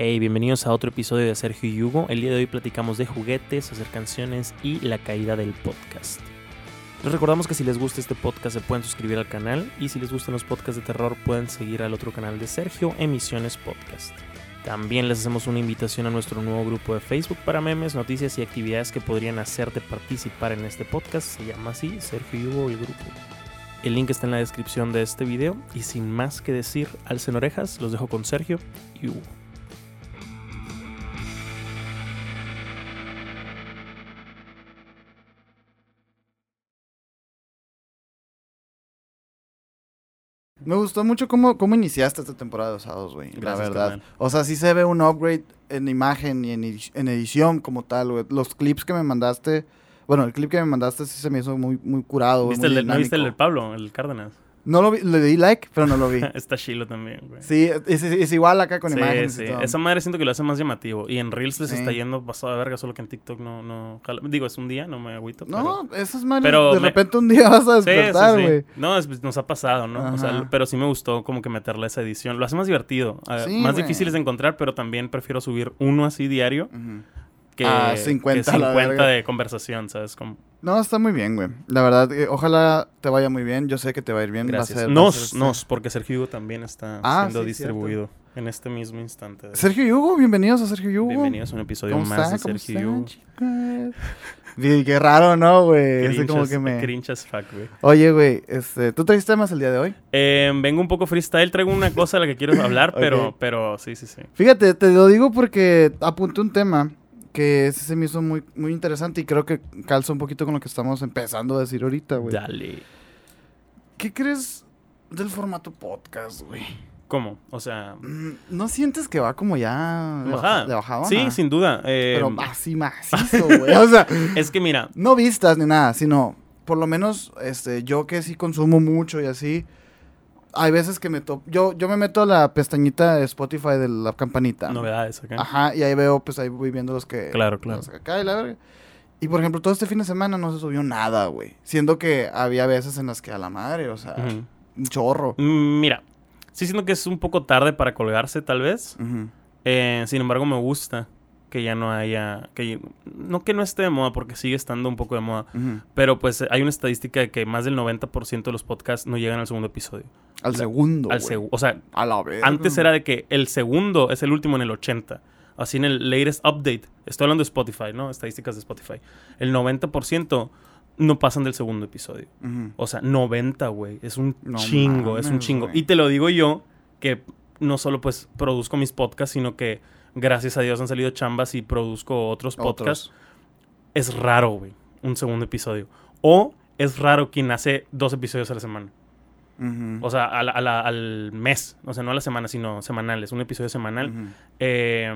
Hey, bienvenidos a otro episodio de Sergio y Hugo. El día de hoy platicamos de juguetes, hacer canciones y la caída del podcast. Les recordamos que si les gusta este podcast se pueden suscribir al canal y si les gustan los podcasts de terror pueden seguir al otro canal de Sergio, Emisiones Podcast. También les hacemos una invitación a nuestro nuevo grupo de Facebook para memes, noticias y actividades que podrían hacerte participar en este podcast. Se llama así, Sergio y Hugo el grupo. El link está en la descripción de este video y sin más que decir, alcen orejas, los dejo con Sergio y Hugo. Me gustó mucho cómo, cómo iniciaste esta temporada de Osados, güey. La verdad. O sea, sí se ve un upgrade en imagen y en, en edición como tal, güey. Los clips que me mandaste. Bueno, el clip que me mandaste sí se me hizo muy, muy curado. ¿Viste muy el, ¿No viste el. Pablo, el Cárdenas? No lo vi, le di like, pero no lo vi. Está chilo también, güey. Sí, es, es igual acá con sí, imágenes sí. y todo. Esa madre siento que lo hace más llamativo. Y en Reels les Sí. está yendo pasado de verga, solo que en TikTok no, no jala. Digo, es un día, no me agüito. No, esas madres, pero de me- repente un día vas a pero... Despertar, güey. No, es- nos ha pasado, ¿no? O sea, pero sí me gustó como que meterle esa edición. Lo hace más divertido. eh, más difíciles de encontrar, pero también prefiero subir uno así diario Ujú. Que, Ah, que 50 a la 50 verga. de conversación, ¿sabes? Como, No, está muy bien, güey. La verdad, eh, ojalá te vaya muy bien. Yo sé que te va a ir bien. Va a gracias. ser- nos, ser este- nos, porque Sergio Hugo también está Ah, siendo sí, distribuido en este mismo instante. Sergio Hugo, bienvenidos a Sergio Hugo. Bienvenidos a un episodio ¿Cómo más de ¿Cómo Sergio Hugo. Qué raro, ¿no, güey? Ese como que me... cringe as fuck, güey. Oye, güey, este, ¿tú traes temas el día de hoy? Eh, vengo un poco freestyle, traigo una cosa de la que quiero hablar, pero sí, sí, sí. Fíjate, te lo digo porque apunté un tema que ese se me hizo muy, muy interesante y creo que calza un poquito con lo que estamos empezando a decir ahorita, güey. Dale. ¿Qué crees del formato podcast, güey? ¿Cómo? O sea, Mm, ¿No sientes que va como ya de bajada. baja- de bajada? Sí, sin duda. eh, Pero así macizo, güey. O sea, es que mira, no vistas ni nada, sino por lo menos este yo que sí consumo mucho y así hay veces que me to yo yo me meto a la pestañita de Spotify de la campanita. novedades acá. Ajá, y ahí veo pues ahí voy viendo los que Claro, claro. los que acá y la verga. Y por ejemplo, todo este fin de semana no se subió nada, güey. Siendo que había veces en las que a la madre, o sea, un chorro. Mm, Mira, sí siento que es un poco tarde para colgarse, tal vez. Eh, sin embargo, me gusta que ya no haya... que No que no esté de moda, porque sigue estando un poco de moda. Pero pues hay una estadística de que más del 90% de los podcasts no llegan al segundo episodio. Al segundo, al O sea, A la vez. Antes era de que el segundo es el último en el 80. Así en el latest update. Estoy hablando de Spotify, ¿no? Estadísticas de Spotify. El 90% no pasan del segundo episodio. O sea, 90, güey. Es un No chingo, es un chingo. Y te lo digo yo, que no solo pues produzco mis podcasts, sino que gracias a Dios han salido chambas y produzco otros podcasts. Es raro, güey, un segundo episodio. O es raro quien hace dos episodios a la semana. O sea, a la- a la- al mes. O sea, no a la semana, sino semanales. Un episodio semanal. Eh,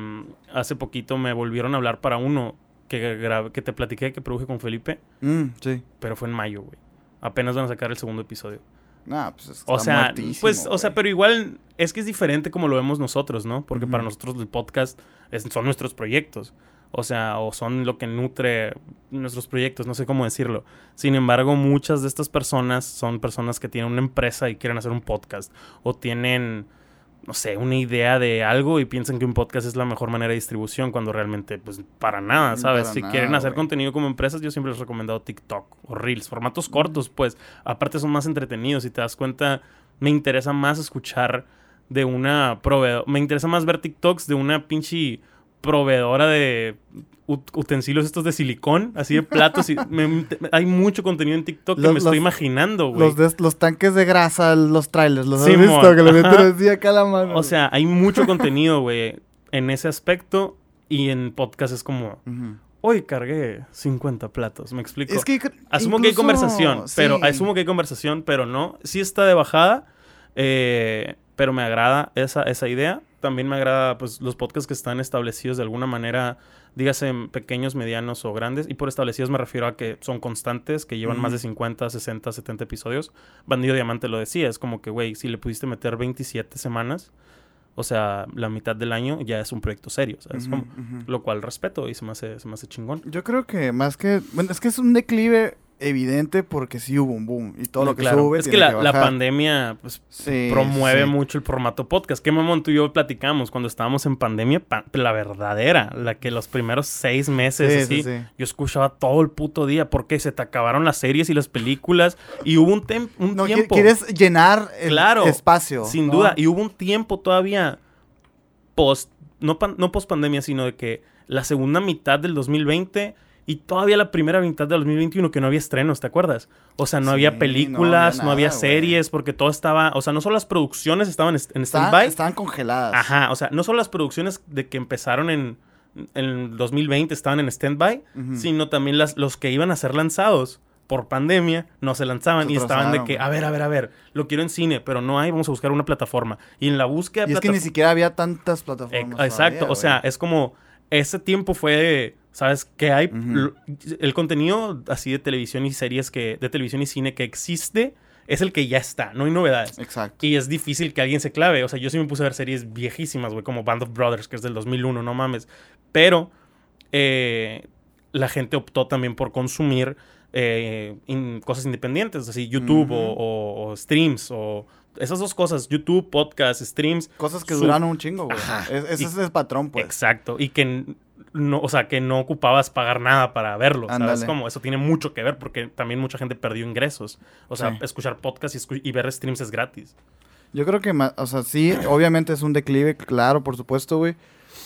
hace poquito me volvieron a hablar para uno que, grabé- que te platiqué que produje con Felipe, Mm, sí. pero fue en mayo, güey. Apenas van a sacar el segundo episodio. Nah, pues está O sea, pues, o sea, pero igual es que es diferente como lo vemos nosotros, ¿no? Porque para nosotros el podcast es- son nuestros proyectos. O sea, o son lo que nutre nuestros proyectos, no sé cómo decirlo. Sin embargo, muchas de estas personas son personas que tienen una empresa y quieren hacer un podcast. O tienen, no sé, una idea de algo y piensan que un podcast es la mejor manera de distribución cuando realmente, pues, para nada, ¿sabes? Para si nada, quieren hacer contenido como empresas, yo siempre les he recomendado TikTok o Reels, formatos cortos, pues. Aparte son más entretenidos y te das cuenta, me interesa más escuchar de una proveedora, me interesa más ver TikToks de una pinche proveedora de ut- utensilios estos de silicón, así de platos. y me- hay mucho contenido en TikTok que Los- me estoy imaginando, güey. Los, tanques de grasa, los trailers, los has Simón, visto que le meten ajá. así acá a la mano. O sea, hay mucho contenido, güey, en ese aspecto. Y en podcast es como, Ujú. hoy cargué 50 platos, ¿me explico? es que Asumo que hay conversación, pero sí. asumo que hay conversación, pero no. Sí está de bajada, eh, pero me agrada esa, esa idea. También me agrada pues, los podcasts que están establecidos de alguna manera, dígase en pequeños, medianos o grandes. Y por establecidos me refiero a que son constantes, que llevan más de 50, 60, 70 episodios. Bandido Diamante lo decía, es como que, güey, si le pudiste meter 27 semanas, o sea, la mitad del año ya es un proyecto serio, ¿sabes? Como-. Lo cual respeto y se me hace, se me hace chingón. Yo creo que más que. Bueno, es que es un declive evidente porque sí hubo un boom. Y todo No, lo que claro. sube. Es que la, bajar. pandemia pues, Sí, promueve sí. mucho el formato podcast. ¿Qué mamón tú y yo platicamos cuando estábamos en pandemia? Pa- la verdadera, la que los primeros seis meses Sí, así, yo escuchaba todo el puto día porque se te acabaron las series y las películas y hubo un, un No, tiempo. quieres llenar el Claro, espacio. Sin ¿no? duda. Y hubo un tiempo todavía post, no post pandemia, sino de que la segunda mitad del 2020 y todavía la primera mitad del 2021 que no había estrenos, ¿te acuerdas? O sea, no Sí, había películas, no había series, porque todo estaba, o sea, no solo las producciones estaban en stand-by. estaban congeladas. Ajá, o sea, no solo las producciones de que empezaron en, en 2020 estaban en stand-by, sino también las, los que iban a ser lanzados por pandemia no se lanzaban Se y estaban de que, a ver, a ver, a ver, lo quiero en cine, pero no hay, vamos a buscar una plataforma. Y en la búsqueda de Y es que ni siquiera había tantas Eh, plataformas. Exacto, todavía, o sea, es como, ese tiempo fue, ¿sabes? Que hay, el contenido así de televisión y series que, de televisión y cine que existe, es el que ya está, no hay novedades. Exacto. Y es difícil que alguien se clave. O sea, yo sí me puse a ver series viejísimas, güey, como Band of Brothers, que es del 2001, no mames. Pero eh, la gente optó también por consumir eh, in- cosas independientes, así YouTube o, o- o streams o esas dos cosas, YouTube, podcast, streams. Cosas que duran un chingo, güey. Ese Y- es el patrón, pues. Exacto. Y que no, o sea, que no ocupabas pagar nada para verlo. ¿Sabes? Ándale. Como eso tiene mucho que ver porque también mucha gente perdió ingresos. O sea, Sí. escuchar podcast y, escu- y ver streams es gratis. Yo creo que, o sea, sí, obviamente es un declive, claro, por supuesto, güey.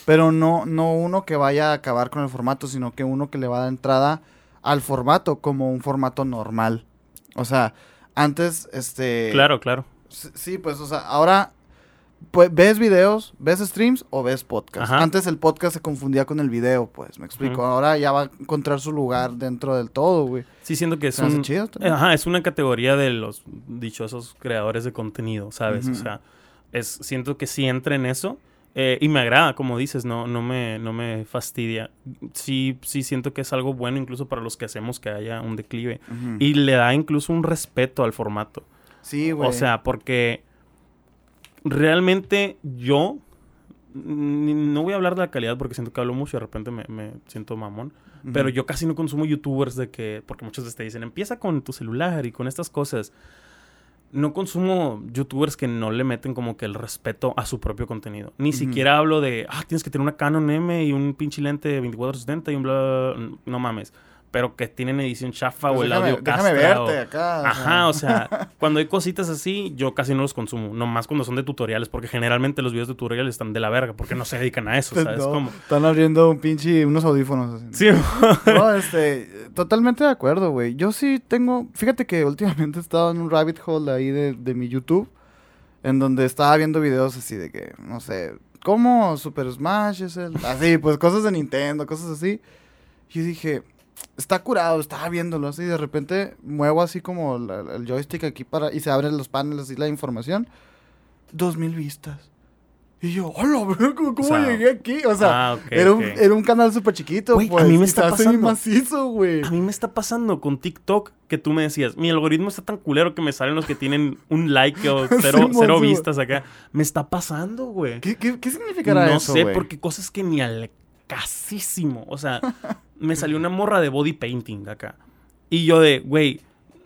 Pero no, no uno que vaya a acabar con el formato, sino que uno que le va a dar entrada al formato como un formato normal. O sea, antes, este... Claro, claro. Sí, pues, o sea, ahora pues, ves videos, ves streams o ves podcast. Ajá. Antes el podcast se confundía con el video, pues, me explico. Ahora ya va a encontrar su lugar dentro del todo, güey. Sí, siento que es un... chido. Ajá, es una categoría de los dichosos creadores de contenido, ¿sabes? O sea, es, siento que sí entra en eso. eh, y me agrada, como dices, no, no, me, no me fastidia. Sí, sí siento que es algo bueno incluso para los que hacemos que haya un declive. Y le da incluso un respeto al formato. sí, güey. O sea, porque realmente yo no voy a hablar de la calidad porque siento que hablo mucho y de repente me, me siento mamón. Ujú. Pero yo casi no consumo youtubers de que, porque muchos de te dicen, empieza con tu celular y con estas cosas. No consumo youtubers que no le meten como que el respeto a su propio contenido. Ni Ujú. siquiera hablo de, ah, tienes que tener una Canon M y un pinche lente 2470 y un bla, bla, bla". No mames. Pero que tienen edición chafa Pues o el déjame, audio déjame castra o- verte acá. o Ajá, o sea, cuando hay cositas así, yo casi no los consumo. Nomás cuando son de tutoriales, porque generalmente los videos de tutoriales están de la verga, porque no se dedican a eso, ¿sabes? No, Como... Están abriendo un pinche, unos audífonos. así. Sí, No, este, totalmente de acuerdo, güey. Yo sí tengo, fíjate que últimamente he estado en un rabbit hole ahí de, de mi YouTube, en donde estaba viendo videos así de que, no sé, ¿cómo Super Smash es el...? Así, pues cosas de Nintendo, cosas así. Y dije, está curado, estaba viéndolo así, de repente muevo así como la- el joystick aquí para, y se abren los paneles y la información. Dos mil vistas. Y yo, hola, ¿cómo, cómo sea, llegué aquí? O sea, ah, ok, era, un, ok. era un canal súper chiquito, a pues. mí me está pasando. macizo, güey. A mí me está pasando con TikTok que tú me decías, mi algoritmo está tan culero que me salen los que tienen un like o cero, Simón, cero vistas acá. Me está pasando, güey. ¿Qué, qué, qué significará No eso, sé, güey? porque cosas que ni al casísimo. O sea, me salió una morra de body painting acá. Y yo de, güey,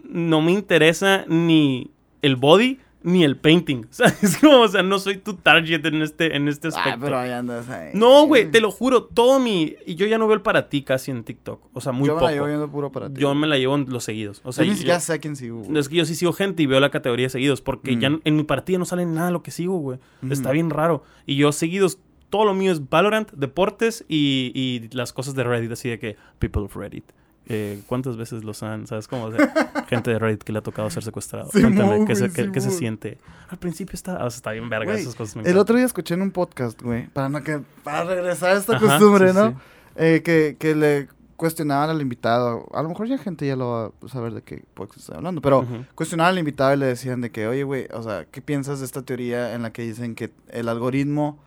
no me interesa ni el body ni el painting. O sea, es como, o sea, no soy tu target en este, en este Ay, aspecto. pero ahí andas ahí. No, güey, te lo juro, todo mi... Y yo ya no veo el para ti casi en TikTok. O sea, muy yo me poco. la llevo viendo puro para ti. Yo me la llevo en los seguidos. O sea, yo ni yo- siquiera sé a quién sigo, güey. es que yo sí sigo gente y veo la categoría de seguidos. Porque ya Mm. en mi partida no sale nada lo que sigo, güey. Ujú. Está bien raro. Y yo seguidos, todo lo mío es Valorant, deportes y, y las cosas de Reddit. Así de que, people of Reddit. eh, ¿Cuántas veces los han, sabes cómo? O sea, gente de Reddit que le ha tocado ser secuestrado. Cuéntame, ¿qué, se, güey, qué- qué se Simón. siente? Al principio está, o sea, está bien verga, esas cosas me El otro día escuché en un podcast, güey, para, no que, para regresar a esta Ajá, costumbre, sí, ¿no? Eh, que, que le cuestionaban al invitado. A lo mejor ya gente ya lo va a saber de qué podcast estoy hablando, pero cuestionaban al invitado y le decían de que, oye, güey, o sea, ¿qué piensas de esta teoría en la que dicen que el algoritmo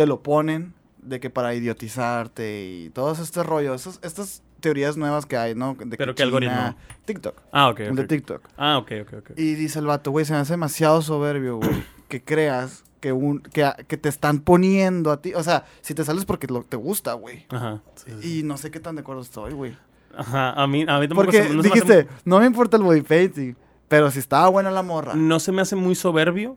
te lo ponen de que para idiotizarte y todo este rollo, estas teorías nuevas que hay, ¿no? De ¿Pero que qué algoritmo? TikTok, Ah, ok, el de TikTok. Ah, ok, ok, ok. Y dice el vato, güey, se me hace demasiado soberbio, güey, que creas que, un, que, que te están poniendo a ti. O sea, si te sales porque lo, te gusta, güey. Ajá. sí, sí, sí. Y no sé qué tan de acuerdo estoy, güey. Ajá, a mí, a mí tampoco Porque se- no se me hace dijiste, no me importa el body painting, pero si estaba buena la morra. no se me hace muy soberbio,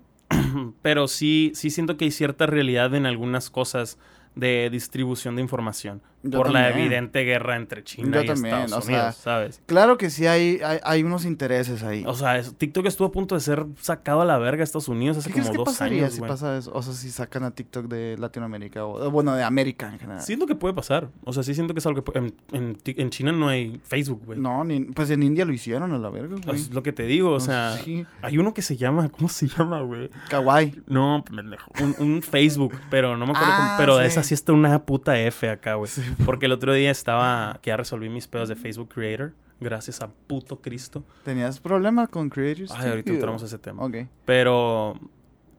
pero sí, sí siento que hay cierta realidad en algunas cosas de distribución de información. Yo por la evidente guerra entre China Yo y también, Estados o sea, Unidos, ¿sabes? Claro que sí hay, hay, hay unos intereses ahí. O sea, es- TikTok estuvo a punto de ser sacado a la verga a Estados Unidos hace ¿Qué crees como que dos pasaría años, si güey. pasa eso? O sea, si sacan a TikTok de Latinoamérica o, bueno, de América en general. Siento que puede pasar. O sea, sí siento que es algo que... En, en en China no hay Facebook, güey. No, ni, pues en India lo hicieron a la verga, güey. Es lo que te digo, o No, sea... sí. Hay uno que se llama... ¿Cómo se llama, güey? Kawaii. No, pendejo. Un, un Facebook, pero no me acuerdo. cómo- Ah, pero sí. esa sí está una puta F acá, güey. Porque el otro día estaba... Que ya resolví mis pedos de Facebook Creator. Gracias a puto Cristo. ¿Tenías problemas con Creators? Ay, ahorita entramos a ese tema. Ok. Pero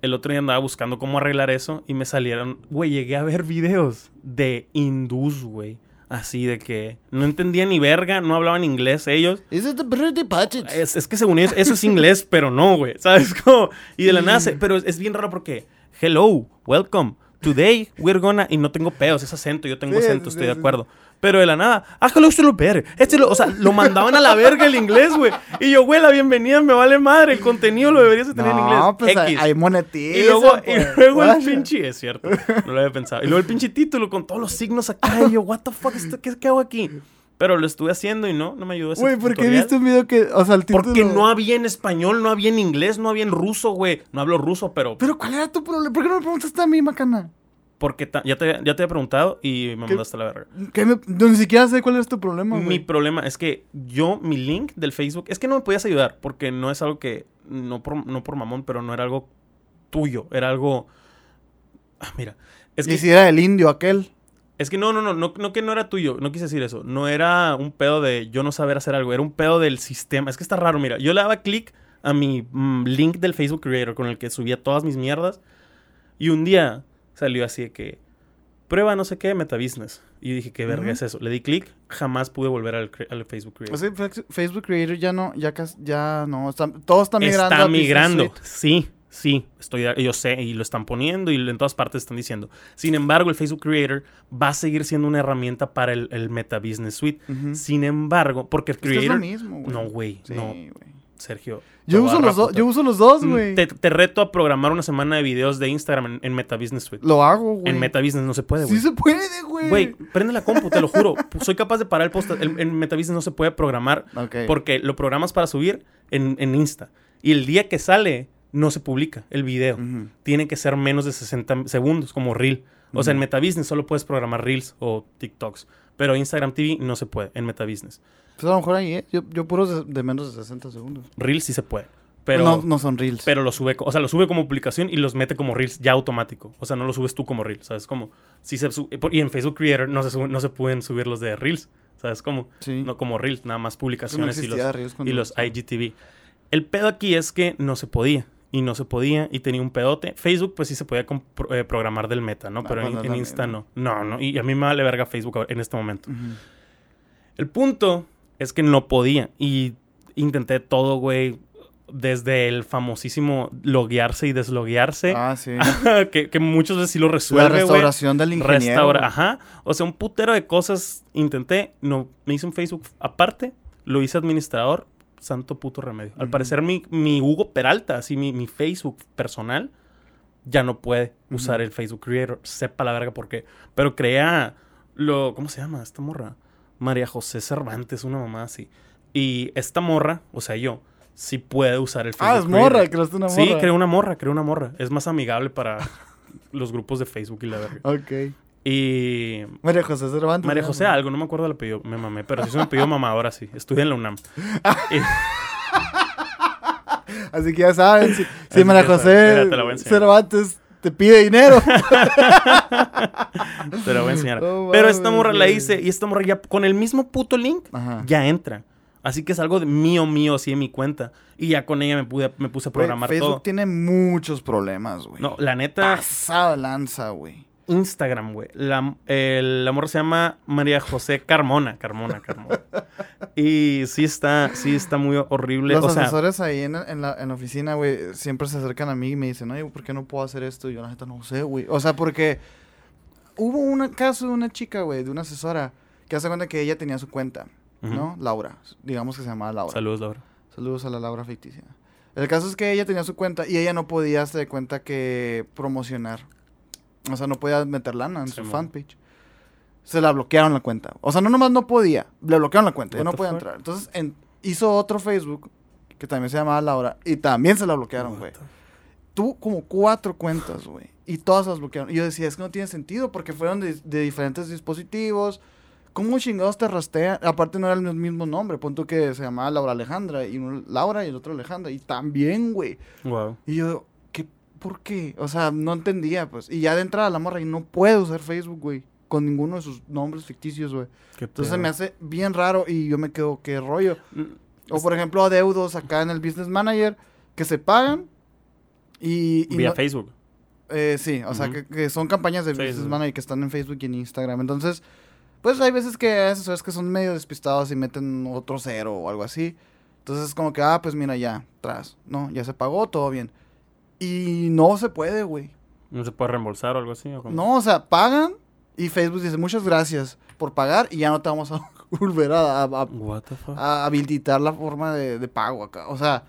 el otro día andaba buscando cómo arreglar eso y me salieron, güey, llegué a ver videos de hindús, güey. Así de que no entendía ni verga, no hablaban inglés ellos. Is it the pretty patches? Es, es que según ellos, eso es inglés, pero no, güey. ¿Sabes cómo? Y de la nada, se- pero es, es bien raro porque, hello, welcome. Today we're gonna. Y no tengo pedos, es acento, yo tengo Sí, acento, sí, estoy sí, de acuerdo. Pero de la nada, ah, hello, ver. Este lo, o sea, lo mandaban a la verga el inglés, güey. Y yo, güey, la bienvenida me vale madre. El contenido lo deberías de tener en inglés. No, pues X. hay, monetiza, Y luego, y pues. luego el pinche, es cierto, no lo había pensado. Y luego el pinche título con todos los signos acá. Y yo, what the fuck, esto- ¿qué, qué hago aquí? Pero lo estuve haciendo y no, no me ayudó ese Güey, porque tutorial. viste un video que, o sea, el título... Porque no había en español, no había en inglés, no había en ruso, güey. No hablo ruso, pero Pero ¿cuál era tu problema? ¿Por qué no me preguntaste a mí, macana? porque ya, te, ya te había preguntado y me ¿Qué? mandaste a la verga. ¿Qué me- no, ni siquiera sé cuál es tu problema, Mi güey. problema es que yo, mi link del Facebook, es que no me podías ayudar porque no es algo que, no por, no por mamón, pero no era algo tuyo, era algo... Ah, mira, es Y si era el indio aquel. Es que no, no, no, no, no que no era tuyo, no quise decir eso, no era un pedo de yo no saber hacer algo, era un pedo del sistema, es que está raro, mira, yo le daba clic a mi mm, link del Facebook Creator con el que subía todas mis mierdas y un día salió así de que prueba no sé qué, metabusiness. Y dije, ¿qué verga es eso? Le di clic, jamás pude volver al, al Facebook Creator. O sea, Facebook Creator ya no, ya cas- ya no, está, todo está migrando. está migrando. Sí, sí, estoy, yo sé, y lo están poniendo y en todas partes están diciendo. Sin embargo, el Facebook Creator va a seguir siendo una herramienta para el, el Meta Business Suite. Sin embargo, porque el que es lo Creator... mismo, güey. no, güey, Sí, no, güey. Sergio. Yo uso, los dos, raputar. yo uso los dos, Mm, güey. Te, te reto a programar una semana de videos de Instagram en, en Meta Business Suite. Lo hago, güey. En Meta Business no se puede, güey. Sí se puede, güey. Güey, prende la compu, te lo juro. Soy capaz de parar el post. En Meta Business no se puede programar porque lo programas para subir en, en Insta. Y el día que sale, no se publica el video. Tiene que ser menos de 60 segundos, como Reel. O sea, en Ujú. Meta Business solo puedes programar Reels o TikToks. Pero Instagram TV no se puede en Meta Business. Pues a lo mejor ahí, ¿eh? Yo, yo puros de, de menos de 60 segundos. Reels sí se puede. Pero, no, no son reels. pero lo sube, o sea, lo sube como publicación y los mete como Reels ya automático. O sea, no lo subes tú como Reels, ¿sabes? Como, si se sube, y en Facebook Creator no se, sube- no se pueden subir los de Reels, ¿sabes? Como, sí. no como Reels, nada más no publicaciones y los, y los IGTV. El pedo aquí es que no se podía. Y no se podía y tenía un pedote. Facebook, pues sí se podía eh, programar del meta, ¿no? Ah, Pero pues en, no en Insta no. No, no. Y a mí me vale verga Facebook ahora- en este momento. El punto es que no podía. Y intenté todo, güey. Desde el famosísimo loguearse y desloguearse. Ah, sí. que, que muchas veces sí lo La resuelve, güey. restauración del ingeniero. Restaura, ajá. O sea, un putero de cosas intenté. No, me hice un Facebook aparte. Lo hice administrador. Santo puto remedio. Al parecer, mi, mi Hugo Peralta, así mi, mi Facebook personal, ya no puede usar el Facebook Creator. Sepa la verga por qué. Pero crea lo. ¿Cómo se llama esta morra? María José Cervantes, una mamá así. Y esta morra, o sea, yo, sí puede usar el Facebook Ah, es Creator. morra, creaste una morra. Sí, creo una morra, creo una morra. Es más amigable para los grupos de Facebook y la verga. Ok. Y María José Cervantes. María José algo, no me acuerdo el apellido, me mamé, pero sí se me pidió mamá ahora sí. Estudié en la UNAM. Y- Así que ya saben, si, María José. Mira. Cervantes te pide dinero. te lo voy a enseñar. Pero esta morra la hice y esta morra ya con el mismo puto link Ajá. ya entra. Así que es algo de mío, mío, así en mi cuenta. Y ya con ella me, pude, me puse a programar Facebook todo. tiene muchos problemas, güey. No, la neta, Pasada lanza, güey. Instagram, güey. La, el, la morra se llama María José Carmona. Carmona, Carmona. y sí está, sí está muy horrible. Los o sea, asesores ahí en, en la, en la oficina, güey, siempre se acercan a mí y me dicen, oye, ¿por qué no puedo hacer esto? Y yo, la neta, no sé, güey. O sea, porque hubo un caso de una chica, güey, de una asesora, que hace cuenta que ella tenía su cuenta. ¿no? Laura. Digamos que se llamaba Laura. Saludos, Laura. Saludos a la Laura ficticia. El caso es que ella tenía su cuenta y ella no podía hacer de cuenta que promocionar. O sea, no podía meter lana en Sí, su fanpage. Se la bloquearon la cuenta. O sea, no nomás no podía, le bloquearon la cuenta, ya no podía fuck? entrar. Entonces en- hizo otro Facebook que también se llamaba Laura y también se la bloquearon, güey. Tuvo como cuatro cuentas, güey. Y todas las bloquearon. Y yo decía, es que no tiene sentido porque fueron de, de diferentes dispositivos. ¿Cómo chingados te rastrean? Aparte no era el mismo nombre. Punto que se llamaba Laura Alejandra. Y uno Laura y el otro Alejandra. Y también, güey. Wow. Y yo. ¿Por qué? O sea, no entendía, pues. Y ya de entrada la morra y no puede usar Facebook, güey. Con ninguno de sus nombres ficticios, güey. Entonces me hace bien raro y yo me quedo, ¿qué rollo? Mm, O por ejemplo, adeudos acá en el Business Manager que se pagan. Y, y Vía no- Facebook. eh, sí, o sea, que, que son campañas de Sí, Business sí. Manager que están en Facebook y en Instagram. Entonces, pues hay veces que eso es que son medio despistados y meten otro cero o algo así. Entonces es como que, ah, pues mira, ya, tras. No, ya se pagó, todo bien. Y no se puede, güey. ¿No se puede reembolsar o algo así? ¿o cómo? No, o sea, pagan y Facebook dice, muchas gracias por pagar y ya no te vamos a volver a, a- a- What the fuck? a habilitar la forma de, de pago acá. O sea,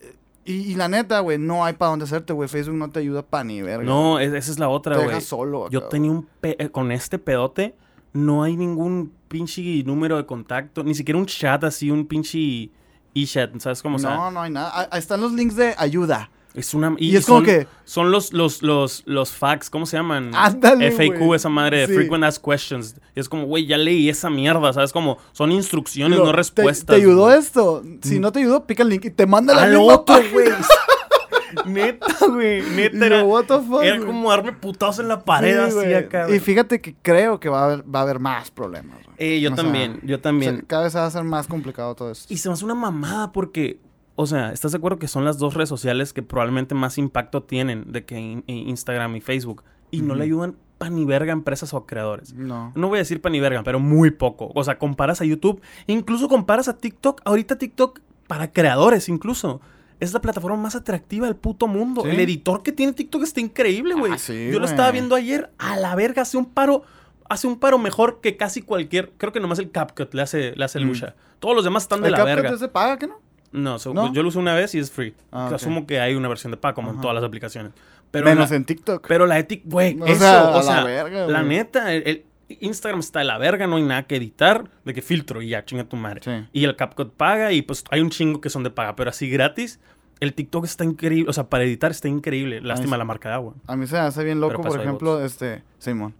eh, y, y la neta, güey, no hay para dónde hacerte, güey. Facebook no te ayuda para ni verga. no, es- esa es la otra, te güey. deja solo. Yo tenía un... pe- eh, con este pedote, no hay ningún pinche número de contacto. Ni siquiera un chat así, un pinche e-chat, ¿sabes cómo? O sea, no, no hay nada. Ahí están los links de ayuda. Es una... Y, es como que, Son los, los, los, los facts, ¿cómo se llaman? Ándale, FAQ, esa madre de Sí. Frequent Asked Questions. Y es como, güey, ya leí esa mierda, ¿sabes? Como, son instrucciones, no respuestas. ¿Te, ayudó esto? Si no te ayudó, pica el link y te manda la página. güey. Neta, güey. Neta, era, what the fuck, era como darme putazos en la pared Sí, así acá. Y fíjate que creo que va a haber, va a haber más problemas. güey. Eh, yo O sea, también, yo o sea, también. cada vez va a ser más complicado todo esto. Y se me hace una mamada porque, o sea, ¿estás de acuerdo que son las dos redes sociales que probablemente más impacto tienen de que in- in- Instagram y Facebook? Y no le ayudan pa' ni verga a empresas o a creadores. No. No voy a decir pa' ni verga, pero muy poco. O sea, comparas a YouTube, incluso comparas a TikTok. Ahorita TikTok para creadores incluso. Es la plataforma más atractiva del puto mundo. Sí. El editor que tiene TikTok está increíble, güey. Ah, sí, Yo lo estaba viendo ayer. A la verga, hace un paro. Hace un paro mejor que casi cualquier. Creo que nomás el CapCut le hace, le hace Mm. lucha. Todos los demás están de ¿El la CapCut verga. se paga, qué no? No, so- ¿No? yo lo uso una vez y es free. Ah. Asumo que hay una versión de pago, como en todas las aplicaciones. Pero Menos la, en TikTok. pero la de TikTok, güey, eso, sea, o la sea, verga, la neta, el, el Instagram está de la verga, no hay nada que editar, de que filtro y ya, chinga tu madre. Sí. Y el CapCut paga y pues hay un chingo que son de paga, pero así gratis, el TikTok está increíble, o sea, para editar está increíble. Lástima la marca de agua. A mí se hace bien loco, por ejemplo, este, Simón.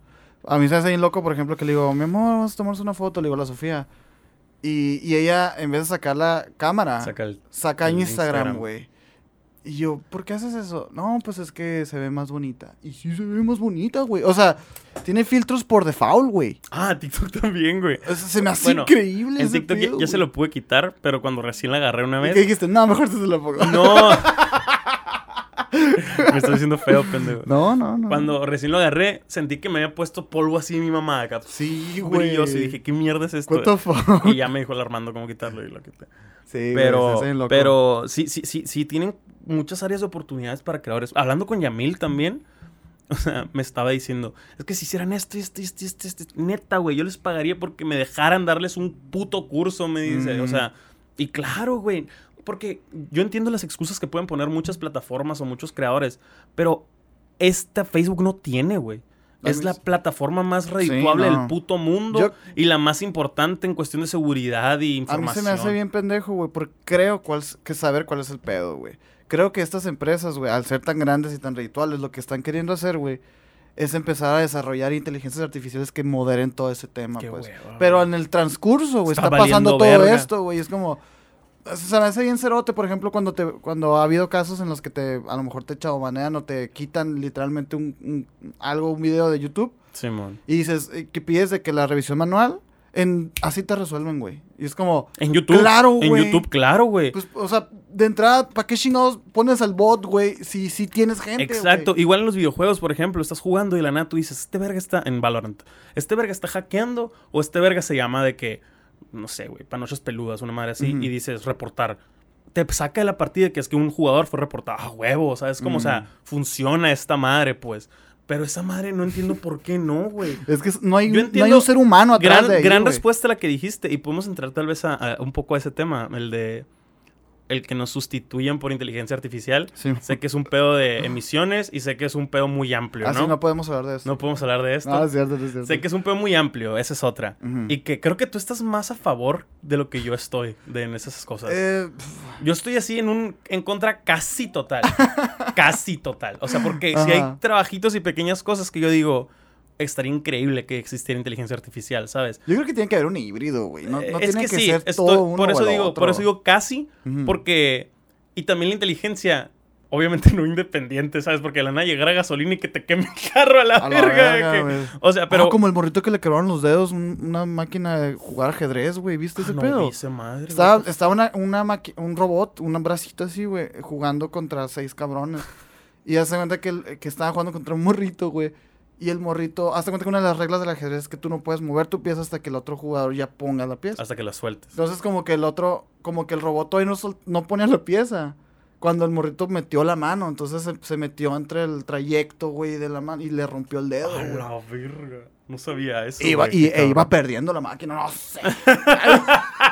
A mí se hace bien loco, por ejemplo, que le digo, mi amor, vamos a tomarnos una foto, le digo a la Sofía. Y, y ella, en vez de sacar la cámara, Saca el... saca el Instagram, güey. Y yo, ¿por qué haces eso? No, pues es que se ve más bonita. Y sí se ve más bonita, güey. O sea, tiene filtros por default, güey. Ah, TikTok también, güey. O sea, se me hace Bueno, increíble En ese TikTok ya, pedo, ya se lo pude quitar, pero cuando recién la agarré una ¿Y vez... qué dijiste? No, mejor te se la pongo. No. me estoy diciendo feo, pendejo. No, no, no. Cuando recién lo agarré, sentí que me había puesto polvo así mi mamá acá. Sí, güey. Y dije, ¿qué mierda es esto? What the fuck? Y ya me dijo el Armando cómo quitarlo y lo quité. Sí, se Pero, loco. pero sí, sí, sí, sí, tienen muchas áreas de oportunidades para creadores. Hablando con Yamil también, o sea, me estaba diciendo, es que si hicieran esto, esto, esto, esto, esto, neta, güey, yo les pagaría porque me dejaran darles un puto curso, me dice. O Mm. sea, y claro, güey, porque yo entiendo las excusas que pueden poner muchas plataformas o muchos creadores, pero esta Facebook no tiene, güey. Es la plataforma más redituable no. del puto mundo Yo- y la más importante en cuestión de seguridad y A mí información. se me hace bien pendejo, güey, porque creo cuál, que saber cuál es el pedo, güey. Creo que estas empresas, güey, al ser tan grandes y tan rituales, lo que están queriendo hacer, güey, es empezar a desarrollar inteligencias artificiales que moderen todo ese tema, Qué pues. hueva, Pero en el transcurso, güey, Está está, pasando todo verga. esto, güey. Es como... o sea, Se me hace bien cerote, por ejemplo, cuando te cuando ha habido casos en los que te a lo mejor te chaubanean o te quitan literalmente un, un- algo, un video de YouTube Simón. y dices eh, que pides de que la revisión manual, en así te resuelven, güey. Y es como, En YouTube. Claro, En güey. YouTube, claro, güey. pues, o sea, de entrada, ¿para qué chingados pones al bot, güey? Si, si tienes gente, Exacto. güey? Igual en los videojuegos, por ejemplo, estás jugando y la nada tú dices, este verga está en Valorant. Este verga está hackeando o este verga se llama de que, no sé, güey, panochas peludas, una madre así, y dices reportar. Te saca de la partida que es que un jugador fue reportado. Ah, huevo, ¿sabes? Como, o sea, Mm. funciona esta madre, pues. Pero esa madre no entiendo por qué no, güey. Es que no hay, Yo no hay un ser humano atrás Gran, de ahí, gran respuesta la que dijiste. Y podemos entrar tal vez a, a un poco a ese tema, el de el que nos sustituyan por inteligencia artificial. Sí. Sé que es un pedo de emisiones y sé que es un pedo muy amplio, Así ¿no? no podemos hablar de eso. No podemos hablar de esto. No, es cierto, es cierto. Sé que es un pedo muy amplio, esa es otra. Y que creo que tú estás más a favor de lo que yo estoy de en esas cosas. Eh, Yo estoy así en un en contra casi total. casi total. O sea, porque si hay trabajitos y pequeñas cosas que yo digo, estaría increíble que existiera inteligencia artificial, ¿sabes? yo creo que tiene que haber un híbrido, güey. No, no Eh, tiene que, sí, ser estoy- todo uno por eso digo, otro. por eso digo casi, porque y también la inteligencia obviamente no independiente, ¿sabes? Porque de la nada llegar a gasolina y que te queme el carro a la, A la verga. que- o sea, pero Ah, como el morrito que le quebraron los dedos, un- una máquina de jugar ajedrez, güey. ¿Viste ese Ah, no pedo? esa madre, Estaba, güey. estaba una, una maqui- un robot, un bracito así, güey, jugando contra seis cabrones. Y hace cuenta que, que estaba jugando contra un morrito, güey. Y el morrito, hazte cuenta que una de las reglas del ajedrez es que tú no puedes mover tu pieza hasta que el otro jugador ya ponga la pieza. hasta que la sueltes. Entonces como que el otro, como que el robot todavía no, no ponía la pieza. Cuando el morrito metió la mano, entonces se, se metió entre el trayecto, güey, de la mano y le rompió el dedo, A la verga. No sabía eso. Iba, güey, y, e iba perdiendo la máquina, no sé.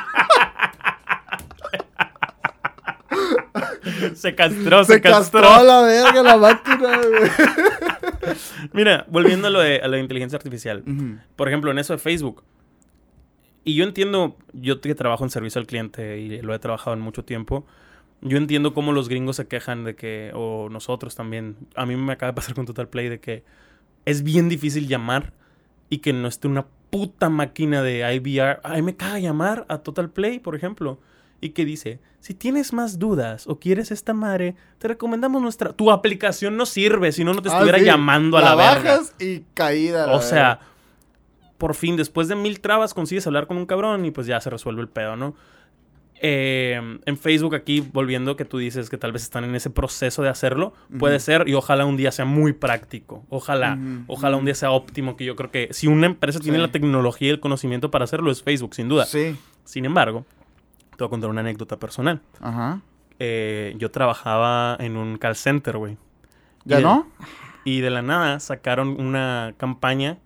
Se castró, se, Se castró. la verga la máquina, güey. Mira, volviendo a lo de a la inteligencia artificial. Por ejemplo, en eso de Facebook. Y yo entiendo, yo que trabajo en servicio al cliente y lo he trabajado en mucho tiempo. Yo entiendo cómo los gringos se quejan de que, o nosotros también, a mí me acaba de pasar con Total Play, de que es bien difícil llamar y que no esté una puta máquina de IVR. Ay, me caga llamar a Total Play, por ejemplo. Y que dice, si tienes más dudas o quieres esta madre, te recomendamos nuestra... Tu aplicación no sirve, si no, no te Ah, estuviera sí. llamando a la, verga. bajas y caída. la O sea, verga. por fin, después de mil trabas, consigues hablar con un cabrón y pues ya se resuelve el pedo, ¿no? Eh, en Facebook aquí, volviendo que tú dices que tal vez están en ese proceso de hacerlo, puede ser y ojalá un día sea muy práctico. Ojalá, ojalá un día sea óptimo, que yo creo que si una empresa tiene la tecnología y el conocimiento para hacerlo es Facebook, sin duda. Sí. Sin embargo, te voy a contar una anécdota personal. Ajá. Eh, yo trabajaba en un call center, güey. ¿Ya Y de- no? Y de la nada sacaron una campaña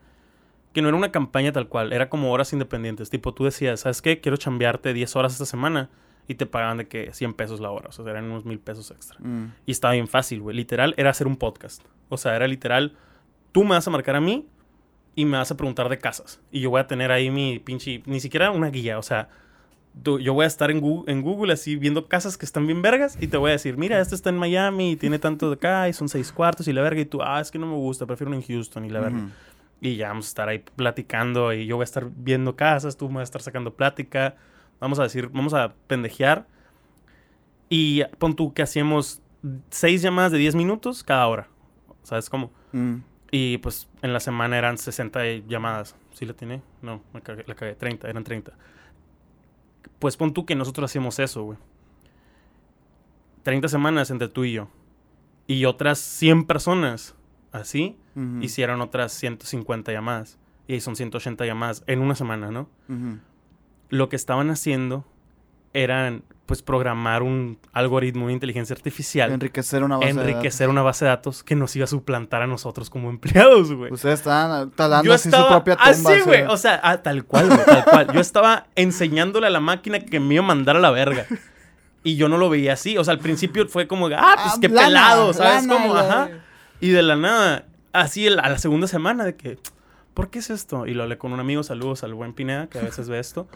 que no era una campaña tal cual, era como horas independientes. Tipo, tú decías, ¿sabes qué? Quiero chambearte 10 horas esta semana y te pagaban de que 100 pesos la hora, o sea, eran unos mil pesos extra. Mm. Y estaba bien fácil, güey. Literal, era hacer un podcast. O sea, era literal, tú me vas a marcar a mí y me vas a preguntar de casas. Y yo voy a tener ahí mi pinche, ni siquiera una guía, o sea, tú- yo voy a estar en Google, en Google así viendo casas que están bien vergas y te voy a decir, mira, este está en Miami y tiene tanto de acá y son seis cuartos y la verga. Y tú, ah, es que no me gusta, prefiero en Houston y la verga. Ujú. Y ya vamos a estar ahí platicando y yo voy a estar viendo casas, tú me vas a estar sacando plática. Vamos a decir, vamos a pendejear. Y pon tú que hacíamos seis llamadas de 10 minutos cada hora. ¿Sabes cómo? Mm. Y pues en la semana eran 60 llamadas. ¿Sí la tiene? No, me cagué, la cagué. 30, eran 30. Pues pon tú que nosotros hacíamos eso, güey. 30 semanas entre tú y yo. Y otras 100 personas, así, hicieron otras 150 llamadas. Y son 180 llamadas en una semana, ¿no? Lo que estaban haciendo eran, pues, programar un algoritmo, una inteligencia artificial, Enriquecer una base de enriquecer una base de datos que nos iba a suplantar a nosotros como empleados, güey. datos. Ustedes estaban talando así estaba su propia tumba. así, güey. O sea, ah, tal cual, güey, tal cual. Yo estaba enseñándole a la máquina que me iba a mandar a la verga. Y yo no lo veía así. O sea, al principio fue como, ah, pues Ah, qué lana, pelado, ¿sabes? lana, Como, ajá. Y de la nada, así a la segunda semana de que, ¿por qué es esto? Y lo hablé con un amigo, saludos al buen Pineda, que a veces ve esto.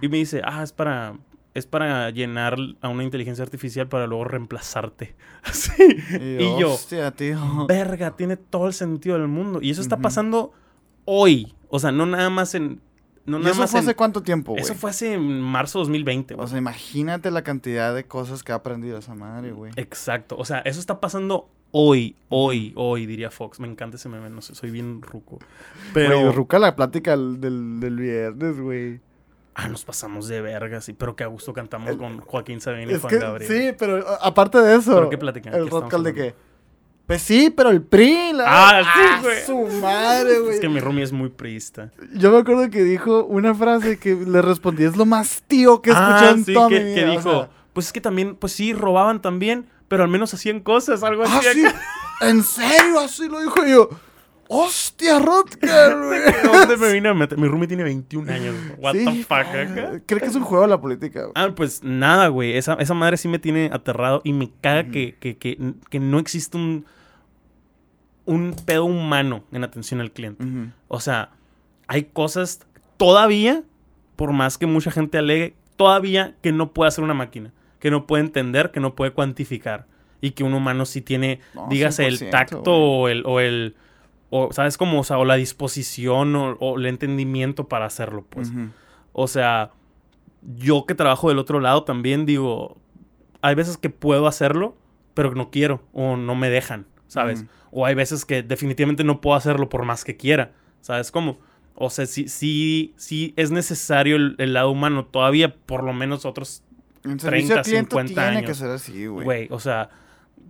Y me dice, ah, es para, es para llenar a una inteligencia artificial para luego reemplazarte. Así. Y, yo, Hostia, tío. verga, tiene todo el sentido del mundo. Y eso está pasando hoy. O sea, no nada más en... No ¿Y nada eso más fue en- hace cuánto tiempo, güey? Eso fue hace en marzo 2020, güey. O sea, imagínate la cantidad de cosas que ha aprendido esa madre, güey. Exacto. O sea, eso está pasando hoy, hoy, hoy, diría Fox. Me encanta ese meme, no sé, soy bien ruco. Pero... Güey, Ruca la plática del, del, del viernes, güey. Ah, nos pasamos de verga, sí. Pero que a gusto cantamos El- con Joaquín Sabina y Juan que, Gabriel. sí, pero aparte de eso. ¿Pero qué platican? ¿Qué El podcast de que. Pues sí, pero el PRI. La... Ah, sí, güey. su madre, güey. Es que mi roomie es muy priista. Yo me acuerdo que dijo una frase que le respondí: es lo más tío que he escuchado Ah, en sí, toda que, mi vida. que o dijo, sea, pues es que también, pues sí, robaban también, pero al menos hacían cosas, algo Ah, así. sí. acá. ¿En serio? Así lo dijo yo. ¡Hostia, Rutger, güey! ¿Dónde me vine a meter? Mi roomie tiene 21 años. What Sí, the fuck, ah, acá? Creo que es un juego de la política, güey. Ah, pues nada, güey. Esa, esa madre sí me tiene aterrado y me caga que, que, que, que no existe un, un pedo humano en atención al cliente. O sea, hay cosas todavía, por más que mucha gente alegue, todavía que no puede hacer una máquina, que no puede entender, que no puede cuantificar. Y que un humano sí tiene, No, dígase, el 100%, tacto güey. o el, o el, o, ¿sabes cómo? O sea, o la disposición o, o el entendimiento para hacerlo, pues. O sea, yo que trabajo del otro lado también digo, hay veces que puedo hacerlo, pero no quiero o no me dejan, ¿sabes? O hay veces que definitivamente no puedo hacerlo por más que quiera, ¿sabes cómo? O sea, sí, sí, sí es necesario el, el lado humano todavía, por lo menos otros, servicio 30, al cliente 50 tiene que años. ser así, güey. güey, o sea...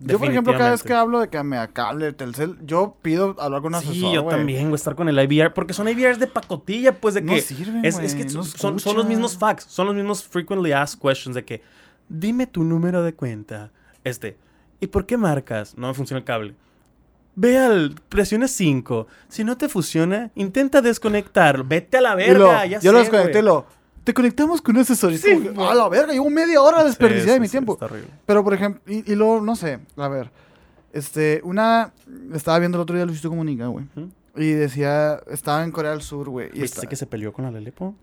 Yo, por ejemplo, cada vez que hablo de que me cable, Telcel, yo pido hablar con un asesor, Sí, yo güey. también, güey, estar con el IVR, porque son IVRs de pacotilla, pues de No que... sirven, Es, es que no son, son los mismos facts, son los mismos frequently asked questions de que, dime tu número de cuenta. Este, ¿y por qué marcas? No me funciona el cable. Ve al, presiona 5. Si no te funciona, intenta desconectar. Vete a la lo- verga, ya yo lo desconecté lo... Te conectamos con un asesor. Y Sí, como a la verga, llevo media hora desperdiciada de Sí, mi sí, tiempo. está. Pero, por ejemplo, y, y luego, no sé, a ver. Este, una... Estaba viendo el otro día Luisito Comunica, güey. Ujú. Y decía... Estaba en Corea del Sur, güey. Y ¿Viste está- que se peleó con la Lelepo?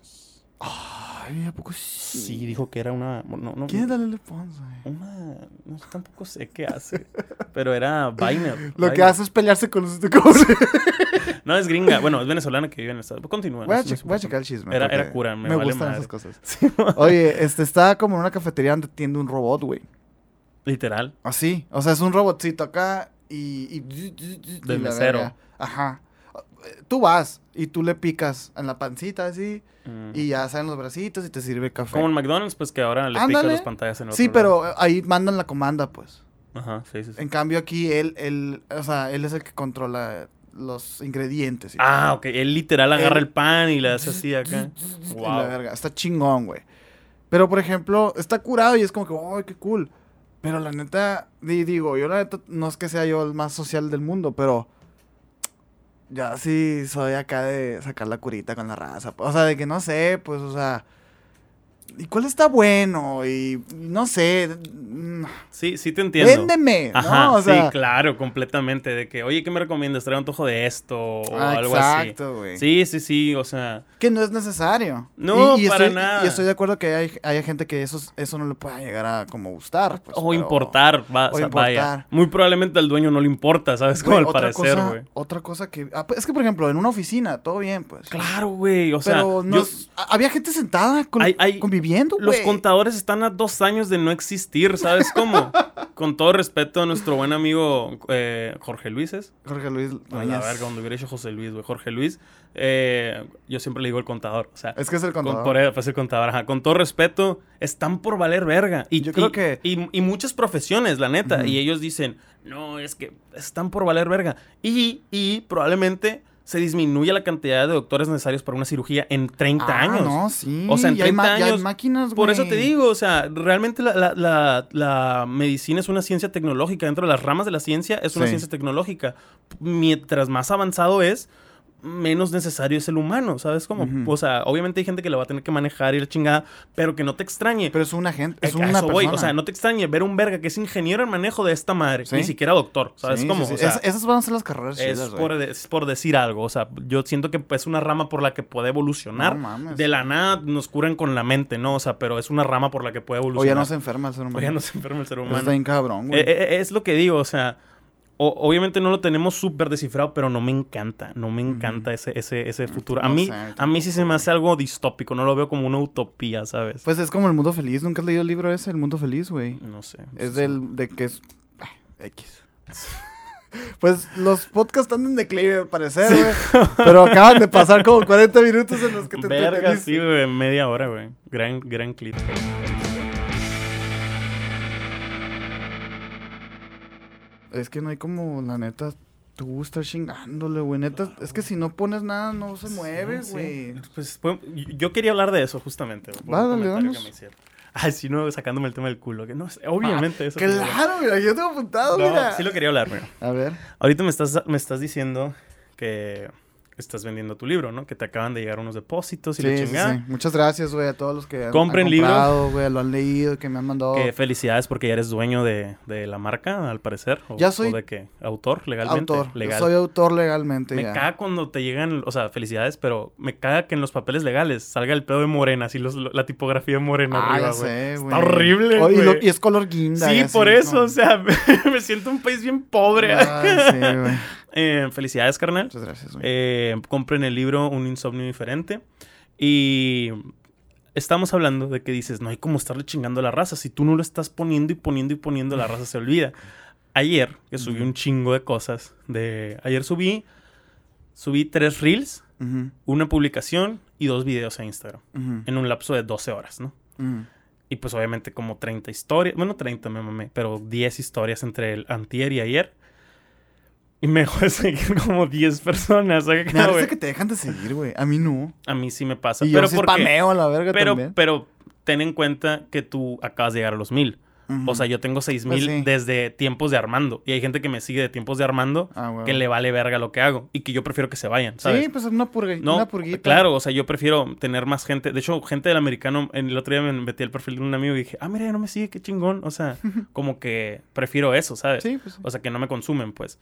Ay, ¿a poco sí? Sí, dijo que era una... No, no, ¿Quién es la Lele Pons, güey? Una... No sé, tampoco sé qué hace. pero era Biner. Lo que hace es pelearse con Luisito Comunica. No, es gringa. Bueno, es venezolana que vive en Estados Unidos. Continúa. Voy a, no che- voy checar el chisme. Era- era cura, me Me vale gustan madre. esas cosas. Sí, Oye, este, está como en una cafetería donde tiende un robot, güey. Literal. Así. O sea, es un robotcito acá y... y, y Del mesero. verga. Ajá. Tú vas y tú le picas en la pancita así Mm. y ya salen los bracitos y te sirve café. Como en McDonald's, pues que ahora le pica Ándale. las pantallas en el Sí, otro lado. pero ahí mandan la comanda, pues. Ajá, sí, sí. sí. En cambio aquí él, él, o sea, él es el que controla los ingredientes. Ah, ok. Él literal agarra Él- el pan y le hace así acá. Wow. la verga, está chingón, güey. Pero, por ejemplo, está curado y es como que, ¡ay, qué cool! Pero la neta, di- digo, yo la neta no es que sea yo el más social del mundo, pero ya sí soy acá de sacar la curita con la raza. O sea, de que no sé, pues, o sea, ¿y cuál está bueno? Y no sé, mm, Sí, sí te entiendo. véndeme, Ajá, ¿no? O sea, sí, claro, completamente. De que, oye, ¿qué me recomiendas? Trae un antojo de esto o ah, algo así. exacto, güey. Sí, sí, sí, o sea... Que no es necesario. No, y, y para estoy, nada. Y estoy de acuerdo que hay, hay gente que eso, eso no le pueda llegar a como gustar. pues, o pero- importar, va, o vaya. Muy probablemente al dueño no le importa, ¿sabes? Como al otra parecer, cosa- güey. Otra cosa que... ah, pues, es que, por ejemplo, en una oficina, todo bien, pues. Claro, güey, o sea... pero no yo- es- a- había gente sentada con- Hay- hay- Los contadores están a dos años de no existir, ¿sabes cómo? Con todo respeto a nuestro buen amigo eh, Jorge Luises. Jorge Luis A la verga, donde hubiera hecho José Luis, güey. Jorge Luis. eh, yo siempre le digo el contador. O sea, Es que es el con, contador. por él, pues el contador. ajá. Con todo respeto, están por valer verga. Y, Yo creo y- que- Y, y muchas profesiones, la neta. Y ellos dicen, no, es que están por valer verga. Y, y probablemente se disminuya la cantidad de doctores necesarios para una cirugía en 30 Ah, años. no, sí. O sea, en ya hay 30 ma- ya hay años, Por eso te digo, o sea, realmente la, la- la- la medicina es una ciencia tecnológica. Dentro de las ramas de la ciencia es una Sí. ciencia tecnológica. Mientras más avanzado es, menos necesario es el humano, ¿sabes cómo? O sea, obviamente hay gente que la va a tener que manejar y la chingada, pero que no te extrañe. Pero es una gente, es una eso persona. O sea, no te extrañe ver un verga que es ingeniero en manejo de esta madre, Sí. ni siquiera doctor, ¿sabes Sí, cómo? sí, sí. O sea, Es- esas van a ser las carreras es chidas, por, es por decir algo, o sea, yo siento que es una rama por la que puede evolucionar. No mames. de la nada nos curan con la mente, ¿no? O sea, pero es una rama por la que puede O evolucionar. ya no se enferma el ser humano. O ya no se enferma el ser humano. Está bien cabrón, güey. Eh, eh, es lo que digo, o sea, o- obviamente no lo tenemos súper descifrado, pero no me encanta, no me encanta ese, ese, ese futuro. A no mí, sé, a mí sí se me hace algo distópico, no lo veo como una utopía, ¿sabes? Pues es como el mundo feliz. ¿Nunca has leído el libro ese, El mundo feliz, güey? no sé. Es del, de que es... ah, X. Pues los podcasts están en declive, al parecer, güey. Pero acaban de pasar como 40 minutos en los que te Verga, sí, güey, media hora, güey. Gran, gran clip. Es que no hay como, la neta, tú estar chingándole, güey. Neta, es que si no pones nada, no se mueve, Sí, güey. sí. Pues, pues, yo quería hablar de eso justamente. Va, dale, comentario danos. que me hicieron. Ay, sí, no, sacándome el tema del culo. Que no, obviamente eso. Claro, mira, yo tengo apuntado, No, mira. sí lo quería hablar, mira. A ver. Ahorita me estás, me estás diciendo que estás vendiendo tu libro, ¿no? Que te acaban de llegar unos depósitos y la Sí, sí, chingada. sí. Muchas gracias, güey, a todos los que han, Compren han libro. comprado, güey, lo han leído, que me han mandado Que felicidades porque ya eres dueño de, de la marca, al parecer. O, Ya soy- o de qué? ¿Autor? ¿Legalmente? autor. Yo Legal. Soy autor legalmente Me ya. caga cuando te llegan, o sea, felicidades, pero me caga que en los papeles legales salga el pedo de morena, así los, la tipografía de morena Ah, arriba, ya güey. sé, Está horrible, Oh, y, lo- güey. y es color guinda. Sí, así, por eso, ¿no? o sea, me siento un país bien pobre. Ay, sí, güey. Eh, felicidades, carnal. Muchas gracias. Eh, compren el libro Un insomnio diferente. Y estamos hablando de que dices, no hay como estarle chingando a la raza. Si tú no lo estás poniendo y poniendo y poniendo, la raza se olvida. Ayer, que subí un chingo de cosas. De... Ayer subí, subí tres reels, Ujú, una publicación y dos videos a Instagram. ujú, En un lapso de 12 horas, ¿no? Y pues obviamente como 30 historias, bueno, 30 me mamé, pero 10 historias entre el antier y ayer. Y me dejó de seguir como 10 personas. ¿sabes? Me parece que te dejan de seguir, güey. A mí no. A mí sí me pasa. Y pero yo sí porque- spameo a la verga pero, también. pero ten en cuenta que tú acabas de llegar a los mil. O sea, yo tengo seis Pues mil sí. desde tiempos de Armando. Y hay gente que me sigue de tiempos de Armando Ah, que le vale verga lo que hago. Y que yo prefiero que se vayan, ¿sabes? Sí, pues una, purga, No, una purguita. claro, o sea, yo prefiero tener más gente. De hecho, gente del americano, el otro día me metí al perfil de un amigo y dije, ah, mira, ya no me sigue, qué chingón. O sea, como que prefiero eso, ¿sabes? Sí, pues. O sea, que no me consumen, pues.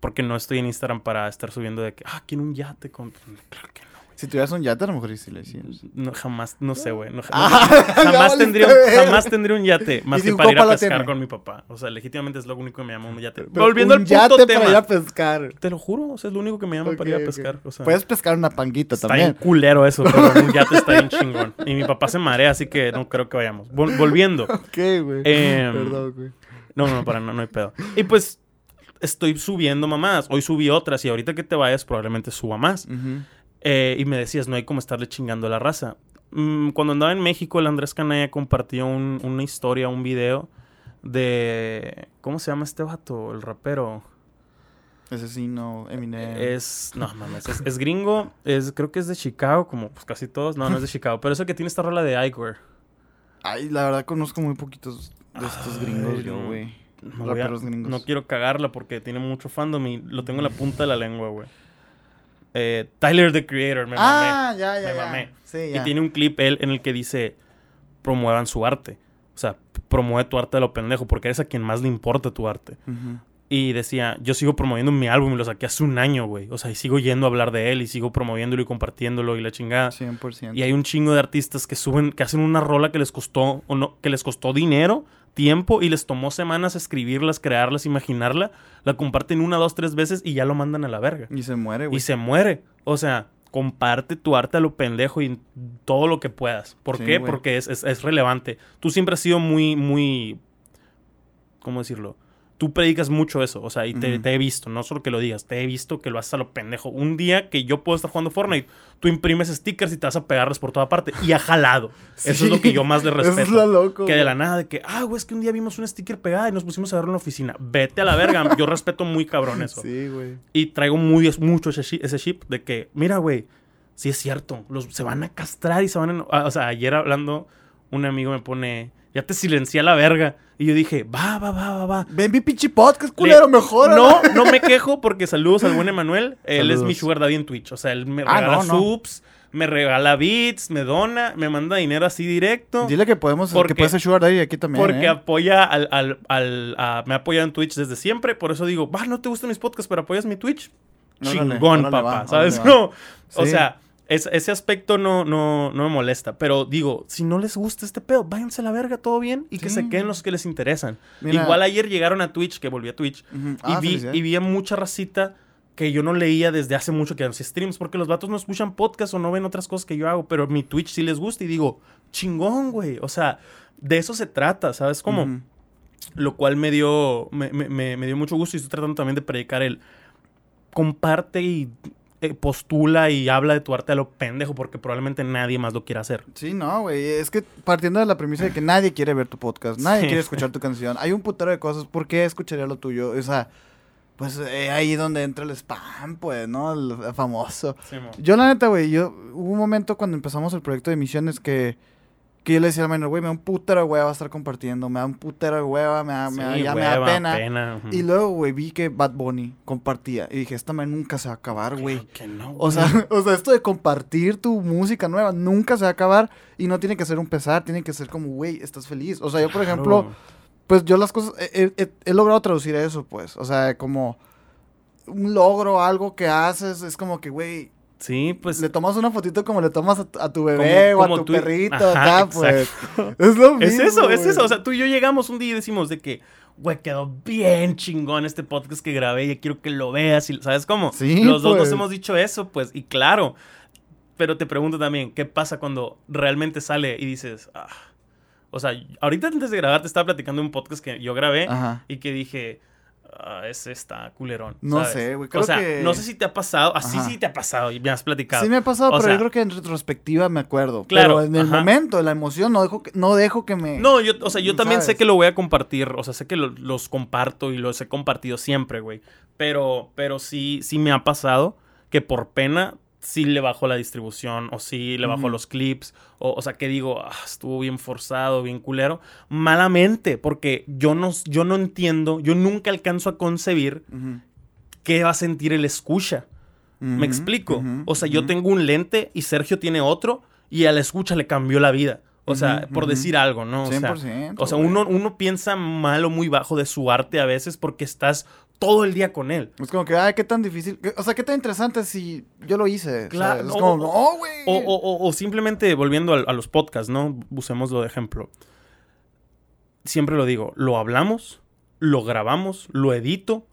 Porque no estoy en Instagram para estar subiendo de que, ah, quiero un yate con. Claro que no. Si tuvieras un yate, a lo mejor sí le decías. No, jamás, no sé, güey. no, Ah, jamás, tendría un, jamás tendría un yate más ¿Y que para ir a pescar con mi papá. O sea, legítimamente es lo único que me llama un yate. Pero Volviendo un al punto yate tema. para ir a pescar. Te lo juro, o sea, es lo único que me llama para ir a pescar. O sea, Puedes pescar una panguita está también. bien culero eso, pero un yate está bien chingón. Y mi papá se marea, así que no creo que vayamos. Vol- volviendo. Ok, güey. Em, Perdón, güey. No, no, para no, no hay pedo. Y pues estoy subiendo mamás. Hoy subí otras y ahorita que te vayas probablemente suba más. Eh, y me decías, no hay como estarle chingando a la raza. Mm, cuando andaba en México, el Andrés Canaya compartió un- una historia, un video de... ¿Cómo se llama este vato? El rapero. Asesino, Eminem. Es... No, mames. Es, es gringo. Es, creo que es de Chicago, como pues casi todos. No, no es de Chicago. Pero es el que tiene esta rola de Igor. Ay, la verdad conozco muy poquitos de estos gringos güey. No, voy a- Raperos gringos. no quiero cagarla porque tiene mucho fandom y lo tengo en la punta de la lengua, güey. Eh, Tyler, the Creator, me mamé. ah, ya, ya, me ya. mamé. Sí, Y tiene un clip él en el que dice, promuevan su arte. O sea, promueve tu arte de lo pendejo, porque eres a quien más le importa tu arte. Y decía, yo sigo promoviendo mi álbum y lo saqué hace un año, güey. O sea, y sigo yendo a hablar de él y sigo promoviéndolo y compartiéndolo y la chingada. 100%. Y hay un chingo de artistas que suben, que hacen una rola que les costó, o no, que les costó dinero, tiempo, y les tomó semanas escribirlas, crearlas, imaginarla. La comparten una, dos, tres veces y ya lo mandan a la verga. Y se muere, güey. Y se muere. O sea, comparte tu arte a lo pendejo y todo lo que puedas. ¿Por Sí, qué? Porque es, es- es relevante. Tú siempre has sido muy, muy... ¿Cómo decirlo? Tú predicas mucho eso, o sea, y te, he visto, no solo que lo digas, te he visto que lo haces a lo pendejo. Un día que yo puedo estar jugando Fortnite, tú imprimes stickers y te vas a pegarles por toda parte. Y ha jalado. Eso es lo que yo más le respeto. Eso es lo loco. Que de la nada, de que, ah, güey, es que un día vimos un sticker pegado y nos pusimos a verlo en la oficina. Vete a la verga. Yo respeto muy cabrón eso. Sí, güey. Y traigo muy, mucho ese, ese chip de que, mira, güey, sí es cierto, los, se van a castrar y se van a... ah, O sea, ayer hablando, un amigo me pone, ya te silencié a la verga. Y yo dije, va, va, va, va, va. Ven mi pinche podcast, culero, Le- mejor. No, no me quejo porque saludos al buen Emanuel. Él es mi sugar daddy en Twitch. O sea, él me Ah, regala no, no. subs, me regala beats, me dona, me manda dinero así directo. Dile que podemos, Porque- que puede ser Sugar Daddy aquí también. Porque ¿eh? apoya al, al, al- a- me ha apoyado en Twitch desde siempre. Por eso digo, va, no te gustan mis podcasts, pero apoyas mi Twitch. Chingón, órale, papá. ¿Sabes? va. No. O Sí. sea, es- ese aspecto no, no, no me molesta. Pero digo, si no les gusta este pedo, váyanse a la verga, todo bien. Y que se queden los que les interesan. Mira. Igual ayer llegaron a Twitch, que volví a Twitch. Y, Ah, vi, y vi a mucha racita que yo no leía desde hace mucho que hacía streams, porque los vatos no escuchan podcast o no ven otras cosas que yo hago, pero mi Twitch sí les gusta y digo, chingón, güey. O sea, de eso se trata, ¿sabes cómo? Lo cual me dio, me- me- me dio mucho gusto y estoy tratando también de predicar el comparte y eh, postula y habla de tu arte a lo pendejo, porque probablemente nadie más lo quiera hacer. Sí, no, güey. Es que partiendo de la premisa de que nadie quiere ver tu podcast, nadie Sí. quiere escuchar tu canción, hay un putero de cosas. ¿Por qué escucharía lo tuyo? O sea, pues eh, ahí donde entra el spam, pues, ¿no? El, famoso. Yo, la neta, güey, yo hubo un momento cuando empezamos el proyecto de misiones que que yo le decía al menor, güey, me da un putero de hueva estar compartiendo, me da un putero de hueva, me da, me da- ya me da pena. Y luego, güey, vi que Bad Bunny compartía. Y dije, esta man nunca se va a acabar, güey. Claro que no, O sea, o sea, esto de compartir tu música nueva nunca se va a acabar. Y no tiene que ser un pesar, tiene que ser como, güey, estás feliz. O sea, yo, por Claro. ejemplo, pues yo las cosas, he, he- he logrado traducir eso, pues. O sea, como un logro, algo que haces, es como que, güey, Sí, pues. le tomas una fotito como le tomas a, tu- a tu bebé Como- o como a tu tú- perrito, Ajá, acá, pues. Es lo mismo. Es eso, es eso. O sea, tú y yo llegamos un día y decimos de que, güey, quedó bien chingón este podcast que grabé y quiero que lo veas. Y, ¿Sabes cómo? Sí, Los dos nos pues. hemos dicho eso, pues, y claro. Pero te pregunto también, ¿qué pasa cuando realmente sale y dices, ah? O sea, ahorita antes de grabar te estaba platicando un podcast que yo grabé Ajá. y que dije, ah, ese está culerón. No ¿sabes? sé, güey, creo O sea, que- no sé si te ha pasado, así Ajá. sí te ha pasado y me has platicado. Sí me ha pasado, O pero sea- yo creo que en retrospectiva me acuerdo. Claro, Pero en el ajá. momento, en la emoción, no dejo que, no dejo que me... No, yo, o sea, yo también sé que lo voy a compartir. O sea, sé que lo- los comparto y los he compartido siempre, güey. Pero, pero sí, sí me ha pasado que por pena sí le bajo la distribución o sí le bajo Ujú. los clips. O, o sea, que digo, "Ah, estuvo bien forzado, bien culero. Malamente, porque yo no, yo no entiendo, yo nunca alcanzo a concebir qué va a sentir el escucha. ¿Me explico? o sea, yo tengo un lente y Sergio tiene otro y a la escucha le cambió la vida. O sea, por decir algo, ¿no? O sea, 100%, o sea, uno, uno piensa mal o muy bajo de su arte a veces porque estás todo el día con él. Es como que, ay, qué tan difícil. O sea, qué tan interesante si yo lo hice. Claro, o- Es como, güey. O, o- o- o simplemente volviendo a, a los podcasts, ¿no? Usémoslo de ejemplo. Siempre lo digo, lo hablamos, lo grabamos, lo edito,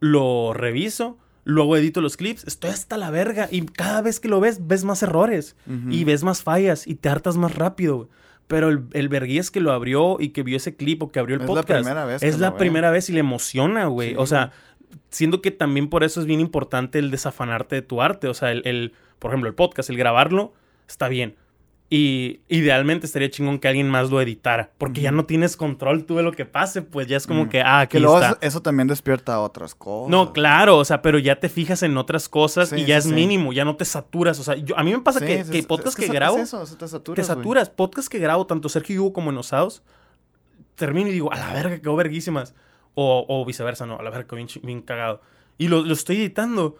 lo reviso, luego edito los clips, estoy hasta la verga y cada vez que lo ves, ves más errores y ves más fallas y te hartas más rápido. güey. Pero el, el vergués que lo abrió y que vio ese clip o que abrió el Es la podcast primera vez es la primera vez y le emociona, güey. Sí, o sea, siento que también por eso es bien importante el desafanarte de tu arte. O sea, el, el- por ejemplo, el podcast, el grabarlo, está bien. Y idealmente estaría chingón que alguien más lo editara. Porque ya no tienes control tú de lo que pase. Pues ya es como Mm. que, ah, aquí Que luego está. eso, eso también despierta otras cosas. No, claro, o sea, pero ya te fijas en otras cosas y ya sí, es sí. mínimo, ya no te saturas. O sea, yo- a mí me pasa que, que sí, podcast es que, grabo, es eso, te saturas. te saturas. Podcast que grabo, tanto Sergio y Hugo como en Osados, termino y digo, a la verga, quedó verguísimas. O, o viceversa, no, a la verga, quedó bien, bien cagado. Y lo, lo estoy editando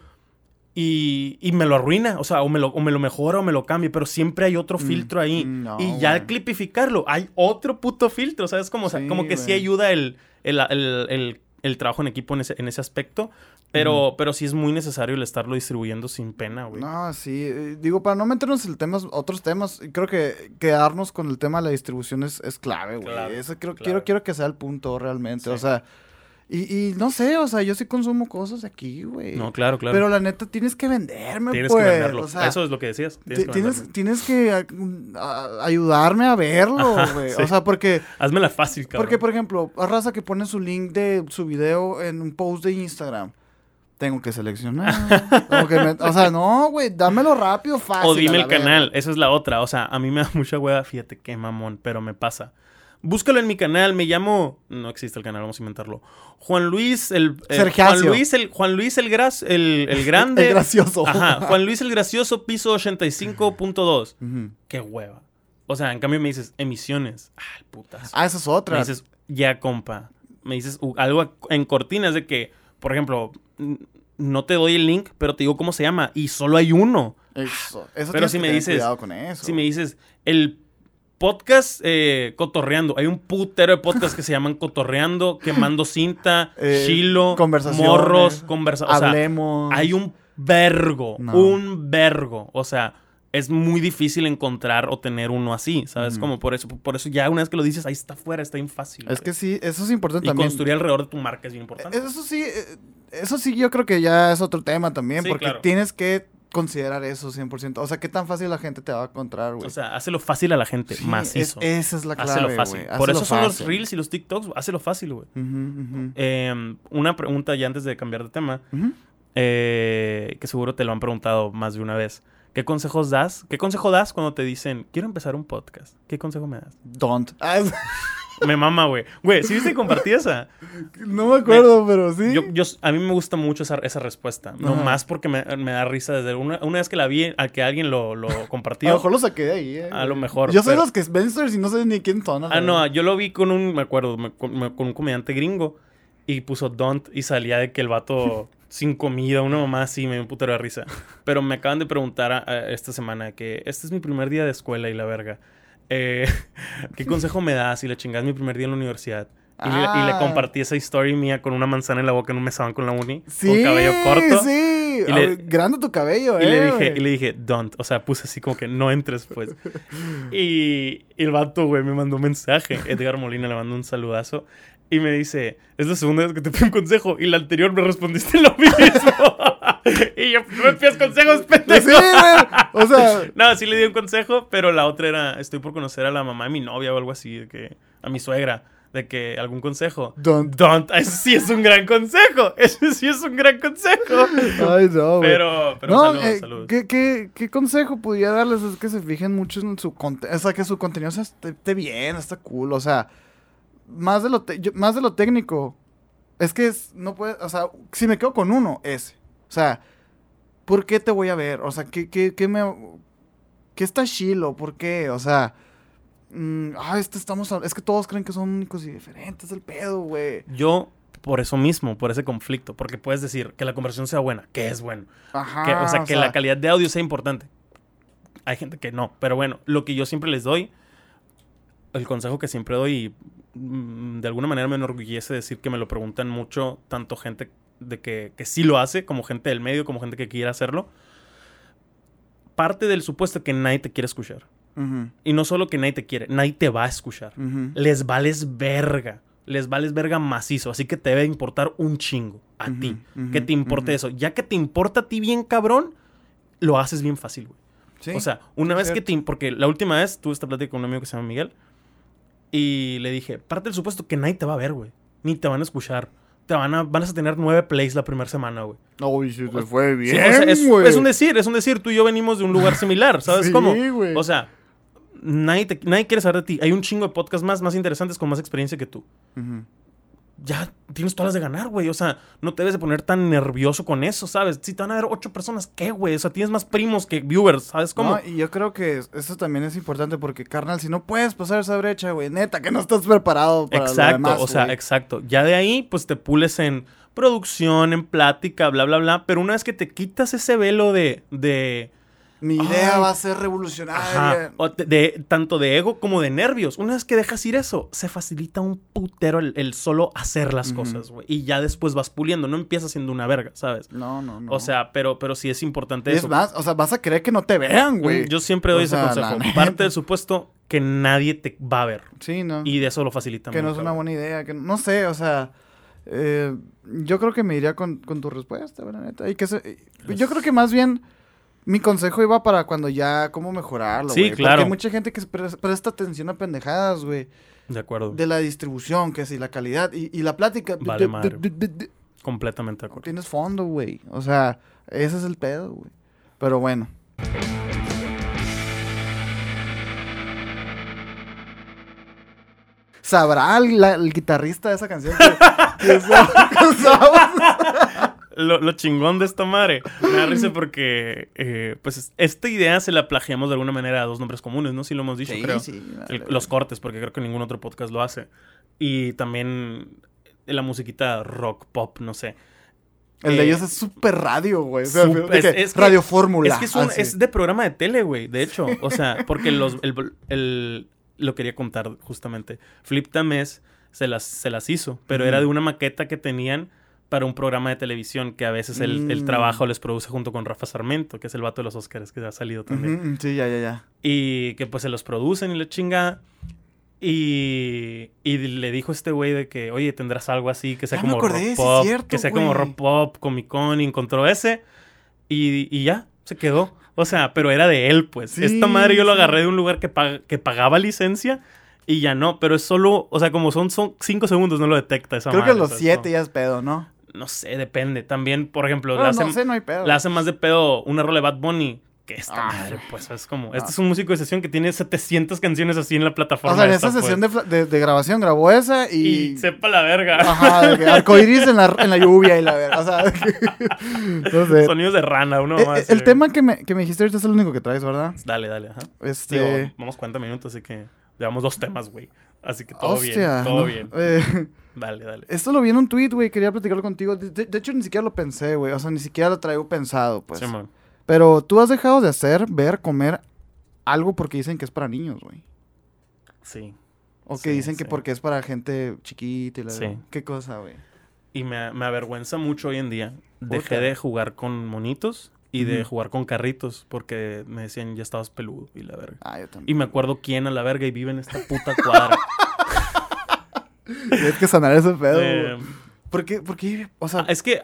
y, y me lo arruina, o sea, o me lo, o me lo mejora o me lo cambia, pero siempre hay otro Mm, filtro ahí. no, y ya al clipificarlo, hay otro puto filtro, ¿sabes? Como, o sea, como que sí ayuda el, el, el- el- trabajo en equipo en ese, en ese aspecto, pero, pero sí es muy necesario el estarlo distribuyendo sin pena, güey. No, sí. eh, Digo, para no meternos en temas, otros temas, creo que quedarnos con el tema de la distribución es, es clave, güey. Claro, Eso creo, claro. quiero, quiero que sea el punto realmente. Sí. O sea, y, y no sé, o sea, yo sí consumo cosas aquí, güey. No, claro, claro. Pero la neta, tienes que venderme, tienes pues. que venderlo. O sea, Eso es lo que decías. Tienes ti- que tienes, venderlo. tienes que a- a- ayudarme a verlo, güey. sí. O sea, porque, Hazmela fácil, cabrón. porque, por ejemplo, a raza que pone su link de su video en un post de Instagram. Tengo que seleccionar. Como que me- o sea, no, güey, dámelo rápido, fácil. O dime el canal, esa es la otra. O sea, a mí me da mucha hueva, fíjate qué mamón, pero me pasa. Búscalo en mi canal, me llamo. No existe el canal, vamos a inventarlo. Juan Luis el. eh. Juan Luis el. Juan Luis el Gras, el, el grande. El gracioso. Ajá. Juan Luis el gracioso, piso 85.2. Ujú. Qué hueva. O sea, en cambio me dices emisiones. Ah, putas. Ah, esa es me otra. dices, ya, compa. Me dices uh, algo en cortinas de que, por ejemplo, no te doy el link, pero te digo cómo se llama. Y solo hay uno. Eso. eso Pero si que me dices- Cuidado con eso. Si me dices, el podcast eh, Cotorreando, hay un putero de podcasts que se llaman Cotorreando, Quemando Cinta, Eh, Chilo, Morros, conversa O sea, Hablemos. hay un vergo, No. un vergo. O sea, es muy difícil encontrar o tener uno así, ¿sabes? Ujú. Como por eso, por eso ya una vez que lo dices, ahí está afuera, está bien fácil. Es güey. que sí, eso es importante y también. construir alrededor de tu marca es bien importante. Eso sí, eh, eso sí yo creo que ya es otro tema también, Sí, porque claro. tienes que considerar eso 100%. O sea, qué tan fácil la gente te va a encontrar, güey. O sea, hácelo fácil a la gente, Sí, macizo. es- esa es la clave, fácil. Por eso son los reels y los TikToks, hácelo fácil, güey. Eh, una pregunta ya antes de cambiar de tema, eh, que seguro te lo han preguntado más de una vez. ¿Qué consejos das? ¿Qué consejo das cuando te dicen, quiero empezar un podcast? ¿Qué consejo me das? Don't. Me mama, güey. Güey, ¿sí viste compartí esa? No me acuerdo, pero sí. Yo, yo, a mí me gusta mucho esa, esa respuesta. No Ajá. más porque me, me da risa desde una, una vez que la vi, a que alguien lo, lo a lo compartió. mejor lo saqué de ahí, eh. A lo mejor, Yo soy pero- los que Spencer y no sé ni quién son. Ah, no, yo lo vi con un, me acuerdo, me- con, un comediante gringo y puso Don't y salía de que el vato sin comida, una mamá así, me dio un putero de risa. Pero me acaban de preguntar a- a esta semana que este es mi primer día de escuela y la verga. Eh, ¿Qué consejo me das si la chingada es mi primer día en la universidad? Y, le, y le Ah. compartí esa historia mía con una manzana en la boca en un mesón con la uni, Sí, con cabello corto. Sí, Y le- grande tu cabello, Y eh. le, dije, y le dije, don't. O sea, puse así como que no entres, pues. Y, y el vato, güey, me mandó un mensaje. Edgar Molina le mandó un saludazo. Y me dice, es la segunda vez que te pido un consejo. Y la anterior me respondiste lo mismo. y yo, no me pidas consejos, pendejo. Sí. O sea, No, sí le di un consejo, pero la otra era, estoy por conocer a la mamá de mi novia o algo así, de que, a mi suegra, de que algún consejo. don't. Don't, ese sí es un gran consejo. Ese sí es un gran consejo. Ay, no. Pero, pero no, eh. ¿qué, qué, qué consejo pudiera darles? Es que se fijen mucho en su contenido. O sea, que su contenido sea- esté, bien, está cool. O sea, más de lo, te- más de lo técnico. Es que es- no puede. O sea, si me quedo con uno, ese. O sea, ¿por qué te voy a ver? O sea, ¿qué, qué, qué me. ¿Qué está chilo? ¿Por qué? O sea. mm, ah, este estamos. Es que todos creen que son únicos y diferentes. el pedo, güey. Yo, por eso mismo, por ese conflicto, porque puedes decir que la conversación sea buena, que es bueno. Ajá. que- o sea, que la calidad de audio sea importante. Hay gente que no, pero bueno, lo que yo siempre les doy, el consejo que siempre doy, y, mm, de alguna manera me enorgullece decir que me lo preguntan mucho, tanto gente de que, que sí lo hace, como gente del medio, como gente que quiere hacerlo. Parte del supuesto que nadie te quiere escuchar. Y no solo que nadie te quiere, nadie te va a escuchar ujú. les vales verga. Les vales verga macizo. Así que te debe importar un chingo a ti. que te importe eso. Ya que te importa a ti bien cabrón, lo haces bien fácil, güey. Sí, O sea, una sí, vez que te... Porque la última vez tuve esta plática con un amigo que se llama Miguel. Y le dije, parte del supuesto que nadie te va a ver, güey. Ni te van a escuchar. Te van a, van a tener nueve plays la primera semana, güey. Uy, sí, te fue Sí, bien, o sea, es, güey. es un decir, es un decir. Tú y yo venimos de un lugar similar, ¿sabes Sí, cómo? güey. O sea, nadie, te- nadie quiere saber de ti. Hay un chingo de podcasts más, más interesantes con más experiencia que tú. Ujú. Ya tienes todas las de ganar, güey. O sea, no te debes de poner tan nervioso con eso, ¿sabes? Si te van a ver ocho personas, ¿qué, güey? O sea, tienes más primos que viewers, ¿sabes cómo? No, y yo creo que eso también es importante porque, carnal, si no puedes pasar esa brecha, güey, neta, que no estás preparado para lo exacto, demás, o sea, exacto. Ya de ahí, pues te pules en producción, en plática, bla, bla, bla. Pero una vez que te quitas ese velo de. de Mi idea Ay. va a ser revolucionaria. O de, tanto de ego como de nervios. Una vez que dejas ir eso, se facilita un putero el, el solo hacer las cosas, güey. Y ya después vas puliendo. No empiezas siendo una verga, ¿sabes? No, no, no. O sea, pero, pero sí es importante es eso. más, o sea, vas a querer que no te vean, güey. Mm, Yo siempre doy O ese sea, consejo. Parte del supuesto que nadie te va a ver. Sí, no. Y de eso lo facilita que no es una buena idea, que no sé, o sea, eh, yo creo que me iría con, con tu respuesta, güey, la neta. Y que se- yo creo que más bien mi consejo iba para cuando ya, cómo mejorarlo, Sí, güey. Porque claro. hay mucha gente que pre- presta atención a pendejadas, güey. De acuerdo. De la distribución, que si la calidad y, y la plática. Vale madre. Completamente de acuerdo. tienes fondo, güey. O sea, ese es el pedo, güey. Pero bueno. ¿Sabrá el, la- el guitarrista de esa canción que, que usamos? Lo, lo chingón de esta madre me da risa porque, eh, pues, esta idea se la plagiamos de alguna manera a dos nombres comunes, ¿no? Sí lo hemos dicho, Sí, creo. sí, El- vale. los cortes, porque creo que ningún otro podcast lo hace. Y también la musiquita rock, pop, no sé. El de eh, ellos es súper radio, güey. O sea, es- es que- radio fórmula. Es que es, un- así. es de programa de tele, güey, de hecho. O sea, porque los, el, el- lo quería contar justamente. Flip Tamés se las, se las hizo, pero era de una maqueta que tenían para un programa de televisión que a veces el, el Mm. trabajo les produce junto con Rafa Sarmento, que es el vato de los Oscars que ha salido también. Ujú, sí, ya, ya, ya. Y que pues se los producen y la chinga. Y, y le dijo este güey de que, oye, tendrás algo así que sea Ya como acordé, rock pop, cierto, que sea como rock pop, Comic Con, y encontró ese. Y, y ya, se quedó. O sea, pero era de él, pues. Sí, Esta madre yo lo agarré de un lugar que, pag- que pagaba licencia y ya no. Pero es solo, o sea, como son, son cinco segundos, no lo detecta esa Creo madre. que los siete No, ya es pedo, ¿no? No sé, depende. También, por ejemplo, le, no hace, sé, no hay pedo. le hace más de pedo una rola de Bad Bunny ¿qué es esta Ah. madre? Pues es como, este es un músico de sesión que tiene 700 canciones así en la plataforma. O sea, en esta, esa pues. sesión de, fla- de- de grabación grabó esa Y y. sepa la verga. Ajá, de que arcoiris en la, en la lluvia y la verga. O sea, de que- no sé. Sonidos de rana, uno Eh, más. eh, el tema que me, que me dijiste ahorita es el único que traes, ¿verdad? Dale, dale, ajá. Este. Digo, vamos 40 minutos, así que llevamos dos temas, güey. Así que todo hostia, bien, todo ¿no? bien. Eh, Dale, dale. esto lo vi en un tweet, güey. Quería platicarlo contigo. De, hecho, ni siquiera lo pensé, güey. O sea, ni siquiera lo traigo pensado, pues. Pero tú has dejado de hacer, ver, comer algo porque dicen que es para niños, güey. Sí. O que Sí, dicen que sí. porque es para gente chiquita y la Sí. ¿Qué cosa, güey? Y me, me avergüenza mucho hoy en día. Dejé de jugar con monitos y de jugar con carritos porque me decían ya estabas peludo y la verga. Ah, yo también. Y me acuerdo quién a la verga y vive en esta puta cuadra. Tienes que sanar ese pedo, Eh. ¿Por qué? ¿Por qué? O sea, Ah, es que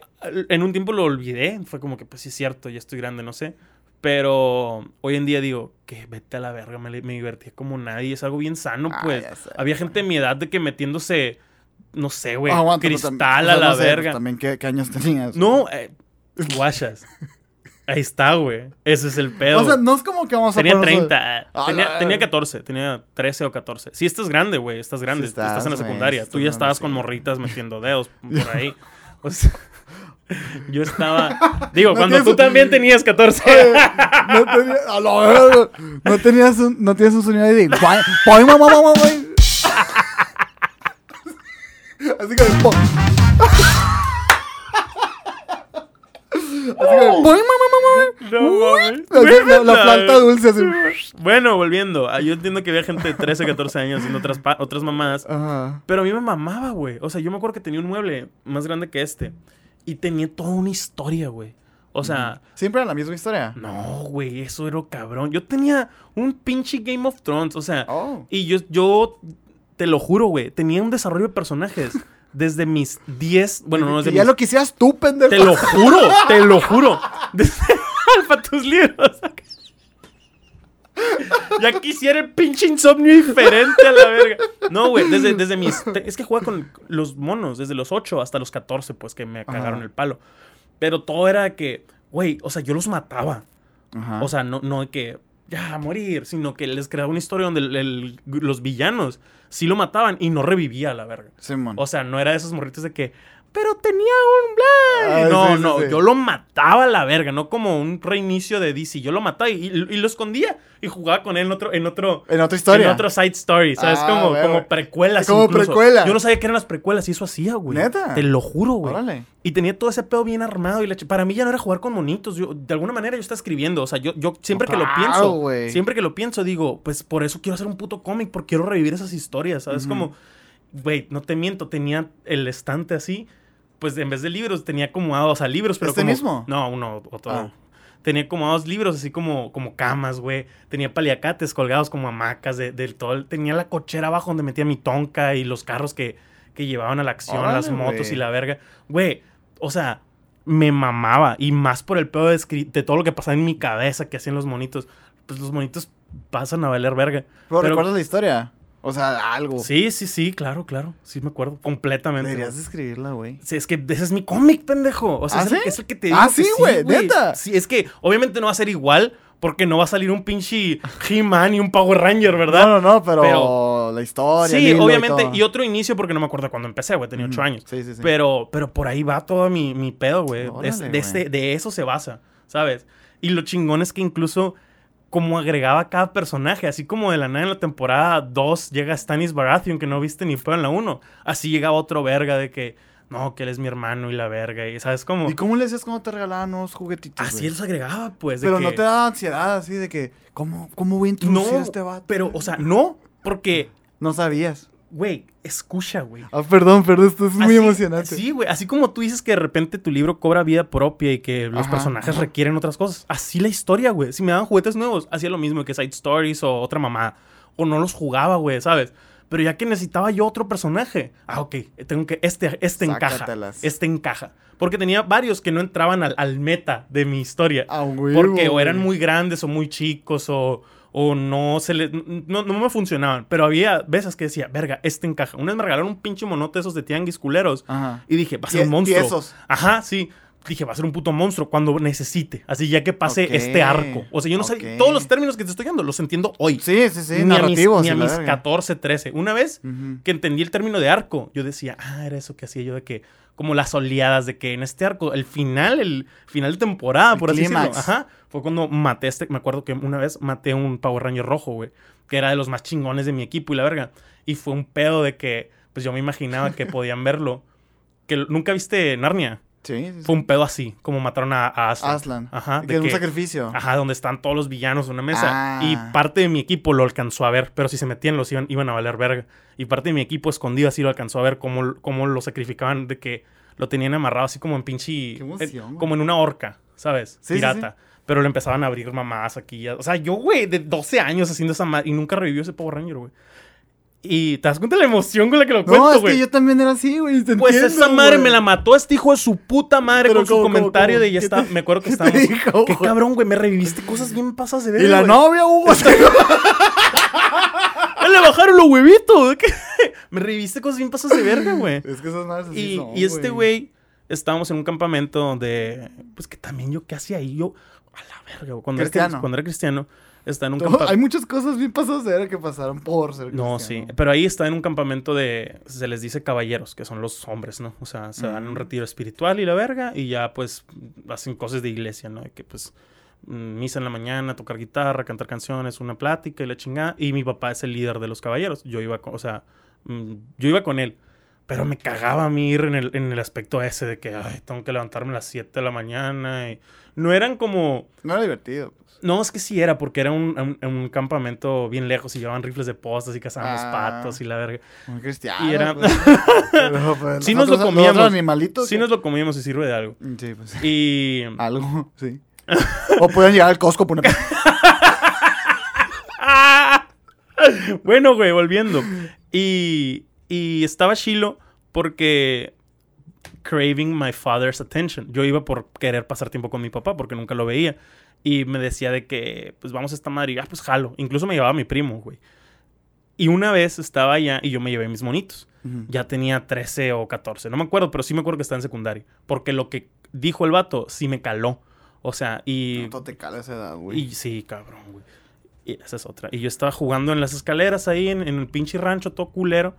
en un tiempo lo olvidé. Fue como que, pues sí es cierto, ya estoy grande, no sé. Pero hoy en día digo, que vete a la verga, me, me divertía como nadie. Es algo bien sano, Ah, pues. Había gente de mi edad de que metiéndose, no sé, güey, cristal a la no sé, pues, verga. también, ¿qué, qué años tenías? No, eh, guachas. Ahí está, güey. Ese es el pedo. O sea, no es como que vamos a Tenía ponernos- 30. Ah, tenía, tenía 14. Tenía 13 o 14. Sí, estás grande, güey. Estás grande. Sí estás, estás, en la secundaria. estás Tú ya estabas con morritas metiendo dedos por ahí. O sea, yo estaba... Digo, No cuando tienes tú también tenías 14. no, tenía- a no tenías un, no tienes un sonido de guay, mamá, mamá, güey. Así que Así guay, mamá, mamá, No, mames. güey. Así, la, la La- planta dulce así. Bueno, volviendo. Ah, Yo entiendo que había gente de 13, 14 años haciendo otras, otras. Ajá. Pero a mí me mamaba, güey. O sea, yo me acuerdo que tenía un mueble más grande que este. Y tenía toda una historia, güey. O sea, Siempre era la misma historia. no, güey, eso era cabrón. Yo tenía un pinche Game of Thrones. O sea, Oh. y yo, yo te lo juro, güey, tenía un desarrollo de personajes desde mis 10. Bueno, no, Que desde ya mis. lo quisieras tú, pendejo. Te lo juro, te lo juro. Desde para tus libros. Ya quisiera el pinche insomnio diferente a la verga. No, güey, desde, desde mis... Es que juega con los monos, desde los 8 hasta los 14, pues que me cagaron Ajá. el palo. Pero todo era que, güey, o sea, yo los mataba. Ajá. O sea, no, no de que ya a morir, sino que les creaba una historia donde el- el- los villanos sí lo mataban y no revivía a la verga. Simón. O sea, no era de esos morritos de que, pero tenía un bla. Ay, no, sí, no, sí. yo lo mataba a la verga, no como un reinicio de DC. Yo lo mataba y, y- y lo escondía y jugaba con él en otro, en otro, en otra historia. en otro side story, ¿sabes? Ah, como, como precuelas. Como incluso. precuela. Yo no sabía que eran las precuelas y eso hacía, güey. ¿Neta? Te lo juro, güey. Órale. Y tenía todo ese pedo bien armado. Y la para mí ya no era jugar con monitos. Yo, de alguna manera yo estaba escribiendo. O sea, yo, yo siempre que lo pienso, güey. siempre que lo pienso, digo, pues por eso quiero hacer un puto cómic, porque quiero revivir esas historias. ¿Sabes? Como, güey, no te miento, tenía el estante así. Pues en vez de libros, tenía acomodados a libros, pero ¿Este como- mismo? No, uno, otro. Ah. Tenía acomodados libros así como, como camas, güey. Tenía paliacates colgados como hamacas de, del todo. el- Tenía la cochera abajo donde metía mi tonka y los carros que, que llevaban a la acción, Órale, las motos y la verga. Güey, o sea, me mamaba. Y más por el pedo de, de todo lo que pasaba en mi cabeza que hacían los monitos. Pues los monitos pasan a valer verga. ¿Pero, pero- recuerdas la historia? O sea, algo. Sí, sí, sí, claro, claro. Sí me acuerdo completamente. Deberías güey. de escribirla, güey. Sí, es que ese es mi cómic, pendejo. O sea, ¿Ah, es, el, sí? es el que te Ah, que sí, güey, neta. Sí, es que obviamente no va a ser igual porque no va a salir un pinche He-Man y un Power Ranger, ¿verdad? No, no, no, pero, Pero- la historia. sí, y obviamente. Y, otro inicio porque no me acuerdo cuando empecé, güey. Tenía ocho años. Sí, sí, sí. Pero, pero por ahí va todo mi, mi pedo, güey. Órale, Es- de, güey. este- de eso se basa, ¿sabes? Y lo chingón es que incluso como agregaba cada personaje, así como de la nada en la temporada 2 llega Stanis Baratheon, que no viste ni fue en la 1. Así llegaba otro verga de que, no, que él es mi hermano y la verga. Y ¿sabes cómo? ¿Y cómo le decías cuando te regalaban unos juguetitos? Así güey? los agregaba, pues. de Pero que- no te da ansiedad así de que, ¿cómo, cómo voy a introducir No, a este vato? pero, o sea, no, porque, No sabías. Güey, escucha, güey. Ah, perdón, perdón, esto es muy emocionante. Sí, güey. Así como tú dices que de repente tu libro cobra vida propia y que los Ajá, personajes ajá. requieren otras cosas. Así la historia, güey. Si me daban juguetes nuevos, hacía lo mismo que Side Stories o otra mamá. O no los jugaba, güey, ¿sabes? Pero ya que necesitaba yo otro personaje. Ah, ok. Tengo que. Este, este encaja. Este encaja. Porque tenía varios que no entraban al, al meta de mi historia. Ah, güey. Porque o eran muy grandes o muy chicos o, o no se le, no, no me funcionaban. Pero había veces que decía, verga, este encaja. Una vez me regalaron un pinche monote de esos de tianguis culeros. Ajá. Y dije, va a ser un monstruo. tiesos. Ajá, sí. dije, va a ser un puto monstruo cuando necesite. Así ya que pase este arco. O sea, yo no sé, todos los términos que te estoy dando los entiendo hoy. Sí, sí, sí, ni a mis, narrativos. ni a mis verga. 14, 13. Una vez que entendí el término de arco, yo decía, ah, era eso que hacía yo de que, como las oleadas, de que en este arco, el final, el final de temporada, El por así decirlo, ajá, fue cuando maté este, me acuerdo que una vez maté un Power Ranger rojo, güey, que era de los más chingones de mi equipo y la verga. Y fue un pedo de que, pues yo me imaginaba que podían verlo. Que nunca viste Narnia. Sí, sí, sí. Fue un pedo así, como mataron a, a Aslan. Aslan. Ajá, Que de es un que- sacrificio. Ajá, donde están todos los villanos en una mesa. Ah. Y parte de mi equipo lo alcanzó a ver, pero si se metían los iban, iban a valer verga. Y parte de mi equipo escondido así lo alcanzó a ver cómo, cómo lo sacrificaban, de que lo tenían amarrado así como en pinche... Qué emoción, eh, como en una horca, ¿sabes? Sí, Pirata. Pero le empezaban a abrir mamás aquí. ya- O sea, yo, güey, de 12 años haciendo esa madre y nunca revivió ese Power Ranger, güey. Y te das cuenta de la emoción con la que lo no, cuento, es güey. que yo también era así, güey. te Pues entiendo, esa madre me la mató este hijo de su puta madre Pero con su ¿cómo, cómo, comentario cómo? de ya ¿Qué está. Me acuerdo que estábamos. dijo, Qué cabrón, güey. Me reviviste cosas bien pasas de ver. Y la güey. novia, Hugo. ¡Ah, Le bajaron los huevitos. Me reviviste cosas bien pasas de verga, güey. es que esas madres así Y, son, y este güey, estábamos en un campamento donde. Pues que también yo, ¿qué hacía ahí? Yo, a la verga, güey. Cuando, Era, Cristiano. cuando era cristiano, estaba en un campamento. Hay muchas cosas bien pasadas de ver que pasaron por ser No, sí. cristiano. Pero ahí está en un campamento de. Se les dice caballeros, que son los hombres, ¿no? O sea, se dan un Mm. retiro espiritual y la verga. Y ya, pues, hacen cosas de iglesia, ¿no? De que, pues, mm, misa en la mañana, tocar guitarra, cantar canciones, una plática y la chingada. Y mi papá es el líder de los caballeros. Yo iba con. O sea, mm, yo iba con él. Pero me cagaba a mí ir en el, en el aspecto ese de que, ay, tengo que levantarme a las 7 de la mañana. Y no eran como. No era divertido. No, es que sí era, porque era un, un- un campamento bien lejos y llevaban rifles de postas y cazaban los Ah. patos y la verga. Muy cristiano. Y era- pues. Pero, pues, Sí nos lo comíamos. animalitos. Sí nos lo comíamos y sirve de algo. Sí, pues. Y... Algo, sí. o pueden llegar al Costco por una... bueno, güey, volviendo. Y, y estaba Shiloh porque craving my father's attention. Yo iba por querer pasar tiempo con mi papá porque nunca lo veía. Y me decía de que, pues vamos a esta madre. Y, ah, pues jalo. Incluso me llevaba a mi primo, güey. Y una vez estaba allá y yo me llevé mis monitos. Ya tenía 13 o 14. No me acuerdo, pero sí me acuerdo que estaba en secundaria. Porque lo que dijo el vato sí me caló. O sea, y... No, te cala esa edad, güey. Y sí, cabrón, güey. Y esa es otra. Y yo estaba jugando en las escaleras ahí, en, en el pinche rancho, todo culero.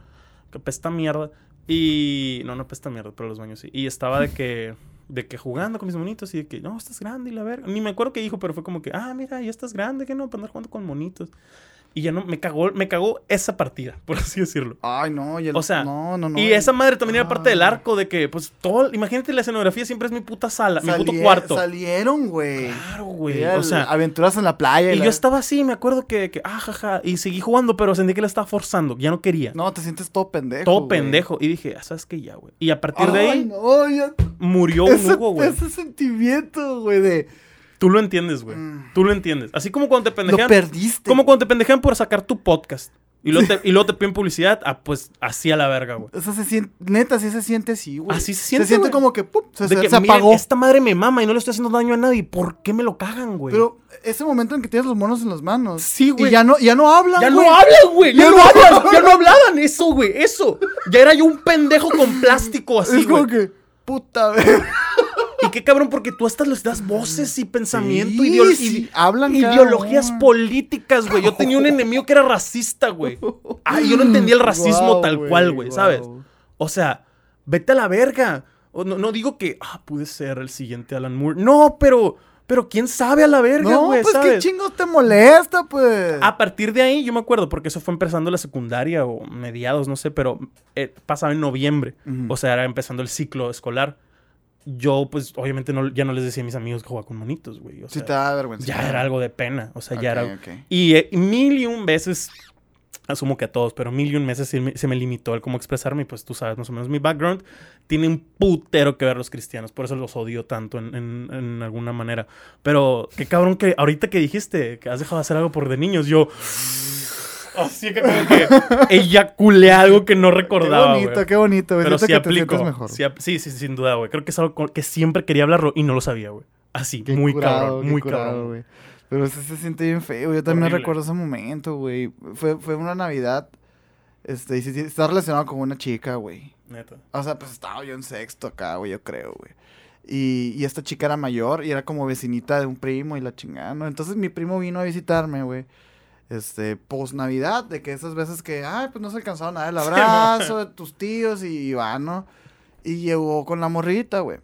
Que pesta mierda. Y. No, no pesta mierda, pero los baños sí. Y estaba de que. De que jugando con mis monitos y de que, no, estás grande y la verga. Ni me acuerdo qué dijo, pero fue como que, ah, mira, ya estás grande, que no, para andar jugando con monitos. Y ya no, me cagó, me cagó esa partida, por así decirlo. Ay, no. Y el- O sea, no, no, no. y esa madre también era parte del Ah. arco de que, pues, todo, imagínate la escenografía siempre es mi puta sala, mi puto cuarto. Salieron, güey. Claro, güey. O sea, aventuras en la playa. y la- yo estaba así, me acuerdo que, que, ah, jaja, y seguí jugando, pero sentí que la estaba forzando, ya no quería. No, te sientes todo pendejo. todo pendejo. Y dije, ah, ¿sabes qué? Ya, güey. Y a partir de ahí, no, ya- murió un Hugo, güey. ese sentimiento, güey, de. Tú lo entiendes, güey. Mm. Tú lo entiendes. Así como cuando te Lo pendejean. perdiste. Como cuando te pendejean por sacar tu podcast. Y luego, te, y luego te piden publicidad, ah, pues así a la verga, güey. O sea, se siente, neta, sí se siente así, güey. Así se siente, Se siente güey. como que, ¡pum! Se, De se- que, se miren, apagó. esta madre me mama y no le estoy haciendo daño a nadie. ¿Por qué me lo cagan, güey? Pero ese momento en que tienes los monos en las manos. Sí, güey. Y ya no, ya no hablan, Ya güey. no hablan, güey. Ya, Ya no no hablan. Ya no hablaban eso, güey. Eso. Ya era yo un pendejo con plástico así, es como güey. que, puta, ver. Qué cabrón, porque tú hasta les das voces y pensamiento, Sí, ideolo- sí, hablan ideologías políticas, güey. Yo tenía un enemigo que era racista, güey. Ah, yo no entendía el racismo tal cual, güey. ¿sabes? O sea, vete a la verga. No, no digo que, ah, pude ser el siguiente Alan Moore. No, pero, pero quién sabe a la verga, No, güey, pues qué ¿sabes? chingo te molesta, pues. A partir de ahí, yo me acuerdo, porque eso fue empezando la secundaria o mediados, no sé, pero eh, pasaba en noviembre. O sea, era empezando el ciclo escolar. Yo, pues, obviamente no, ya no les decía a mis amigos que jugaba con monitos, güey. O sí te da vergüenza. ya era algo de pena. O sea, ya era. Y eh, mil y un veces, asumo que a todos, pero mil y un veces me- se me limitó el cómo expresarme. Y pues tú sabes más o menos mi background. Tiene un putero que ver los cristianos. Por eso los odio tanto en, en- en alguna manera. Pero qué cabrón que ahorita que dijiste que has dejado de hacer algo por de niños, yo. Así que como que eyaculé algo que no Qué recordaba. bonito, güey. qué bonito, güey. Pero sí te aplico. mejor. Sí, ap- sí, sí, sin duda, güey. Creo que es algo que siempre quería hablarlo y no lo sabía, güey. Así, Qué muy curado, cabrón, qué muy curado, cabrón. güey. Pero se siente bien feo. Yo también Horrible. recuerdo ese momento, güey. Fue, fue una Navidad. Este, y sí, está relacionado con una chica, güey. Neta. O sea, pues estaba yo en sexto acá, güey, yo creo, güey. Y, y esta chica era mayor y era como vecinita de un primo y la chingada, ¿no? Entonces mi primo vino a visitarme, güey. Este, post Navidad, de que esas veces que, ay, pues no se alcanzaron a dar el abrazo de tus tíos y va, ¿no? Y llegó con la morrita, güey.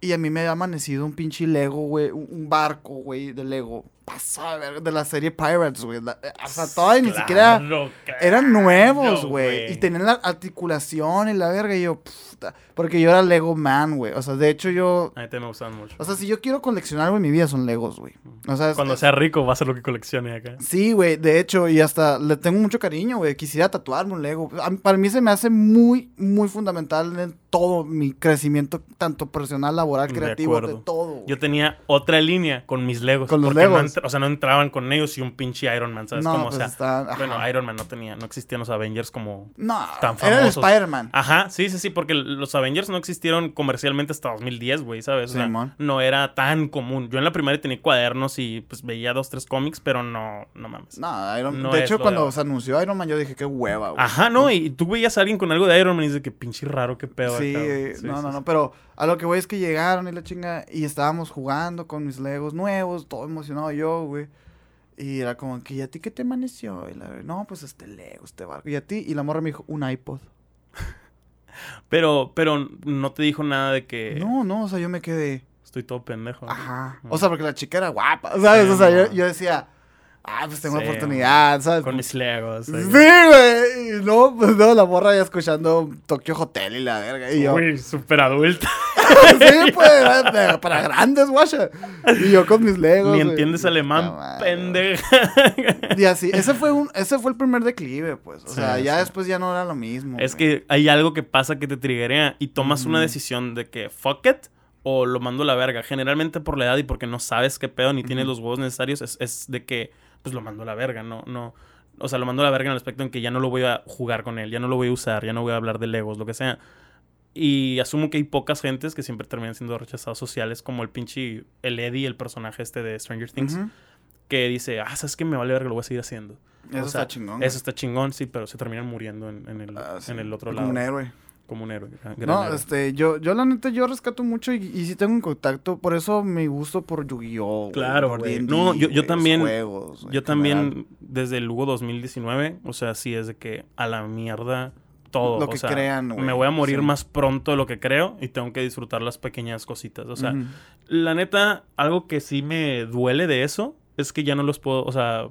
Y a mí me había amanecido un pinche Lego, güey. Un barco, güey, de Lego. Pasada, verga, de la serie Pirates, güey. eh, O sea, todavía ni siquiera... Claro, Eran nuevos, güey. Y tenían la articulación y la verga. Y yo, puta. Porque yo era Lego Man, güey. O sea, de hecho yo... A mí también me gustan mucho. O sea, si yo quiero coleccionar en mi vida son Legos, güey. O sea, es- Cuando sea rico va a ser lo que coleccione acá. Sí, güey, de hecho, y hasta le tengo mucho cariño, güey. Quisiera tatuarme un Lego. A- Para mí se me hace muy, muy fundamental en todo mi crecimiento, tanto personal, laboral, De creativo, de, todo. güey. Yo tenía otra línea con mis Legos. Con los Legos. O sea, no entraban con ellos y un pinche Iron Man, ¿sabes? no, cómo? pues o sea, está- bueno, Iron Man no tenía, no existían los Avengers como... no, tan era el famosos. Spider-Man. Ajá, sí, sí, sí, porque los Avengers no existieron comercialmente hasta 2010, güey, ¿sabes? O sea, Simón. no era tan común. Yo en la primaria tenía cuadernos y pues veía dos, tres cómics, pero no, no mames. No, Iron No De hecho, de cuando se anunció Iron Man, yo dije, qué hueva, güey. Ajá, no, y tú veías a alguien con algo de Iron Man y dices que pinche raro, qué pedo. Sí, acá, eh, Sí, no, sí, no, sí. no, pero a lo que voy es que llegaron y la chinga y estábamos jugando con mis Legos nuevos, todo emocionado yo, güey. Y era como que, ¿y a ti qué te amaneció? Y la, no, pues este Lego, este barco. ¿Y a ti? Y la morra me dijo, un iPod. Pero, pero no te dijo nada de que No, no, o sea, yo me quedé, estoy todo pendejo. ajá. O sea, porque la chica era guapa, ¿sabes? O sea, yo, yo decía, ah, pues tengo Sí, oportunidad, ¿sabes? Con mis Legos. Sí, güey. Y no, pues no, la morra ya escuchando Tokyo Hotel y la verga. Y yo, Uy, súper adulta. sí, pues, para- para grandes, guacha. Y yo con mis legos. Ni entiendes alemán, madre. pendeja. Y así, ese fue un, ese fue el primer declive, pues. O Sí, sea, ya después ya no era lo mismo. Es que hay algo que pasa que te triguea y tomas una decisión de que fuck it o lo mando a la verga. Generalmente por la edad y porque no sabes qué pedo ni tienes los huevos necesarios, es, es de que pues lo mando a la verga, no, no. O sea, lo mando a la verga en el aspecto en que ya no lo voy a jugar con él, ya no lo voy a usar, ya no voy a hablar de Legos, lo que sea. Y asumo que hay pocas gentes que siempre terminan siendo rechazados sociales, como el pinche, el Eddie, el personaje este de Stranger Things, que dice, ah, ¿sabes qué? Me vale verga, lo voy a seguir haciendo. Eso o sea, está chingón. Eso está chingón, sí, pero se terminan muriendo en, en el, Ah, sí. en el otro lado. un héroe. Como un héroe. gran- gran No, héroe. este, yo, yo la neta, yo rescato mucho y, y sí tengo un contacto, por eso me gusto por Yu-Gi-Oh! Claro, por No, yo- yo también- juegos, Yo también, desde el Hugo 2019, o sea, sí es de que a la mierda todo. Lo o que sea, crean, güey, Me voy a morir sí. más pronto de lo que creo y tengo que disfrutar las pequeñas cositas. O sea, la neta, algo que sí me duele de eso es que ya no los puedo, o sea,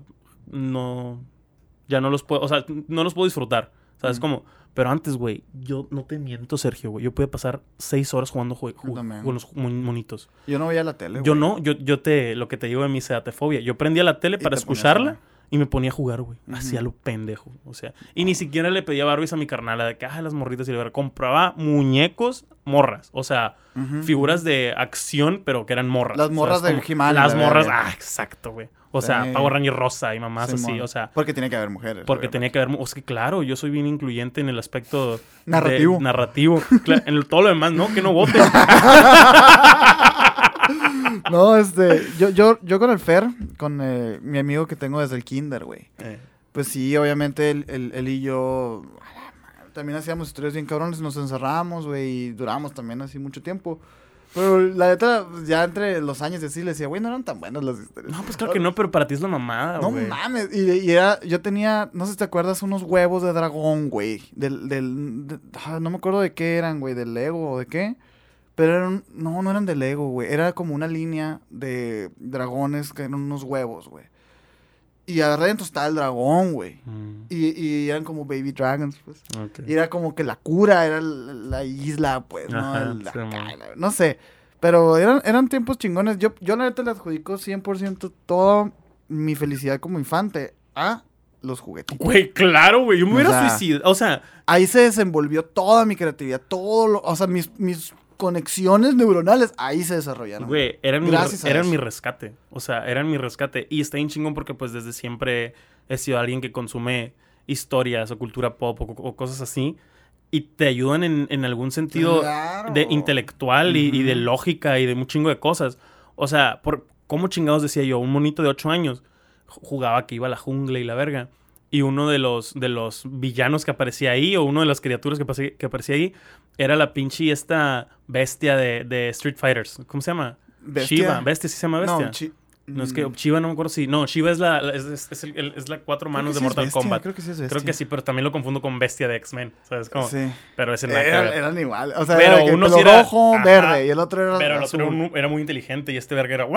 no, ya no los puedo, o sea, no los puedo disfrutar. ¿Sabes Ujú. cómo? Pero antes, güey, yo no te miento, Sergio, güey. Yo podía pasar seis horas jugando jue- ju- con los mon- monitos. Yo no veía la tele, Yo no, yo, yo te, lo que te digo de mi sedatefobia. Yo prendía la tele para ponías escucharla y me ponía a jugar, güey. Hacía lo pendejo. O sea, y ni siquiera le pedía Barbies a mi carnala de que, ah, las morritas y verga. Compraba muñecos, morras. O sea, figuras de acción, pero que eran morras. Las morras He-Man y Las la morras, ah, exacto, güey. O sea, Sí. Power Ranger rosa y mamás así, o sea. Porque tiene que haber mujeres. Porque obviamente. tenía que haber... O sea, que claro, yo soy bien incluyente en el aspecto... de- Narrativo. narrativo. En todo lo demás, no, que no vote. No, este, yo, yo, yo con el Fer, con eh, mi amigo que tengo desde el kinder, güey. Eh, Pues sí, obviamente él, él- él y yo también hacíamos historias bien cabrones, nos encerrábamos, güey, y duramos también así mucho tiempo. Pero la neta, pues, ya entre los años y así, le decía, güey, no eran tan buenas las historias. no, pues claro que no, pero para ti es la mamada, No güey. mames, y, y era, yo tenía, no sé si te acuerdas, unos huevos de dragón, güey. Del, del, de- ah, no me acuerdo de qué eran, güey, del Lego o de qué. Pero eran, no, no eran de Lego, güey. Era como una línea de dragones que eran unos huevos, güey. Y adentro estaba el dragón, güey. Mm, Y, y eran como baby dragons, pues. Y era como que la cura era la, la isla, pues, ¿no? Ajá, El- sí, acá, la- no sé. Pero eran, eran tiempos chingones. Yo, yo la neta le adjudico 100% toda mi felicidad como infante a los juguetes. Güey, claro, güey. Yo me O hubiera sea, suicidado. O sea, Ahí se desenvolvió toda mi creatividad, todo lo, o sea, mis, mis conexiones neuronales, ahí se desarrollaron. güey, eran, mi, Gracias eran mi rescate. O sea, eran mi rescate. Y está bien chingón porque, pues, desde siempre he sido alguien que consume historias o cultura pop o, o cosas así. Y te ayudan en, en algún sentido Claro. de intelectual y, y de lógica y de un chingo de cosas. O sea, por, ¿cómo chingados decía yo? Un monito de 8 años ju- jugaba que iba a la jungla y la verga. Y uno de los, de los villanos que aparecía ahí, o uno de las criaturas que, que aparecía ahí, era la pinche esta bestia de, de Street Fighters. ¿Cómo se llama? Bestia. Shiva. Bestia, sí se llama bestia. No, chi- No, es que mm, Shiva no me acuerdo si. No, Shiva es la, es, es- es el- el- es la cuatro creo manos de sí Mortal bestia, Kombat. Creo que sí es Creo bestia. que sí, pero también lo confundo con bestia de X-Men. ¿Sabes cómo? Sí. Pero ese nada que Eran, igual. O sea, Pero era uno sí era- rojo, ajá. verde. Y el otro era Pero el azul. otro era, era muy inteligente y este verga era.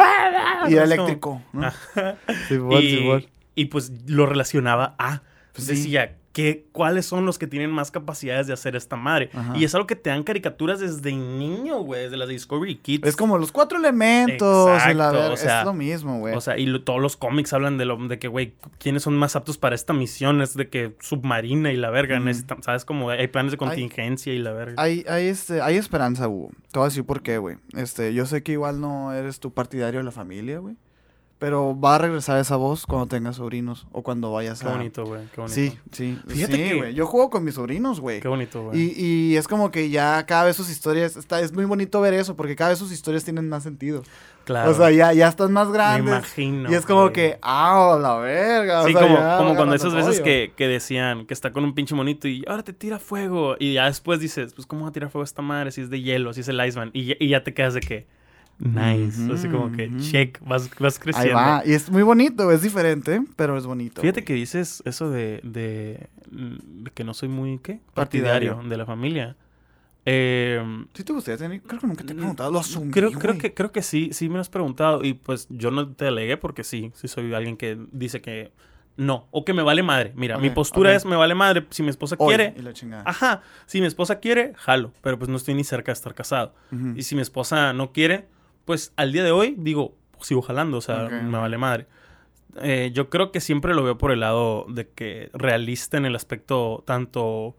Y era eléctrico. ¿no? Ajá. Simón, y, pues lo relacionaba a. Pues Sí. decía, ¿qué, ¿cuáles son los que tienen más capacidades de hacer esta madre? Ajá. Y es algo que te dan caricaturas desde niño, güey, desde las de Discovery Kids. Es como los cuatro elementos. la Exacto, verga, o sea, es lo mismo, güey. O sea, y lo- todos los cómics hablan de lo de que, güey, ¿quiénes son más aptos para esta misión? Es de que submarina y la verga. Necesitan- ¿Sabes? Como hay planes de contingencia y la verga. Hay, hay, este, hay esperanza, Hugo. Te voy a decir por qué, güey. Este, yo sé que igual no eres tu partidario de la familia, güey. Pero va a regresar esa voz cuando tengas sobrinos o cuando vayas Qué a... bonito, güey. Qué bonito. Sí, sí. Fíjate sí, que- güey. Yo juego con mis sobrinos, güey. Qué bonito, güey. Y, y es como que ya cada vez sus historias, está, es muy bonito ver eso, porque cada vez sus historias tienen más sentido. Claro. O sea, ya, ya están más me grandes. imagino. y es como que, ah, la verga. o Sí, sea, como, ya como me cuando esas veces que, que decían que está con un pinche monito y ahora te tira fuego. Y ya después dices, pues, ¿cómo va a tirar fuego esta madre? Si es de hielo, si es el Iceman. Y, ya- y ya te quedas de que, nice. Así como que, check, vas, vas Ahí creciendo. va. Y es muy bonito, es diferente, pero es bonito. Fíjate güey. que dices eso de, de, de que no soy muy, ¿qué? Partidario. Partidario de la familia. Eh, Sí te gustaría tener, creo que nunca te he preguntado, lo asumí, creo, creo, que, creo que sí, sí me lo has preguntado. Y pues yo no te alegué porque sí, sí soy alguien que dice que no. O que me vale madre. Mira, mi postura es me vale madre. Si mi esposa Hoy, quiere, y la chingada. Ajá, si mi esposa quiere, jalo, pero pues no estoy ni cerca de estar casado. Y si mi esposa no quiere, pues al día de hoy digo, sigo jalando, o sea, me vale madre. Eh, yo creo que siempre lo veo por el lado de que realista en el aspecto tanto,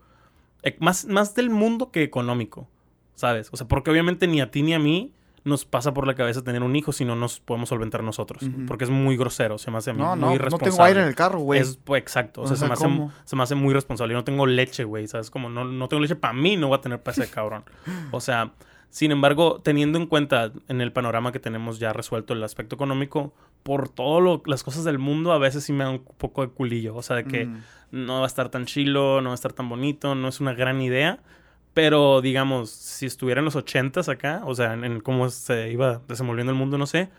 más, más del mundo que económico, ¿sabes? O sea, porque obviamente ni a ti ni a mí nos pasa por la cabeza tener un hijo si no nos podemos solventar nosotros, porque es muy grosero, se me hace No, muy no, no irresponsable. tengo aire en el carro, güey. Es, pues, exacto. O sea, se, me hace, se me hace muy responsable. Yo no tengo leche, güey. ¿Sabes? Como no, no tengo leche para mí, no voy a tener para ese cabrón. O sea, sin embargo, teniendo en cuenta en el panorama que tenemos ya resuelto el aspecto económico, por todas las cosas del mundo, a veces sí me da un poco de culillo. O sea, de que Mm. no va a estar tan chilo, no va a estar tan bonito, no es una gran idea. Pero, digamos, si estuviera en los ochentas acá, o sea, en, en cómo se iba desenvolviendo el mundo, no sé,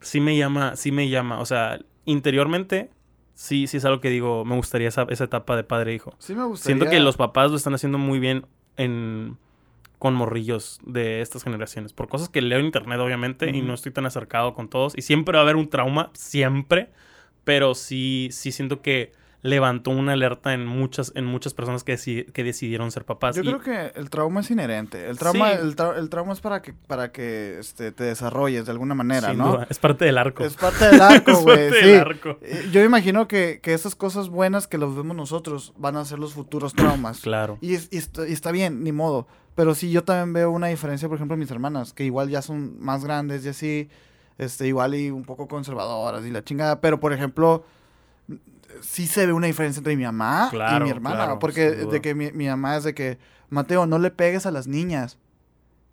sí me llama, sí me llama. O sea, interiormente, sí, sí es algo que digo, me gustaría esa, esa etapa de padre-hijo. Sí me gustaría. Siento que los papás lo están haciendo muy bien en con morrillos de estas generaciones. Por cosas que leo en internet, obviamente, y no estoy tan acercado con todos. Y siempre va a haber un trauma, siempre. Pero sí, sí siento que levantó una alerta en muchas, en muchas personas que, deci- que decidieron ser papás. Yo Y- creo que el trauma es inherente. El trauma, Sí. el, tra- el trauma es para que, para que este, te desarrolles de alguna manera, sin ¿no? duda, es parte del arco. Es parte del arco, Es güey. parte sí. del arco. Yo imagino que, que esas cosas buenas que los vemos nosotros van a ser los futuros traumas. Claro. Y, es- y está, y está bien, ni modo. Pero sí, yo también veo una diferencia, por ejemplo, en mis hermanas, que igual ya son más grandes y así, este, igual y un poco conservadoras y la chingada. Pero, por ejemplo, sí se ve una diferencia entre mi mamá Claro, y mi hermana. claro, porque de que mi, mi mamá es de que, Mateo, no le pegues a las niñas.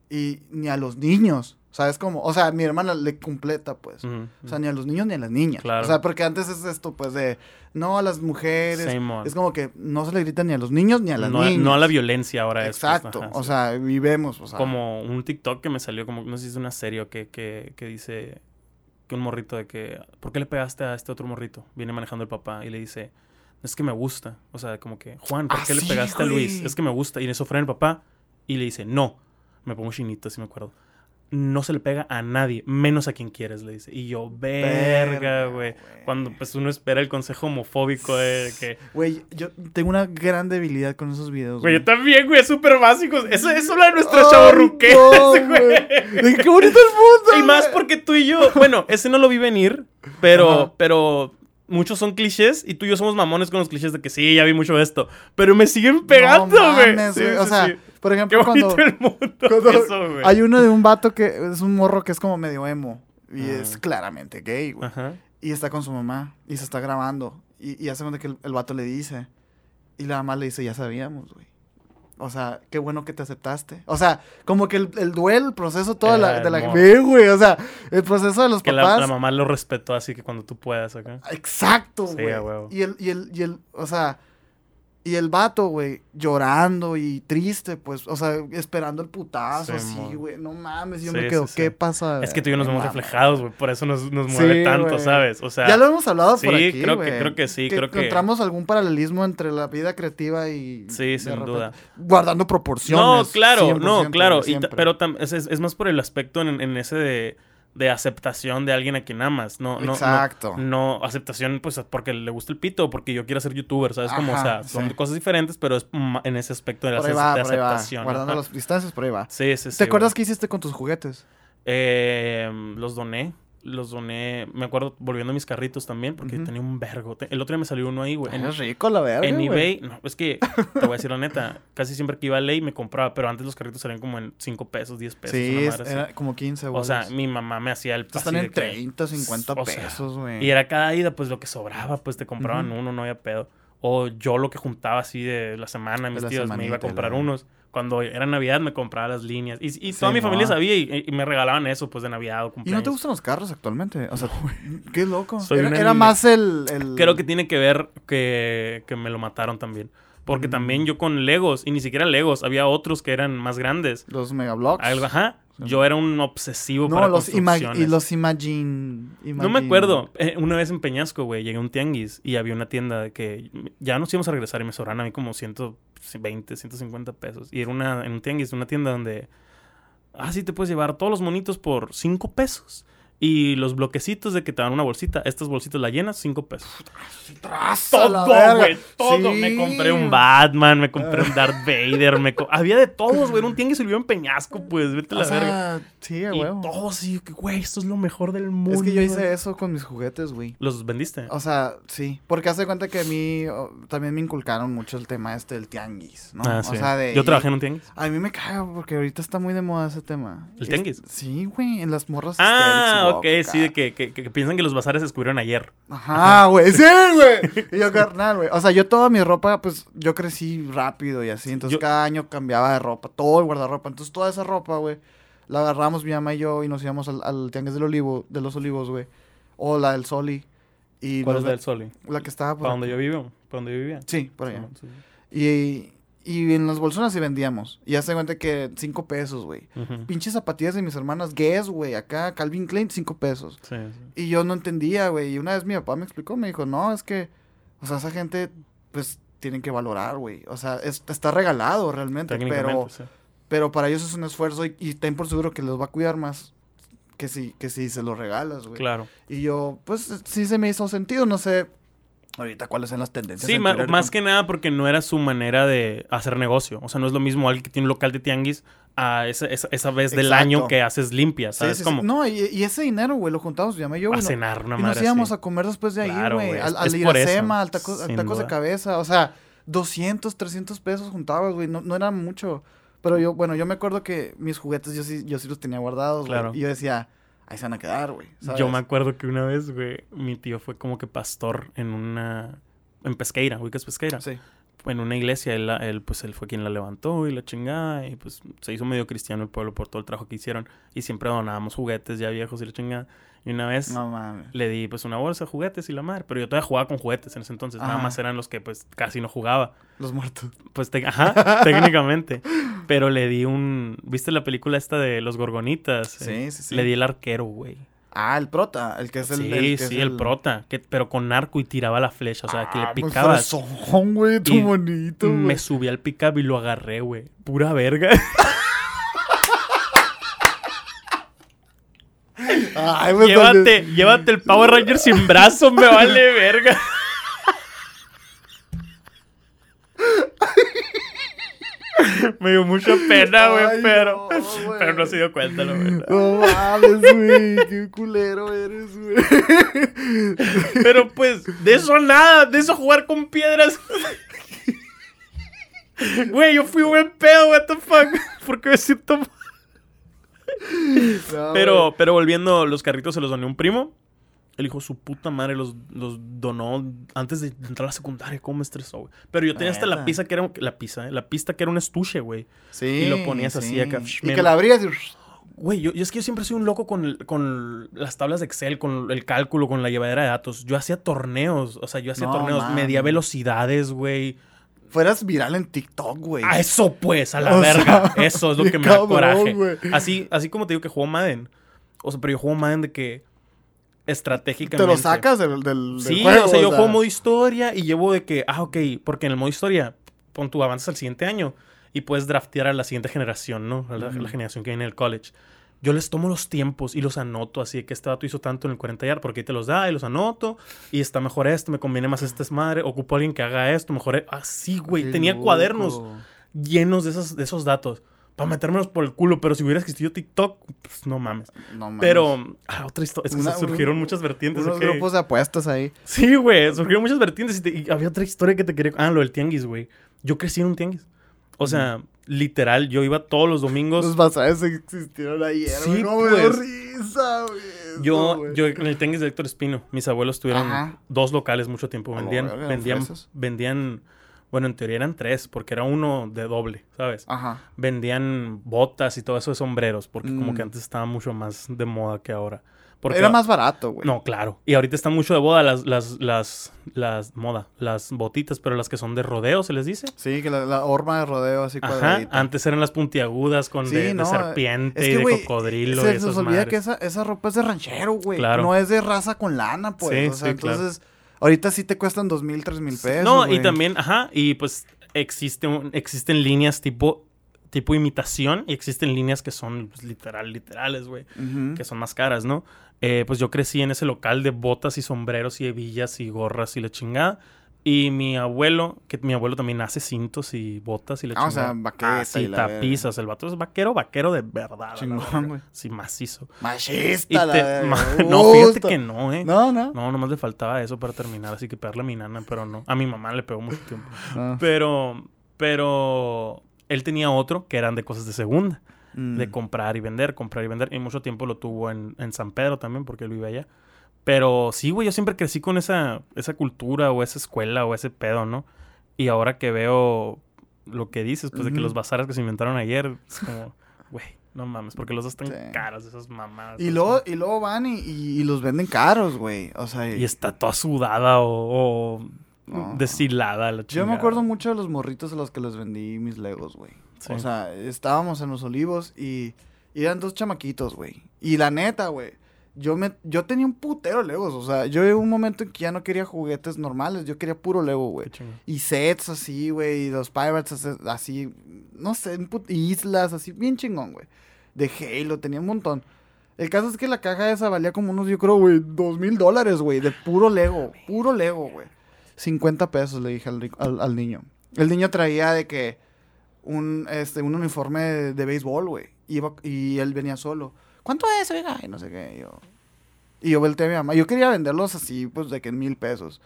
Y ni a los niños. ¿Sabes cómo? O sea, mi hermana le completa, pues. O sea, ni a los niños ni a las niñas. Claro. O sea, porque antes es esto, pues, de no a las mujeres. Es como que no se le grita ni a los niños ni a las no, niñas. no a la violencia ahora es. pues, Exacto. ajá, o sí. sea, vivemos, o sea. como un TikTok que me salió, como no sé si es una serie que, que, que dice que un morrito de que, ¿por qué le pegaste a este otro morrito? Viene manejando el papá y le dice, es que me gusta. O sea, como que, Juan, ¿por Ah, qué le pegaste a Luis? Es que me gusta. Y en eso frena el papá y le dice, no. Me pongo chinito, si me acuerdo. No se le pega a nadie, menos a quien quieres, le dice. Y yo, verga, güey. Cuando pues uno espera el consejo homofóbico de que... Güey, yo tengo una gran debilidad con esos videos. Güey, yo también, güey, es súper básico. Eso es habla de nuestra Ay, chavorruquez, no, güey. ¡Qué bonito el mundo! Y más porque tú y yo, bueno, ese no lo vi venir, pero, Ajá. pero muchos son clichés y tú y yo somos mamones con los clichés de que sí, ya vi mucho de esto, pero me siguen pegando, güey. Sí, o sí, sea, sí. Por ejemplo, cuando, el mundo. cuando Eso, güey. hay uno de un vato que es un morro que es como medio emo. Y es claramente gay, güey. Ajá. Y está con su mamá. Y se está grabando. Y, y hace cuenta que el, el vato le dice. Y la mamá le dice, ya sabíamos, güey. O sea, qué bueno que te aceptaste. O sea, como que el, el duelo, el proceso todo de la, de la. Ve, güey. O sea, el proceso de los Que papás. la mamá lo respetó así que cuando tú puedas acá. Exacto, güey. y el, y el, y el, o sea, Y el vato, güey, llorando y triste, pues, o sea, esperando el putazo, Sí, así, güey. No mames, yo Sí, me quedo, sí. ¿qué pasa? Es que tú y yo nos vemos reflejados, güey. Por eso nos, nos mueve tanto. ¿sabes? O sea, Ya lo hemos hablado sí, por aquí, creo que- creo que sí, creo que- encontramos algún paralelismo entre la vida creativa y... Sí, sin repente- duda. Guardando proporciones. No, claro, no, 100%, claro. y pero es- es más por el aspecto en, en ese de, de aceptación de alguien a quien amas. No, no, no- Exacto. No, aceptación, pues, porque le gusta el pito o porque yo quiero ser youtuber, ¿sabes? Como, o sea, son sí. cosas diferentes, pero es en ese aspecto de, la va, de aceptación. Guardando ajá. las distancias, va. Sí, sí, sí. ¿Te acuerdas güey. qué hiciste con tus juguetes? Eh, los doné. Los doné. Me acuerdo volviendo a mis carritos también, porque tenía un vergo. El otro día me salió uno ahí, güey. En, Es rico la verga, en eBay, no, es que te voy a decir la neta, casi siempre que iba a ley me compraba, pero antes los carritos salían como en 5 pesos, 10 pesos. Sí, una así. era como 15 O sea, bolas. mi mamá me hacía el Están en de que- 30, 50 o sea, pesos, güey. Y era cada ida, pues lo que sobraba, pues te compraban uno, no había pedo. O yo lo que juntaba así de la semana, mis tíos me iba a comprar unos. Cuando era Navidad me compraba las líneas. Y, y toda Sí, mi familia sabía y, y me regalaban eso, pues de Navidad o ¿Y cumpleaños. no te gustan los carros actualmente? O sea, qué loco. Soy era una era niña. más el, el- Creo que tiene que ver que, que me lo mataron también. Porque Mm. también yo con Legos, y ni siquiera Legos, había otros que eran más grandes. Los megablocks. Algo, ajá. Sí. Yo era un obsesivo No, para los construcciones. y los Imagine, No me acuerdo. Eh, una vez en Peñasco, güey, llegué a un tianguis y había una tienda de que ya nos íbamos a regresar y me sobraron a mí como 120, 150 pesos. Y era una, en un tianguis, una tienda donde, ah, sí, te puedes llevar todos los monitos por 5 pesos. Y los bloquecitos de que te dan una bolsita, estas bolsitas la llenas, 5 pesos. ¡Traza la Todo, güey, todo. Sí. Me compré un Batman, me compré un Darth Vader, me había de todos, güey. Era un tianguis y vivió en Peñasco, pues, vete a la O verga. sea, sí, a Y huevo. todos, güey, esto es lo mejor del mundo. Es que yo hice eso con mis juguetes, güey. ¿Los vendiste? O sea, sí. Porque hace cuenta que a mí oh, también me inculcaron mucho el tema este del tianguis, ¿no? Ah, O sea, de... Yo trabajé en un tianguis. A mí me caga porque ahorita está muy de moda ese tema. ¿El Es- tianguis? Sí, güey, en las morras. Ah, histéricas, ok, sí, de que, que, que piensan que los bazares se descubrieron ayer. Ajá, güey, sí, güey. Y yo, carnal, güey. O sea, yo toda mi ropa, pues, yo crecí rápido y así. Entonces, Yo- cada año cambiaba de ropa, todo el guardarropa. Entonces, toda esa ropa, güey, la agarramos mi mamá y yo y nos íbamos al, al tianguis del olivo, de los olivos, güey. O la del Soli. Y ¿Cuál es ve- del Soli? La que estaba por ¿Para donde yo vivo? ¿Para donde yo vivía? Sí, por allá. Sí, Y, y en las bolsonas sí vendíamos. Y ya se cuenta que cinco pesos, güey. Pinches zapatillas de mis hermanas Guess, güey. Acá, Calvin Klein, cinco pesos. Sí, sí. Y yo no entendía, güey. Y una vez mi papá me explicó, me dijo, no, es que, o sea, esa gente, pues, tienen que valorar, güey. O sea, es- está regalado realmente, pero, sí. pero para ellos es un esfuerzo y, y ten por seguro que los va a cuidar más que si, que si se los regalas, güey. Claro. Y yo, pues, sí se me hizo sentido, no sé ahorita cuáles son las tendencias. Sí, más con- que nada porque no era su manera de hacer negocio. O sea, no es lo mismo alguien que tiene un local de tianguis a esa, esa, esa vez del año que haces limpias, Sí, ¿sabes? sí? No, y, y ese dinero, güey, lo juntamos, llamé yo, a güey. cenar una Y madre nos íbamos así. a comer después de ahí, Claro, güey. güey, Al, al Iracema, al, taco- al tacos de cabeza. O sea, 200, 300 pesos juntabas, güey. No, no era mucho. Pero yo, bueno, yo me acuerdo que mis juguetes yo sí, yo sí los tenía guardados, güey. Claro. Y yo decía, ahí se van a quedar, güey. Yo me acuerdo que una vez, güey, mi tío fue como que pastor en una... En Pesqueira, ubicas Pesqueira. Sí. En una iglesia, él, él, pues él fue quien la levantó y la chingada. Y pues se hizo medio cristiano el pueblo por todo el trabajo que hicieron. Y siempre donábamos juguetes ya viejos y la chingada. Y una vez No mames. le di pues una bolsa de juguetes y la madre. Pero yo todavía jugaba con juguetes en ese entonces. Nada más eran los que pues casi no jugaba. Los muertos. Pues, te- ajá, técnicamente. Pero le di un... ¿Viste la película esta de los gorgonitas? Sí, sí, sí. Le di el arquero, güey. Ah, el prota, el que es el. sí, el que sí, el, prota. Que, pero con arco y tiraba la flecha. O sea, que le Ah, picabas. fresón, güey, tu bonito. Me subí al pickup y lo agarré, güey. Pura verga. Ay, llévate, llévate el Power Ranger sin brazo, me vale verga. me dio mucha pena, güey, pero, no, pero no se dio cuenta, la verdad. No mames, güey. Qué culero eres, güey. Pero pues, de eso nada, de eso jugar con piedras. Güey, yo fui buen pedo, what the fuck. ¿Por qué me siento mal? No, Pero, pero volviendo, los carritos se los doné a un primo. El hijo su puta madre los, los donó antes de entrar a la secundaria. ¿Cómo me estresó, güey? Pero yo tenía hasta la pizza que era... La pizza, ¿eh? La pista que era un estuche, güey. Sí. Y lo ponías así sí. acá, Y me- que la abrías y. Güey, yo, yo es que yo siempre soy un loco con, el- con las tablas de Excel, con el cálculo, con la llevadera de datos. Yo hacía torneos, o sea, yo hacía No torneos, mames. medía velocidades, güey. Fueras viral en TikTok, güey. A eso pues, a la O verga. sea, eso es lo que me da cabrón, coraje. güey. Así, así como te digo que juego Madden. O sea, pero yo juego Madden de que estratégicamente. Te lo sacas del, del, del Sí, juego. o sea, yo juego modo historia y llevo de que, ah, ok, porque en el modo historia, pon tu avanzas al siguiente año y puedes draftear a la siguiente generación, ¿no? A la generación que viene del college. Yo les tomo los tiempos y los anoto, así de que este dato hizo tanto en el 40 yard, porque ahí te los da y los anoto, y está mejor esto, me conviene más este madre, ocupo a alguien que haga esto, mejor. e-". Así, güey. Qué Tenía loco. cuadernos llenos de esos, de esos datos para metérmelos por el culo, pero si hubiera existido TikTok, pues no mames. No mames. Pero, ah, otra historia. Es que Una- surgieron un- muchas vertientes. Unos ¿ok? grupos de apuestas ahí. Sí, güey, surgieron muchas vertientes y, te- y había otra historia que te quería... Ah, lo del tianguis, güey. Yo crecí en un tianguis. O sea, literal, yo iba todos los domingos. Los bazares existieron ayer, Sí. No me dio pues. risa, güey. yo, yo en el tianguis de Héctor Espino, mis abuelos tuvieron Ajá. dos locales mucho tiempo. A la Vendían, vendían, vendían, bueno, en teoría eran tres, porque era uno de doble, ¿sabes? Ajá. Vendían botas y todo eso de sombreros, porque como Mm. que antes estaba mucho más de moda que ahora. Porque Era más barato, güey. No, claro. Y ahorita está mucho de moda las, las, las, las, moda, las botitas, pero las que son de rodeo, se les dice. Sí, que la, la horma de rodeo así Ajá, cuadradita. antes eran las puntiagudas con Sí, de, serpiente Es y que, de güey, cocodrilo se y nos esas olvida madres. que esa, esa ropa es de ranchero, güey. Claro. No es de raza con lana, pues. Sí, o sea, sí, claro. entonces, ahorita sí te cuestan dos mil, tres mil pesos. No, y también, ajá, y pues existe un- existen líneas tipo tipo imitación y existen líneas que son pues, literal, literales, güey, que son más caras, ¿no? Eh, pues yo crecí en ese local de botas y sombreros y hebillas y gorras y la chingada. Y mi abuelo, que mi abuelo también hace cintos y botas y la Ah, o sea, vaqueta Ah, sí, y tapizas. El vato es vaquero, vaquero de verdad. Chingón, güey. Sí, macizo. Y Machista, te- ma- no, fíjate que no, eh. No, no. No, nomás le faltaba eso para terminar, así que pegarle a mi nana, pero no. A mi mamá le pegó mucho tiempo. No. Pero, pero él tenía otro que eran de cosas de segunda, Mm. de comprar y vender, comprar y vender. Y mucho tiempo lo tuvo en, en San Pedro también, porque él vive allá. Pero sí, güey, yo siempre crecí con esa, esa cultura o esa escuela o ese pedo, ¿no? Y ahora que veo lo que dices, pues de que los bazares que se inventaron ayer, es como, güey, no mames, porque los dos están Sí. caras, esas mamadas. Y luego, y luego van y, y- y los venden caros, güey. O sea, Y está toda sudada o, o No. deshilada la yo me acuerdo mucho de los morritos a los que les vendí mis legos, güey. Sí. O sea, estábamos en los olivos y, y eran dos chamaquitos, güey. Y la neta, güey. Yo, me, yo tenía un putero legos. O sea, yo en un momento en que ya no quería juguetes normales. Yo quería puro lego, güey. Y sets así, güey. Y los pirates así, no sé, islas así, bien chingón, güey. De Halo, tenía un montón. El caso es que la caja esa valía como unos, yo creo, güey, dos mil dólares, güey. De puro Lego, puro Lego, güey. 50 pesos le dije al, al, al niño. El niño traía de que un, este, un uniforme de, de béisbol, güey. Iba- Y él venía solo. ¿Cuánto es, oiga? Y no sé qué. Y yo, y yo volteé a mi mamá. Yo quería venderlos así, pues, de que en mil pesos.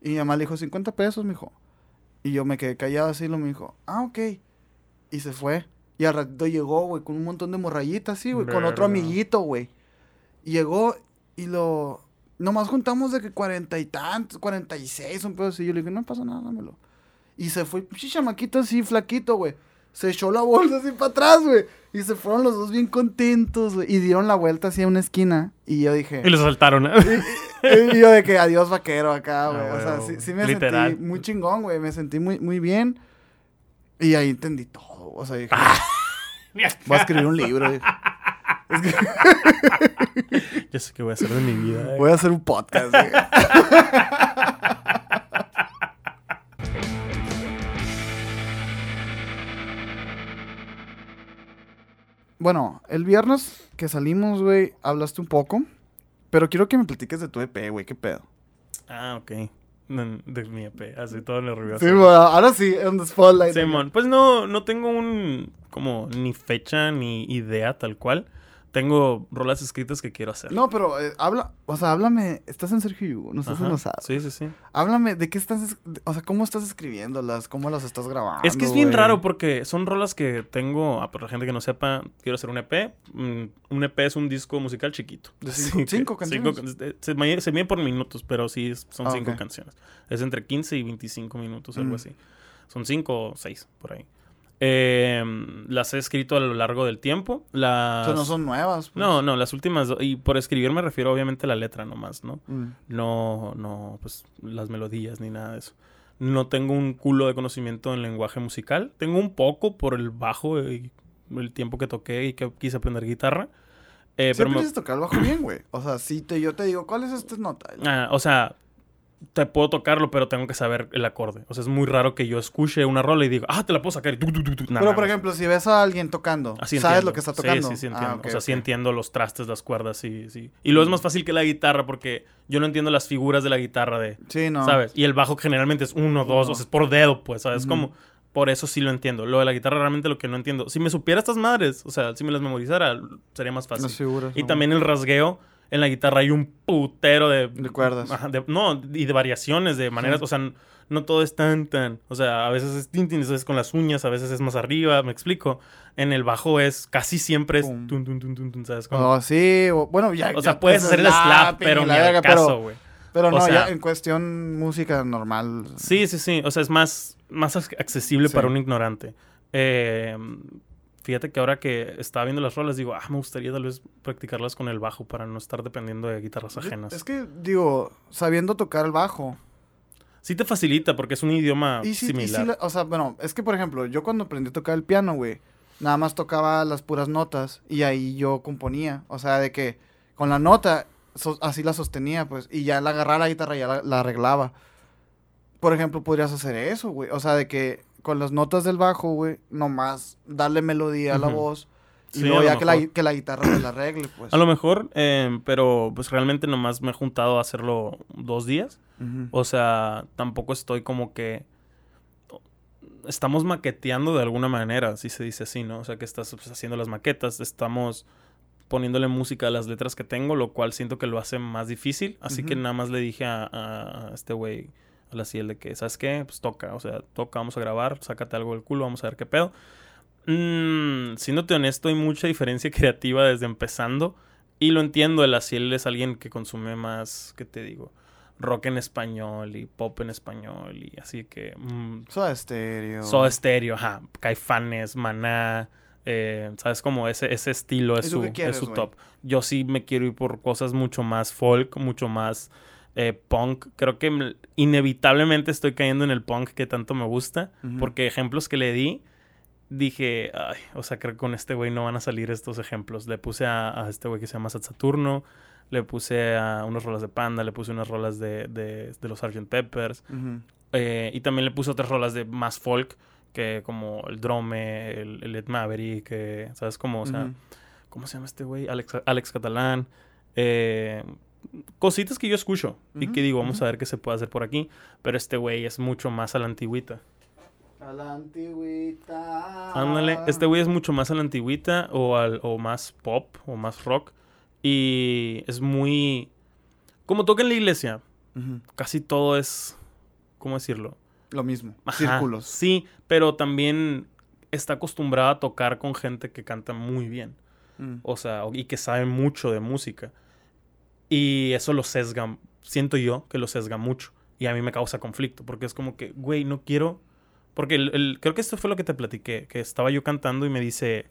Y mi mamá le dijo, 50 pesos, mijo. Y yo me quedé callado así, lo me dijo, ah, ok. Y se fue. Y al ratito llegó, güey, con un montón de morrayitas, así, güey, con otro amiguito, güey. Llegó y lo... Nomás juntamos de que cuarenta y tantos, cuarenta y seis, un pedo así. Yo le dije, no pasa nada, dámelo. Y se fue, pinche chamaquito así, flaquito, güey. Se echó la bolsa así para atrás, güey. Y se fueron los dos bien contentos, güey. Y dieron la vuelta así a una esquina. Y yo dije... Y los saltaron. Y yo de que adiós vaquero acá, güey. Ah, o sea, sí, sí me Literal. sentí muy chingón, güey. Me sentí muy, muy bien. Y ahí entendí todo. O sea, dije, Ah. voy a escribir un libro. dije. ya sé qué voy a hacer de mi vida. eh. Voy a hacer un podcast. güey. Bueno, el viernes que salimos, güey, hablaste un poco. Pero quiero que me platiques de tu EP, güey. ¿Qué pedo? Ah, ok. De mi EP, así todo nervioso. Sí, bueno, ahora sí, en the spotlight. Simón, pues no, no tengo un como ni fecha ni idea tal cual. Tengo rolas escritas que quiero hacer. No, pero eh, habla, o sea, háblame, estás en Sergio Yugo, no estás Ajá, en Osado. Sí, sí, sí. Háblame de qué estás, es- o sea, cómo estás escribiéndolas, cómo las estás grabando. Es que es bien güey? raro porque son rolas que tengo, ah, para la gente que no sepa, quiero hacer un EP. Mm, un EP es un disco musical chiquito. ¿De cinco- que- cinco canciones? can- se, se mide por minutos, pero sí son Ah, cinco canciones. Es entre 15 y 25 minutos, algo Mm. así. Son cinco o seis, por ahí. Eh, las he escrito a lo largo del tiempo. O Las... sea, no son nuevas. pues. No, no, las últimas. do- Y por escribir me refiero obviamente a la letra nomás, ¿no? Mm. No, no, pues las melodías ni nada de eso. no tengo un culo de conocimiento en lenguaje musical. Tengo un poco por el bajo y el tiempo que toqué y que quise aprender guitarra. Eh, pero me... tocar el bajo bien, güey. O sea, si te, yo te digo, ¿cuál es esta nota? Ah, o sea, te puedo tocarlo, pero tengo que saber el acorde. O sea, es muy raro que yo escuche una rola y diga, ah, te la puedo sacar. Y pero, por ejemplo, si ves a alguien tocando, ¿sabes lo que está tocando? Sí, sí, sí entiendo. Ah, o sea, sí entiendo los trastes, las cuerdas, sí, sí. Y luego es más fácil que la guitarra porque yo no entiendo las figuras de la guitarra de... Sí, no. ¿Sabes? Y el bajo generalmente es uno, dos, o sea, es por dedo, pues, ¿sabes? Como... Por eso sí lo entiendo. Lo de la guitarra realmente lo que no entiendo. Si me supiera estas madres, o sea, si me las memorizara, sería más fácil. Las figuras. Y también el rasgueo en la guitarra hay un putero de... De cuerdas. no, y de variaciones, de maneras, o sea, no todo es tan, tan... O sea, a veces es tintin, a veces con las uñas, a veces es más arriba, me explico. En el bajo es, casi siempre es... Tun, tun, tun, tun, ¿sabes cómo? Oh, sí, bueno, ya... O sea, puedes hacer el slap, pero ni al caso, güey. Pero, no, ya en cuestión música normal... Sí, sí, sí, o sea, es más, más accesible para un ignorante. Eh Fíjate que ahora que estaba viendo las rolas, digo, ah, me gustaría tal vez practicarlas con el bajo para no estar dependiendo de guitarras ajenas. Es que, digo, sabiendo tocar el bajo. Sí te facilita porque es un idioma similar. o sea, bueno, es que, por ejemplo, yo cuando aprendí a tocar el piano, güey, nada más tocaba las puras notas y ahí yo componía. O sea, de que con la nota así la sostenía, pues, y ya la agarraba la guitarra y ya la arreglaba. Por ejemplo, podrías hacer eso, güey. O sea, de que con las notas del bajo, güey, nomás darle melodía a la voz. Y luego ya que la, que la, guitarra se la arregle, pues. A lo mejor, eh, pero pues realmente nomás me he juntado a hacerlo dos días. O sea, tampoco estoy como que... Estamos maqueteando de alguna manera, si se dice así, ¿no? O sea, que estás pues, haciendo las maquetas, estamos poniéndole música a las letras que tengo, lo cual siento que lo hace más difícil. Así que nada más le dije a, a este güey la de que, ¿sabes qué? Pues toca, o sea, toca, vamos a grabar, sácate algo del culo, vamos a ver qué pedo. Mm, siéndote honesto, hay mucha diferencia creativa desde empezando. Y lo entiendo, el Asiel es alguien que consume más, ¿qué te digo? Rock en español y pop en español y así que... Mm, Soda Stereo. Soda Stereo, ajá. Caifanes, Maná, eh, ¿sabes? Como ese, ese estilo es su, es su top. Yo sí me quiero ir por cosas mucho más folk, mucho más eh, punk. Creo que inevitablemente estoy cayendo en el punk que tanto me gusta. Porque ejemplos que le di, dije, ay, o sea, creo que con este güey no van a salir estos ejemplos. Le puse a, este güey que se llama Saturno, le puse a unas rolas de Panda, le puse unas rolas de, de, los Sgt. Peppers. Eh, y también le puse otras rolas de más folk, que como el Drome, el, Ed Maverick, que, ¿sabes cómo? O sea, ¿cómo se llama este güey? Alex, Alex Catalán. Eh, cositas que yo escucho y que digo, vamos a ver qué se puede hacer por aquí. Pero este güey es mucho más a la antigüita. A la antigüita. Ándale, este güey es mucho más a la antigüita o, al, o más pop o más rock. Y es muy... Como toca en la iglesia, casi todo es... ¿Cómo decirlo? Lo mismo. Círculos. Sí, pero también está acostumbrado a tocar con gente que canta muy bien. Mm. O sea, y que sabe mucho de música. Y eso lo sesga, siento yo que lo sesga mucho. Y a mí me causa conflicto, porque es como que, güey, no quiero... Porque el, creo que esto fue lo que te platiqué, que estaba yo cantando y me dice,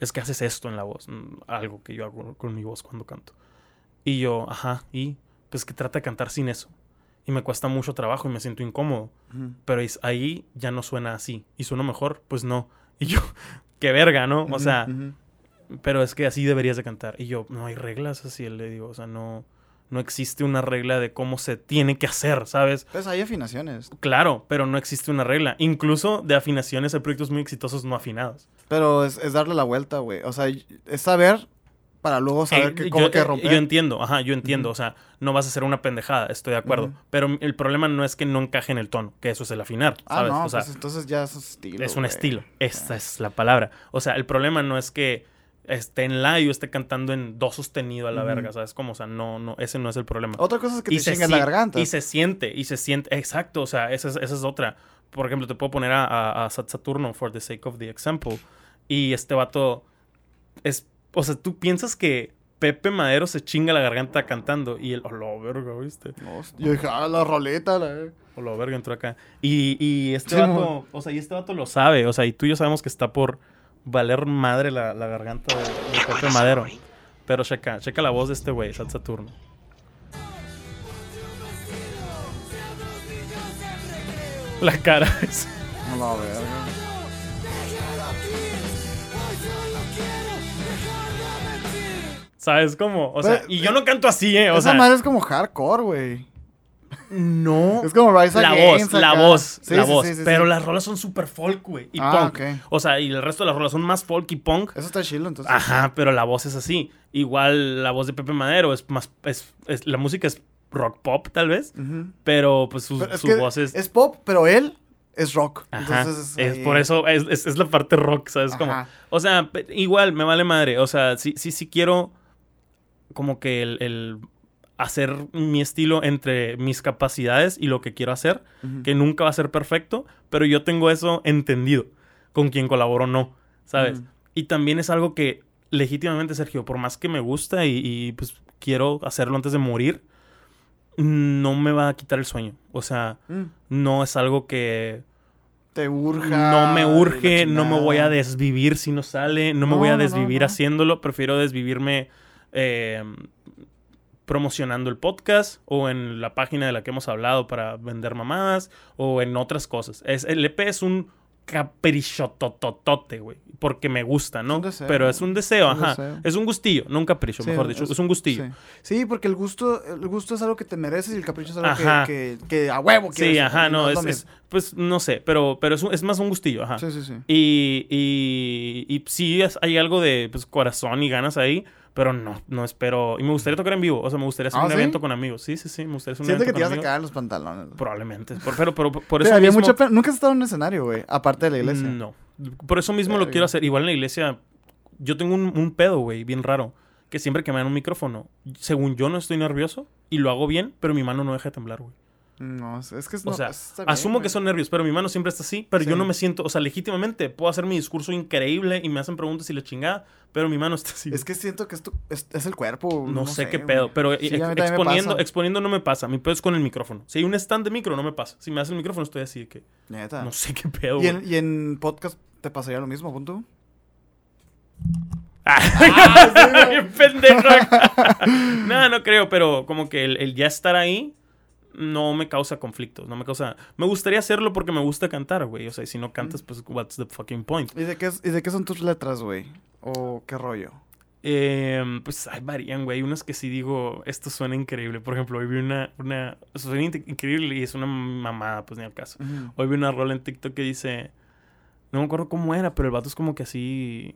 es que haces esto en la voz, algo que yo hago con mi voz cuando canto. Y yo, ajá, y pues que trata de cantar sin eso. Y me cuesta mucho trabajo y me siento incómodo. Pero ahí ya no suena así. ¿Y suena mejor? Pues no. Y yo, qué verga, ¿no? O sea, pero es que así deberías de cantar. Y yo, no hay reglas así, le digo, o sea, no, no existe una regla de cómo se tiene que hacer, ¿sabes? Pues hay afinaciones. Claro, pero no existe una regla. Incluso de afinaciones hay proyectos muy exitosos no afinados. Pero es, darle la vuelta, güey. O sea, es saber para luego saber que, cómo que romper. Yo entiendo, ajá, yo entiendo. O sea, no vas a hacer una pendejada, estoy de acuerdo. Pero el problema no es que no encaje en el tono, que eso es el afinar, ah, ¿sabes? Ah, no, o sea, pues entonces ya es un estilo. Es un estilo, esta es la palabra. O sea, el problema no es que esté en la y esté cantando en do sostenido a la verga, ¿sabes? Como, o sea, no, no, ese no es el problema. Otra cosa es que te chingan la garganta. Y se siente, y se siente, exacto, o sea, esa es, esa es otra. Por ejemplo, te puedo poner a, a, Saturno, for the sake of the example, y este vato es, o sea, tú piensas que Pepe Madero se chinga la garganta cantando y él, oh, lo verga, ¿viste? yo dije, ah, la roleta, la... O lo verga entró acá. Y, y este vato, o sea, y este vato lo sabe, o sea, y tú y yo sabemos que está por valer madre la, la garganta de, Pepe Madero. Pero checa, checa la voz de este güey, Sat Saturno. La cara es... No la verga. ¿Sabes cómo? O sea, Pero- y yo no canto así, ¿eh? O Esa sea, madre es como hardcore, güey. No. Es como Rise La Against voz, la voz, Sí, la sí, voz. sí, sí, pero sí. las rolas son super folk, güey. Y Ah, punk. ok. O sea, y el resto de las rolas son más folk y punk. Eso está chido, entonces. Ajá, pero la voz es así. Igual la voz de Pepe Madero es más. Es, es- la música es rock pop, tal vez. Ujú. Pero pues su, Pero es su que voz es. es pop, pero él es rock. Ajá. Entonces es ahí- por eso, es, es- es la parte rock, ¿sabes? Como, o sea, igual me vale madre. O sea, sí, sí, sí quiero como que el, el hacer mi estilo entre mis capacidades y lo que quiero hacer, que nunca va a ser perfecto, pero yo tengo eso entendido. Con quien colaboro no, ¿sabes? Y también es algo que legítimamente, Sergio, por más que me gusta y, y, pues quiero hacerlo antes de morir, no me va a quitar el sueño. O sea, Mm. no es algo que Te urja. no me urge, no me voy a desvivir si no sale, no me No, voy a no, desvivir no. haciéndolo, prefiero desvivirme eh, promocionando el podcast o en la página de la que hemos hablado para vender mamadas o en otras cosas. Es, el EP es un caprichotototote, güey, porque me gusta, ¿no? un deseo, Pero es un deseo, es un ajá. deseo. Es un gustillo, no un capricho, Sí, mejor dicho, es, un gustillo. Sí. Sí, porque el gusto, el gusto es algo que te mereces y el capricho es algo que, que, que a huevo Sí, quieres. ajá, no, es. Pues no sé, pero, pero es, un- es más un gustillo, ajá. Sí, sí, sí. Y, y, y sí es- hay algo de pues, corazón y ganas ahí, pero no, no espero. Y me gustaría tocar en vivo, o sea, me gustaría hacer ¿Ah, un sí? evento con amigos. Sí, sí, sí, me gustaría hacer un Siento que evento te con ibas a en los pantalones. Probablemente. Por, pero, pero por Te eso daría mismo. mucha pena. Nunca has estado en un escenario, güey. Aparte de la iglesia. No. Por eso mismo lo Verga. quiero hacer. Igual en la iglesia, yo tengo un, un pedo, güey, bien raro. Que siempre que me dan un micrófono, según yo no estoy nervioso y lo hago bien, pero mi mano no deja de temblar, güey. No, es que es O no, sea, bien, asumo que son nervios, pero mi mano siempre está así, pero yo no me siento, o sea, legítimamente puedo hacer mi discurso increíble y me hacen preguntas y la chingada, pero mi mano está así. Es que siento que esto es, es el cuerpo. no, sé, qué güey. pedo, pero Sí, ex- me exponiendo, exponiendo no me pasa, mi pedo es con el micrófono. Si hay un stand de micro, no me pasa. Si me hace el micrófono, estoy así de que Neta. no sé qué pedo. ¿Y güey. en, y en podcast te pasaría lo mismo, punto? Ah, bien pendejo. no, no creo, pero como que el, el ya estar ahí no me causa conflictos, no me causa... Me gustaría hacerlo porque me gusta cantar, güey. O sea, y si no cantas, pues, what's the fucking point? ¿Y de qué, es- y de qué son tus letras, güey? ¿O qué rollo? Eh, pues hay varían, güey. Unas que sí digo, esto suena increíble. Por ejemplo, hoy vi una, una, suena in- increíble y es una mamada, pues ni al caso. Hoy vi una rola en TikTok que dice, no me acuerdo cómo era, pero el vato es como que así,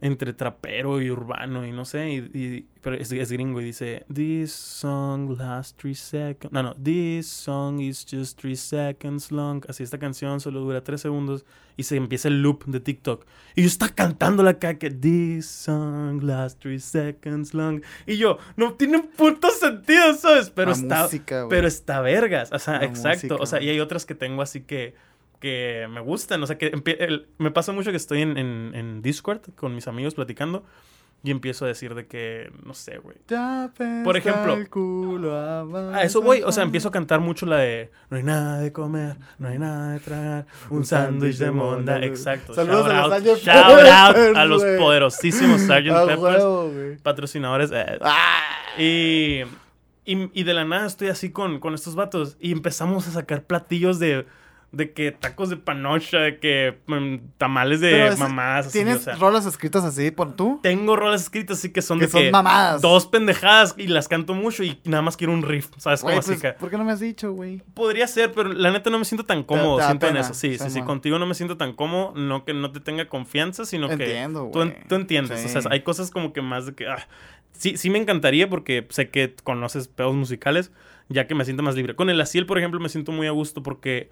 entre trapero y urbano y no sé, y, y- pero es, es gringo y dice, this song lasts three seconds, no, no, this song is just three seconds long, así esta canción solo dura tres segundos y se empieza el loop de TikTok. Y yo está cantando la que this song lasts three seconds long y yo, no tiene un puto sentido, ¿sabes? Pero La está, música, pero está vergas, o sea, La exacto, o sea, música. y hay otras que tengo así que que me gustan, o sea, que el- me pasa mucho que estoy en, en, en Discord con mis amigos platicando y empiezo a decir de que, no sé, güey. Por ejemplo, a A eso voy, o sea, empiezo a cantar mucho la de No hay nada de comer, no hay nada de tragar, un Un sándwich de monda, exacto. Saludos shout a los out, Sgt. shout out a los poderosísimos Sgt. Peppers, huevo, patrocinadores. eh, ¡Ah! y, y, y de la nada estoy así con, con estos vatos y empezamos a sacar platillos de, de que tacos de panocha, de que mm, tamales de así, ¿Tienes o sea, rolas escritas así por tú? tengo rolas escritas así que son Que de son que mamadas. dos pendejadas y las canto mucho y nada más quiero un riff, ¿sabes? Güey, así pues, que... ¿por qué no me has dicho, güey? Podría ser, pero la neta no me siento tan cómodo, te siento en eso. Sí, sí, sí, contigo no me siento tan cómodo, no que no te tenga confianza, sino Entiendo, que tú, güey. en- tú entiendes. O sea, hay cosas como que más de que... ah, sí, sí me encantaría porque sé que conoces pedos musicales, ya que me siento más libre. Con el Asiel, por ejemplo, me siento muy a gusto porque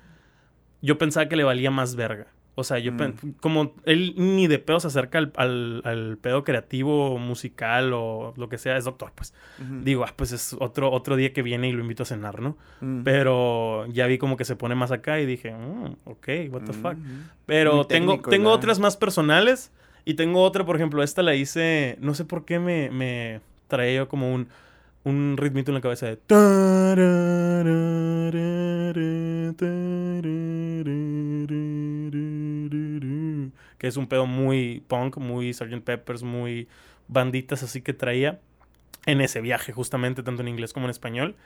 yo pensaba que le valía más verga. O sea, yo Mm. como él ni de pedo se acerca al, al, al pedo creativo, musical o lo que sea, es doctor, pues. Digo, ah, pues es otro, otro día que viene y lo invito a cenar, ¿no? Mm. Pero ya vi como que se pone más acá y dije, mm, ok, what the fuck. Ujú. Pero Muy tengo, técnico, tengo otras más personales y tengo otra, por ejemplo, esta la hice, no sé por qué me, me traía yo como un, un ritmito en la cabeza de... Que es un pedo muy punk, muy Sgt. Peppers, muy banditas así que traía en ese viaje, justamente, tanto en inglés como en español.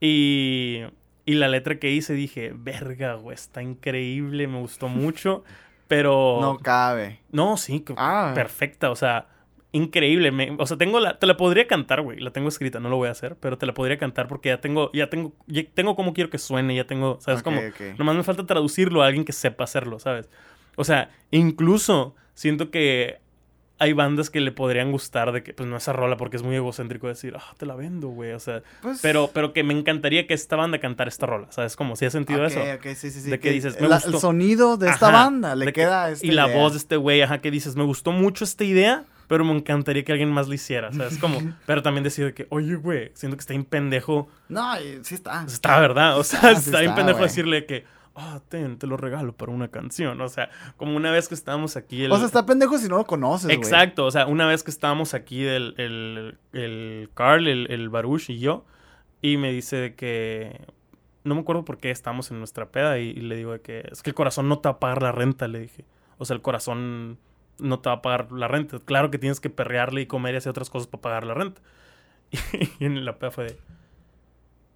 Y, Y la letra que hice dije, verga, güey, está increíble, me gustó mucho, pero... No cabe. No, sí, Ah. perfecta, o sea, increíble. me- o sea, tengo la, te la podría cantar, güey, la tengo escrita, no lo voy a hacer, pero te la podría cantar porque ya tengo, ya tengo, ya tengo como quiero que suene, ya tengo, ¿sabes? Ok, como, nomás me falta traducirlo a alguien que sepa hacerlo, ¿sabes? O sea, incluso siento que hay bandas que le podrían gustar de que, pues no esa rola porque es muy egocéntrico decir, ah, te la vendo, güey, o sea, Pues, pero, pero que me encantaría que esta banda cantara esta rola, ¿sabes? Como si ha sentido ok, eso. sí, sí, sí. De que dices, me la- gustó. el sonido de esta Ajá, banda le de que- queda a esta Y la voz de este güey, ajá, que dices, me gustó mucho esta idea, pero me encantaría que alguien más lo hiciera, ¿sabes? Como, pero también decir de que, oye, güey, siento que está bien pendejo. No, sí está. Está, ¿verdad? O Sí sea, está, sí está bien pendejo decirle que, ah, ten, te lo regalo para una canción. O sea, como una vez que estábamos aquí. el- O sea, está pendejo si no lo conoces, güey. Exacto, o sea, una vez que estábamos aquí el, el, el Carl, el, el Baruch y yo, y me dice de que, no me acuerdo por qué estábamos en nuestra peda y, y le digo de que es que el corazón no te va a pagar la renta, le dije. O sea, el corazón no te va a pagar la renta. Claro que tienes que perrearle y comer y hacer otras cosas para pagar la renta. Y, en la peda fue de...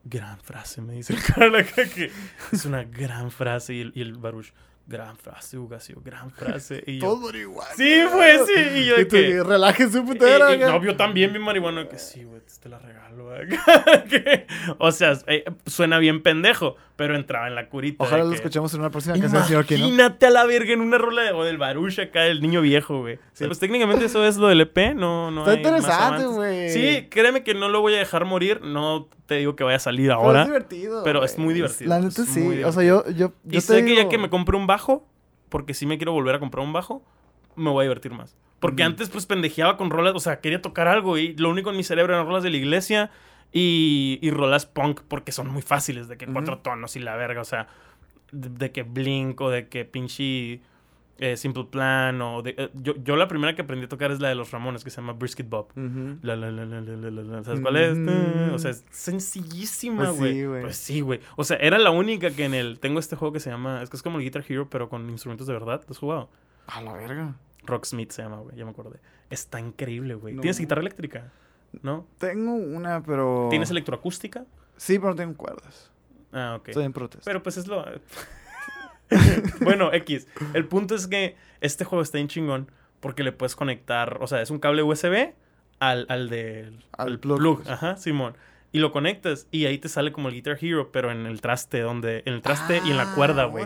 Gran frase, me dice el Carl acá que es una gran frase y el, y el Baruch, gran frase, Ugasio, gran frase. Y yo, Todo marihuana. Sí, güey, sí. Y yo de que. Relájense un Y, putero. y- no, yo también bien marihuana que sí, güey, te la regalo. güey. Que- o sea, eh, suena bien pendejo, pero entraba en la curita. Ojalá lo que- escuchemos en una próxima canción, señor. Imagínate a la verga en una rola de, o del Baruch acá, el niño viejo, güey. Sí. Pues técnicamente eso es lo del EP, no, no Está hay interesante, güey. Sí, créeme que no lo voy a dejar morir. No te digo que vaya a salir Pero ahora. es divertido. pero es muy divertido, La neta sí. O sea, yo. yo, yo Y sé que ya que me compré un bajo, porque sí me quiero volver a comprar un bajo, me voy a divertir más. Porque antes pues pendejeaba con rolas, o sea, quería tocar algo y lo único en mi cerebro eran rolas de la iglesia y, y rolas punk porque son muy fáciles, de que cuatro tonos y la verga, o sea, de, de que Blink o de que pinche eh, Simple Plan o de... eh, yo, yo la primera que aprendí a tocar es la de los Ramones que se llama Brisket Bob. La, la, la, la, la, la, la, la. ¿Sabes cuál es? Ujú. O sea, es sencillísima, Pues güey. sí, güey. Pues sí, güey. O sea, era la única que en el... Tengo este juego que se llama... Es que es como el Guitar Hero, pero con instrumentos de verdad. ¿Lo has jugado? A la verga. Rocksmith se llama, güey. Ya me acordé. Está increíble, güey. No. ¿Tienes guitarra eléctrica? ¿No? Tengo una, pero. ¿Tienes electroacústica? Sí, pero no tengo cuerdas. Ah, ok. Estoy en protesta. Pero pues es lo... bueno, X. El punto es que este juego está bien chingón porque le puedes conectar... O sea, es un cable USB al, al del... Al plug. Ajá, Simón. Y lo conectas y ahí te sale como el Guitar Hero, pero en el traste, donde... En el traste y en la cuerda, Ah, güey.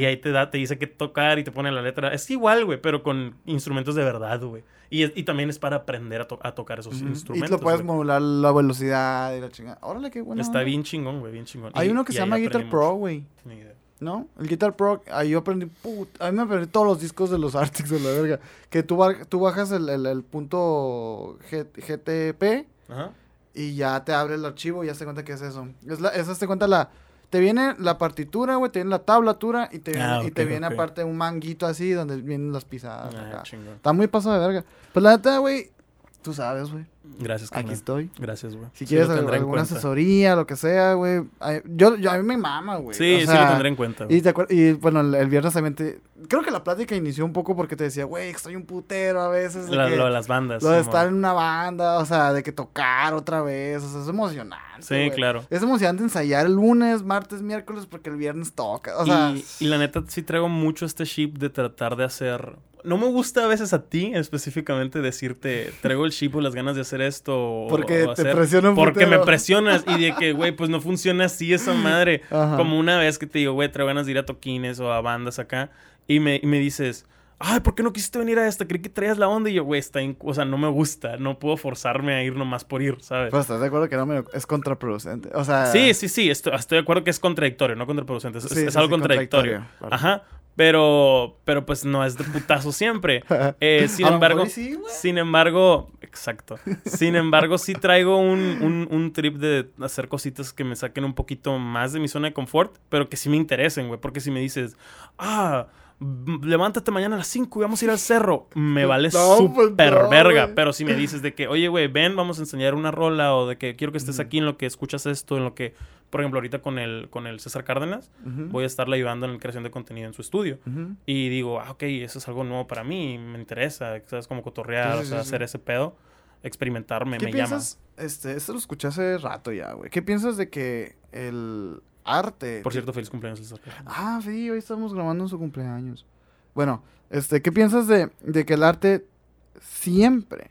Y ahí te da, te dice qué tocar y te pone la letra. Es igual, güey, pero con instrumentos de verdad, güey. Y, y también es para aprender a, to- a tocar esos instrumentos. Y lo puedes modular la velocidad y la chingada. Órale, qué bueno. Está bien chingón, güey, bien chingón. Hay Y- uno que se llama Guitar Pro, güey. Ni idea. ¿No? El Guitar Pro, ahí yo aprendí, put, a mí me aprendí todos los discos de los Arctics de la verga. Que tú, tú bajas el, el- el punto G- GTP Ajá. y ya te abre el archivo y ya se cuenta que es eso. Es la, esa te cuenta la... Te viene la partitura, güey, te viene la tablatura y te viene, Ah, y te viene aparte un manguito así donde vienen las pisadas. Ah, acá. Está muy pasado de verga. Pues la neta, güey, tú sabes, güey. Gracias, Aquí carnal. estoy. Gracias, güey. Si Sí quieres alguna asesoría, lo que sea, güey. Yo, yo, a mí me mama, güey. Sí, O sí sea, lo tendré en cuenta. Y, te y bueno, el, el viernes también te... Creo que la plática inició un poco porque te decía, güey, estoy un putero a veces. de La- que- lo de las bandas. lo de estar en una banda, o sea, de que tocar otra vez, o sea, es emocionante. Sí, claro. Es emocionante ensayar el lunes, martes, miércoles, porque el viernes toca. O sea, y, y la neta sí traigo mucho este chip de tratar de hacer... No me gusta a veces a ti específicamente decirte, traigo el chip o las ganas de hacer esto. porque o te hacer- presiona un Porque me presionas y de que, güey, pues no funciona así esa madre. Ajá. Como una vez que te digo, güey, traigo ganas de ir a toquines o a bandas acá y me, y me dices, ay, ¿por qué no quisiste venir a esta? Creí que traías la onda y yo, güey, está in- o sea, no me gusta, no puedo forzarme a ir nomás por ir, ¿sabes? Pues estás de acuerdo que no me... es contraproducente. O sea... sí, sí, sí, estoy, estoy de acuerdo que es contradictorio, no contraproducente, es, Sí, es sí, algo sí, contradictorio. contradictorio. Ajá, pero, pero pues no es de putazo siempre. Eh, sin embargo, sí, sin embargo, exacto. Sin embargo, sí traigo un, un- un trip de hacer cositas que me saquen un poquito más de mi zona de confort, pero que sí me interesen, güey. Porque si me dices, ah, levántate mañana a las 5 y vamos a ir al cerro, me vale No, pues no, verga. Pero si me dices de que, oye, güey, ven, vamos a enseñar una rola, o de que quiero que estés aquí en lo que escuchas esto, en lo que, por ejemplo, ahorita con el, con el César Cárdenas, voy a estarle ayudando en la creación de contenido en su estudio. Y digo, ah, ok, eso es algo nuevo para mí, me interesa, ¿sabes? Como cotorrear, Sí, sí, o sea, sí, hacer ese pedo, experimentar me, ¿Qué me piensas? Este, esto lo escuché hace rato ya, güey. ¿Qué piensas de que el arte. Por cierto, feliz cumpleaños, César. Ah, sí, hoy estamos grabando su cumpleaños. Bueno, este, ¿qué piensas de, de que el arte siempre,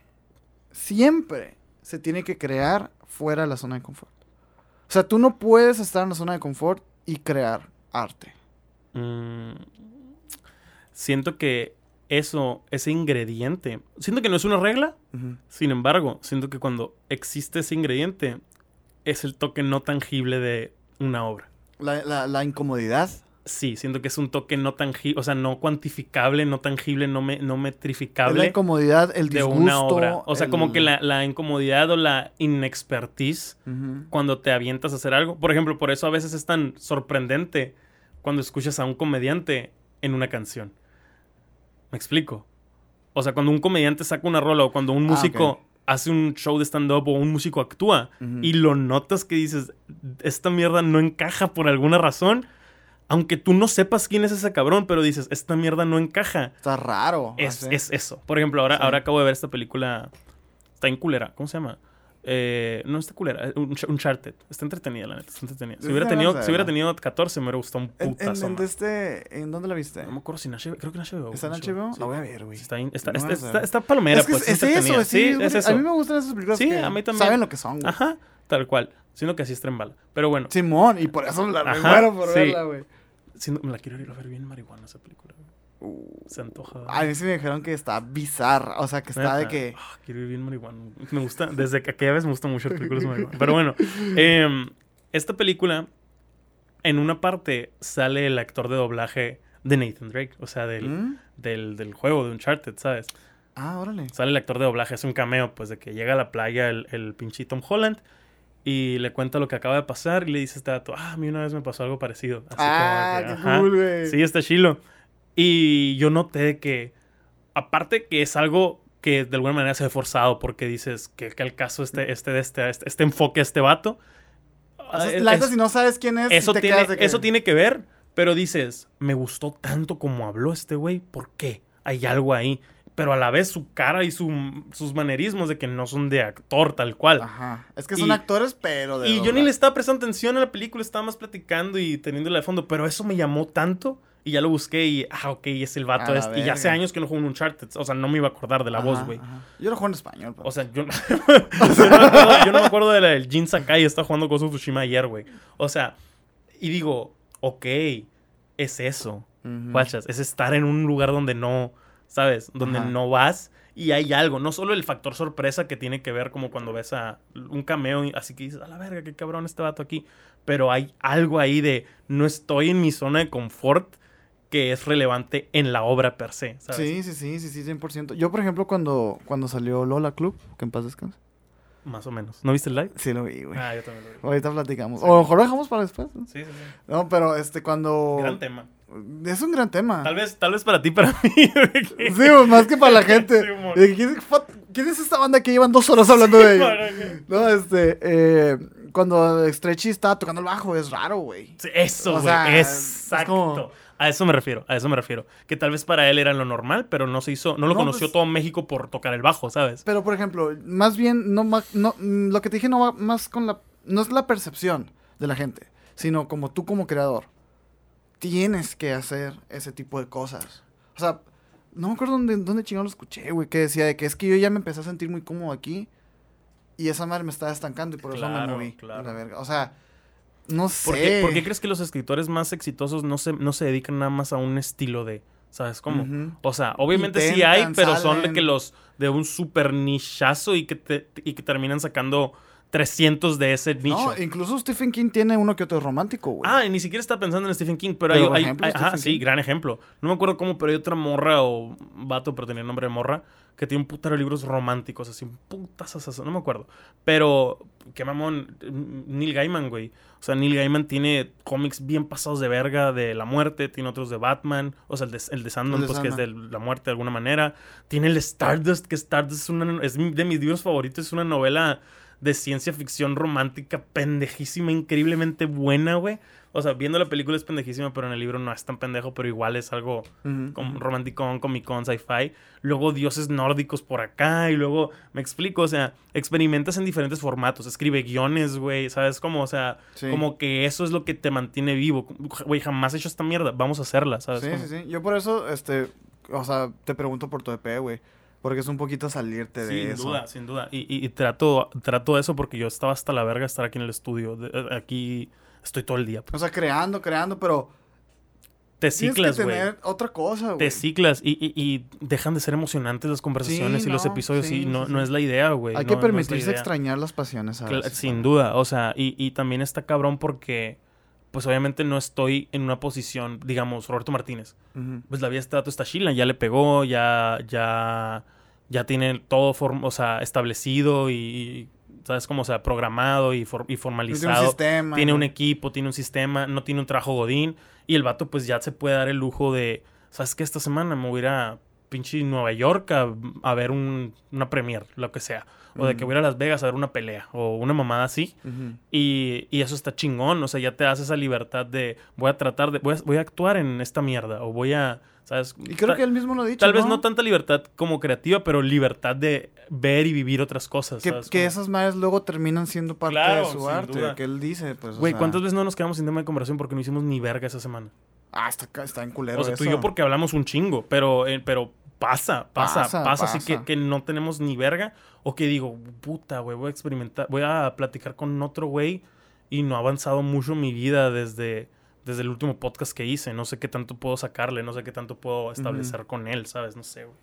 siempre se tiene que crear fuera de la zona de confort? O sea, tú no puedes estar en la zona de confort y crear arte. Mm, siento que eso, ese ingrediente, siento que no es una regla, sin embargo, siento que cuando existe ese ingrediente, es el toque no tangible de una obra. La, la- la incomodidad. Sí, siento que es un toque no tangible, o sea, no cuantificable, no tangible, no, me, no Es la metrificable incomodidad, el de disgusto. una obra. O sea, como que la, la incomodidad o la inexpertise cuando te avientas a hacer algo. Por ejemplo, por eso a veces es tan sorprendente cuando escuchas a un comediante en una canción. ¿Me explico? O sea, cuando un comediante saca una rola o cuando un Ah, músico. Hace un show de stand-up o un músico actúa y lo notas que dices, esta mierda no encaja por alguna razón, aunque tú no sepas quién es ese cabrón, pero dices, esta mierda no encaja. Está raro. Es, es eso. Por ejemplo, ahora, Sí. ahora acabo de ver esta película. Está en culera. ¿Cómo se llama? Eh, no está culera. eh, Un Uncharted. Está entretenida, la neta. Está entretenida. Si hubiera, tenido, si hubiera tenido 14, me hubiera gustado un En, en- putazo. en este, ¿En dónde la viste? No me acuerdo si en HBO. Creo que en HBO. ¿Está en HBO? La voy a ver, güey. Está, está, está, está- palomera, es que pues. es, eso, sí. es eso. A mí me gustan esas películas Sí, que a mí también. saben lo que son, güey. Ajá, tal cual. Siendo que así es trembala. Pero bueno, Simón, y por eso la me muero por verla, güey. me la quiero ir a ver bien marihuana esa película. güey. Uh, Se antoja. a mí sí me dijeron que está bizarra. O sea, que está de que. Ah, quiero ir bien marihuana. Me gusta, desde que aquella vez me gustan mucho las películas de marihuana. Pero bueno, em, esta película, en una parte sale el actor de doblaje de Nathan Drake, o sea, del, ¿Mm? del, del juego de Uncharted, ¿sabes? Ah, órale. Sale el actor de doblaje, es un cameo, pues de que llega a la playa el, el pinche Tom Holland y le cuenta lo que acaba de pasar y le dice este dato, ah, a mí una vez me pasó algo parecido. Así Ah, como que, qué cool, güey. Sí, está chilo. Y yo noté que, aparte que es algo que de alguna manera se ve forzado porque dices que, que al caso este, este, este, este, este enfoque a este vato. Eh, es- si no sabes quién es, eso, te tiene, de que- eso tiene que ver, pero dices, me gustó tanto como habló este güey, ¿por qué? Hay algo ahí. Pero a la vez su cara y su- sus manerismos de que no son de actor tal cual. Ajá. Es que son Y- actores, pero de. Y yo ni le estaba prestando atención a la película, estaba más platicando y teniéndola de fondo, pero eso me llamó tanto y ya lo busqué y, ah, ok, es el vato este. Y ya hace verga. años que no juego en Uncharted, o sea, no me iba a acordar de la voz, güey. Yo lo juego en español. pero- O sea, yo no, yo no me acuerdo, yo no me acuerdo de la del Jin Sakai, estaba jugando Ghost of Tsushima ayer, güey. O sea, y digo, ok, es eso, Ujú. guachas, es estar en un lugar donde no, ¿sabes? Donde no vas y hay algo, no solo el factor sorpresa que tiene que ver como cuando ves a un cameo, y así que dices, a la verga, qué cabrón este vato aquí, pero hay algo ahí de no estoy en mi zona de confort que es relevante en la obra per se, ¿sabes? Sí, sí, sí, sí, sí, 100%. Yo, por ejemplo, cuando, cuando salió Lola Club, que en paz descanse. Más o menos. ¿No viste el live? Sí lo vi, güey. Ah, yo también lo vi. Ahorita platicamos. O a lo mejor lo dejamos para después. ¿no? Sí, sí, sí. No, pero este, cuando... Gran tema. Es un gran tema. Tal vez, tal vez para ti, para mí. Sí, güey, más que para la gente. Sí, ¿quién, es- fuck, quién es esta banda que llevan dos horas hablando de ella? No, este, eh, cuando Stretchy está tocando el bajo, es raro, güey. Sí, Eso, güey. es Exacto. como- A eso me refiero, a eso me refiero. Que tal vez para él era lo normal, pero no se hizo, no lo No, conoció pues- todo México por tocar el bajo, ¿sabes? Pero, por ejemplo, más bien, no, no, mm, lo que te dije no va más con la... No es la percepción de la gente, sino como tú como creador. Tienes que hacer ese tipo de cosas. O sea, no me acuerdo dónde, dónde chingado lo escuché, güey, que decía de que es que yo ya me empecé a sentir muy cómodo aquí y esa madre me estaba estancando y por eso me Claro, moví. claro. la verga. O sea, no sé. ¿Por qué, por qué crees que los escritores más exitosos no se, no se dedican nada más a un estilo de, ¿sabes cómo? O sea, obviamente sí hay, pero son de que los de un super nichazo y que, te- y que terminan sacando 300 de ese nicho. No, incluso Stephen King tiene uno que otro romántico, güey. Ah, y ni siquiera estaba pensando en Stephen King, pero, Pero, hay, hay- ajá, sí, gran ejemplo. No me acuerdo cómo, pero hay otra morra o vato, pero tenía el nombre de morra, que tiene un putero de libros románticos, así, putas, no me acuerdo. Pero, qué mamón, Neil Gaiman, güey. O sea, Neil Gaiman tiene cómics bien pasados de verga de la muerte, tiene otros de Batman, o sea, el de, el de Sandman, El de pues que es de la muerte de alguna manera. Tiene el Stardust, que Stardust es, una, es de mis libros favoritos, es una novela de ciencia ficción romántica pendejísima, increíblemente buena, güey. O sea, viendo la película es pendejísima, pero en el libro no es tan pendejo, pero igual es algo Ujú, como ujú. romanticón, comicón, sci-fi. Luego dioses nórdicos por acá y luego, me explico, o sea, experimentas en diferentes formatos. Escribe guiones, güey, ¿sabes? Como, o sea, Sí. como que eso es lo que te mantiene vivo. Güey, jamás he hecho esta mierda, vamos a hacerla, ¿sabes? Sí, Como- sí, sí. Yo por eso, este, o sea, te pregunto por tu EP, güey. Porque es un poquito salirte de Sin eso. duda, sin duda. Y, y- y trato, trato eso porque yo estaba hasta la verga estar aquí en el estudio. De- eh, aquí estoy todo el día. O sea, creando, creando, pero Te ciclas, güey. tener otra cosa, güey. Te ciclas y, y- dejan de ser emocionantes las conversaciones Sí, y los episodios. sí, y no, sí, no es la idea, güey. Hay no- que permitirse extrañar las pasiones veces, sin duda, o sea, y, y también está cabrón porque, pues obviamente no estoy en una posición, digamos, Roberto Martínez. Pues la vida dato está chila, ya le pegó, ya, ya, ya tiene todo, form- o sea, establecido y, ¿sabes? Como, o sea, programado y, for- y Tiene un formalizado. sistema. tiene ¿no? un equipo, tiene un sistema, no tiene un trabajo godín. Y el vato, pues ya se puede dar el lujo de, ¿sabes qué? Esta semana me voy a ir a pinche Nueva York a, a ver un, una premier, lo que sea. O de que voy a ir a Las Vegas a ver una pelea o una mamada así. Y, y eso está chingón, o sea, ya te das esa libertad de voy a tratar de, voy a, voy a actuar en esta mierda o voy a, ¿sabes? Y creo Ta- que él mismo lo ha dicho. Tal vez no tanta libertad como creativa, pero libertad de ver y vivir otras cosas. Que, ¿sabes? que Como- esas madres luego terminan siendo parte Claro, de su arte. duda. Que él dice, pues. o Güey, sea, ¿cuántas veces no nos quedamos sin tema de conversación porque no hicimos ni verga esa semana? Ah, está, está en culero. o sea, tú y yo porque hablamos un chingo, pero, eh, pero pasa, pasa, Pasa, pasa, así que, que no tenemos ni verga. O que digo, puta, güey, voy a experimentar, voy a platicar con otro güey y no ha avanzado mucho mi vida desde, desde el último podcast que hice. No sé qué tanto puedo sacarle, no sé qué tanto puedo establecer con él, ¿sabes? No sé, güey.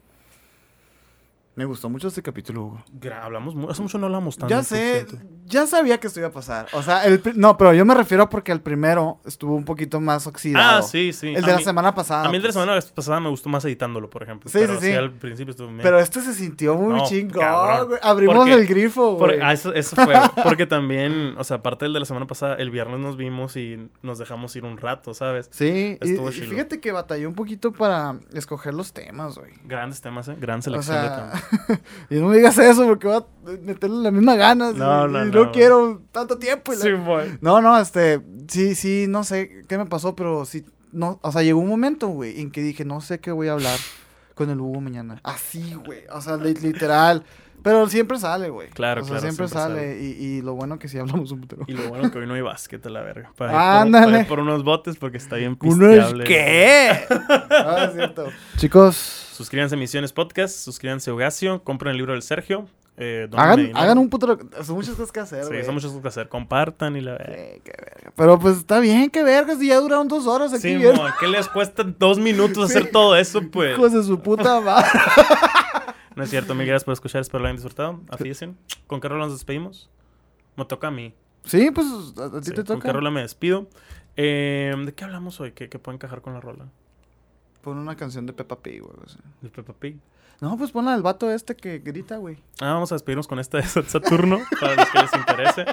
Me gustó mucho este capítulo, Hugo. Gra- Hablamos, hace mucho no hablamos tanto. Ya sé, ya sabía que esto iba a pasar. O sea, el, no, pero yo me refiero porque el primero estuvo un poquito más oxidado. Ah, sí, sí. El A de la semana pasada. A mí el de la pues. semana pasada me gustó más editándolo, por ejemplo. Sí, pero sí, sí. al principio estuvo bien. Pero este se sintió muy No, chingón, cabrón. güey. Abrimos Porque- el grifo, güey. ah, eso, eso fue. Porque también, o sea, aparte del de la semana pasada, el viernes nos vimos y nos dejamos ir un rato, ¿sabes? Sí, y, Estuvo y chilo. fíjate que batallé un poquito para escoger los temas, güey. Grandes temas, ¿eh? Gran O selección de temas. y no me digas eso porque va a meterle las mismas ganas. No, y, no, y no. quiero tanto tiempo. y la- Sí, boy. No, no, este, sí, sí, no sé qué me pasó, pero sí, no, o sea, llegó un momento, güey, en que dije, no sé qué voy a hablar con el Hugo mañana. Así, güey, o sea, li- literal. Pero siempre sale, güey. Claro, o sea, claro, siempre, siempre sale. Y, y lo bueno que sí hablamos un putero. Y lo bueno que hoy no hay básquet a la verga. Para ir por- Ándale. para por unos botes porque está bien ¿Uno es pisteable. qué? ah, es cierto. Chicos, Suscríbanse a Misiones Podcast, suscríbanse a Eugasio, compren el libro del Sergio. Eh, hagan, un putero. Son muchas cosas que hacer, Sí, son muchas cosas que hacer. Compartan y la verga. Sí, qué verga. Pero pues está bien, qué vergas. Y ya duraron dos horas aquí. Sí, mo, ¿qué les cuesta dos minutos hacer todo eso, pues? Hijos de su puta madre. No es cierto, mil gracias por escuchar, espero lo hayan disfrutado. Afíesen. ¿Con qué rola nos despedimos? Me toca a mí. Sí, pues a, a ti Sí, te ¿Con qué toca. rola me despido? Eh, ¿De qué hablamos hoy? ¿Qué, qué puede encajar con la rola? Pon una canción de Peppa Pig, güey. o sea. ¿De Peppa Pig? No, pues pon la del vato este que grita, güey. Ah, vamos a despedirnos con esta de Saturno, para los que les interese.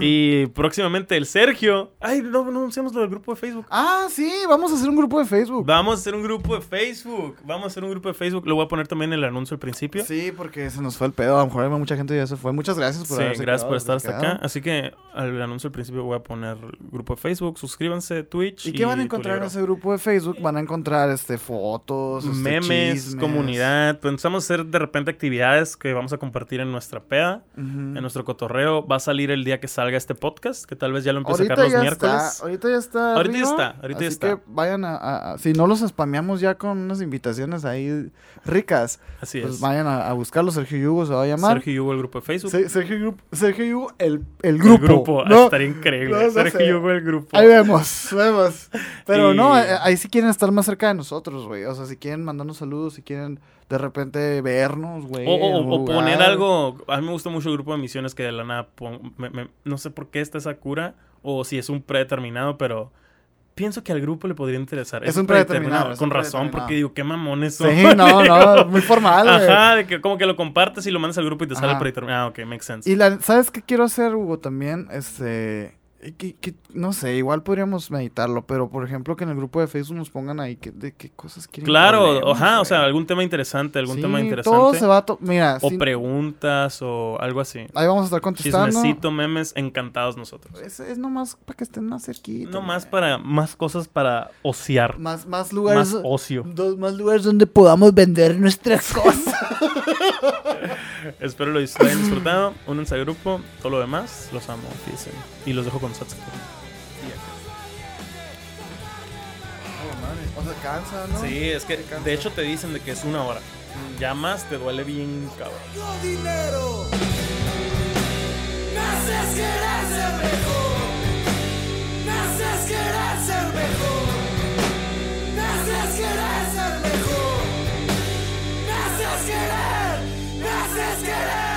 Y próximamente el Sergio. Ay, no, no anunciamos lo del grupo de Facebook. Ah, sí, vamos a hacer un grupo de Facebook. Vamos a hacer un grupo de Facebook. Vamos a hacer un grupo de Facebook. Lo voy a poner también en el anuncio al principio. Sí, porque se nos fue el pedo. A lo mejor mucha gente ya se fue. Muchas gracias por Sí, gracias quedado, por estar hasta quedado. acá. Así que al anuncio al principio voy a poner grupo de Facebook. Suscríbanse, Twitch. ¿Y qué van a encontrar en ese grupo de Facebook? Van a encontrar este fotos, este, Memes, chismes. comunidad. Pensamos hacer de repente actividades que vamos a compartir en nuestra peda, en nuestro cotorreo. Va a salir el día que salga este podcast, que tal vez ya lo empiece a sacar los miércoles. está, ahorita ya está. Ahorita ya está, ahorita ya está. que vayan a, a- a- Si no los spameamos ya con unas invitaciones ahí ricas, Así pues es. vayan a, a buscarlo. Sergio Yugo se va a llamar. Sergio y Hugo, el grupo de Facebook. Se- Sergio, Yugo- Sergio Yugo, el, el El grupo. grupo. ah, ¿no? Estaría increíble. no, no Sergio sé. y Hugo, el grupo. Ahí vemos, vemos. Pero Y- no, ahí sí quieren estar más cerca de nosotros, güey. O sea, si quieren mandarnos saludos, si quieren de repente vernos, güey. O, poner algo. A mí me gusta mucho el grupo de misiones que de la nada me- me- no sé por qué está esa cura o si es un predeterminado, pero pienso que al grupo le podría interesar. Es un predeterminado, es Con un razón, predeterminado. porque digo, qué mamones son. Sí, no, no, muy formal. Ajá, de que como que lo compartes y lo mandas al grupo y te sale Ajá. predeterminado. Ah, ok, makes sense. Y la, ¿sabes qué quiero hacer, Hugo? También, este... Eh, que- que- no sé, igual podríamos meditarlo, pero por ejemplo que en el grupo de Facebook nos pongan ahí que, de qué cosas quieren. Claro, ajá, o sea, algún tema interesante, algún Sí, tema interesante. Todo se va a... Mira, O preguntas o algo así. ahí vamos a estar contestando. Chismecito, memes, encantados nosotros. Es, es nomás para que estén más cerquita. No más güey. para más cosas para ociar, Más, más lugares... más ocio. dos, más lugares donde podamos vender nuestras cosas. Espero lo hayan disfrutado. Únanse al grupo, todo lo demás, los amo, fíjense. Y los dejo con saxofón. Oh, y O sea, cansa, ¿no? Sí, es que de hecho te dicen de que es una hora. Mm. Ya más te duele bien, cabrón. No dinero. Naces querer ser mejor. Naces querer ser mejor. Naces querer ser mejor. Naces querer. Naces querer.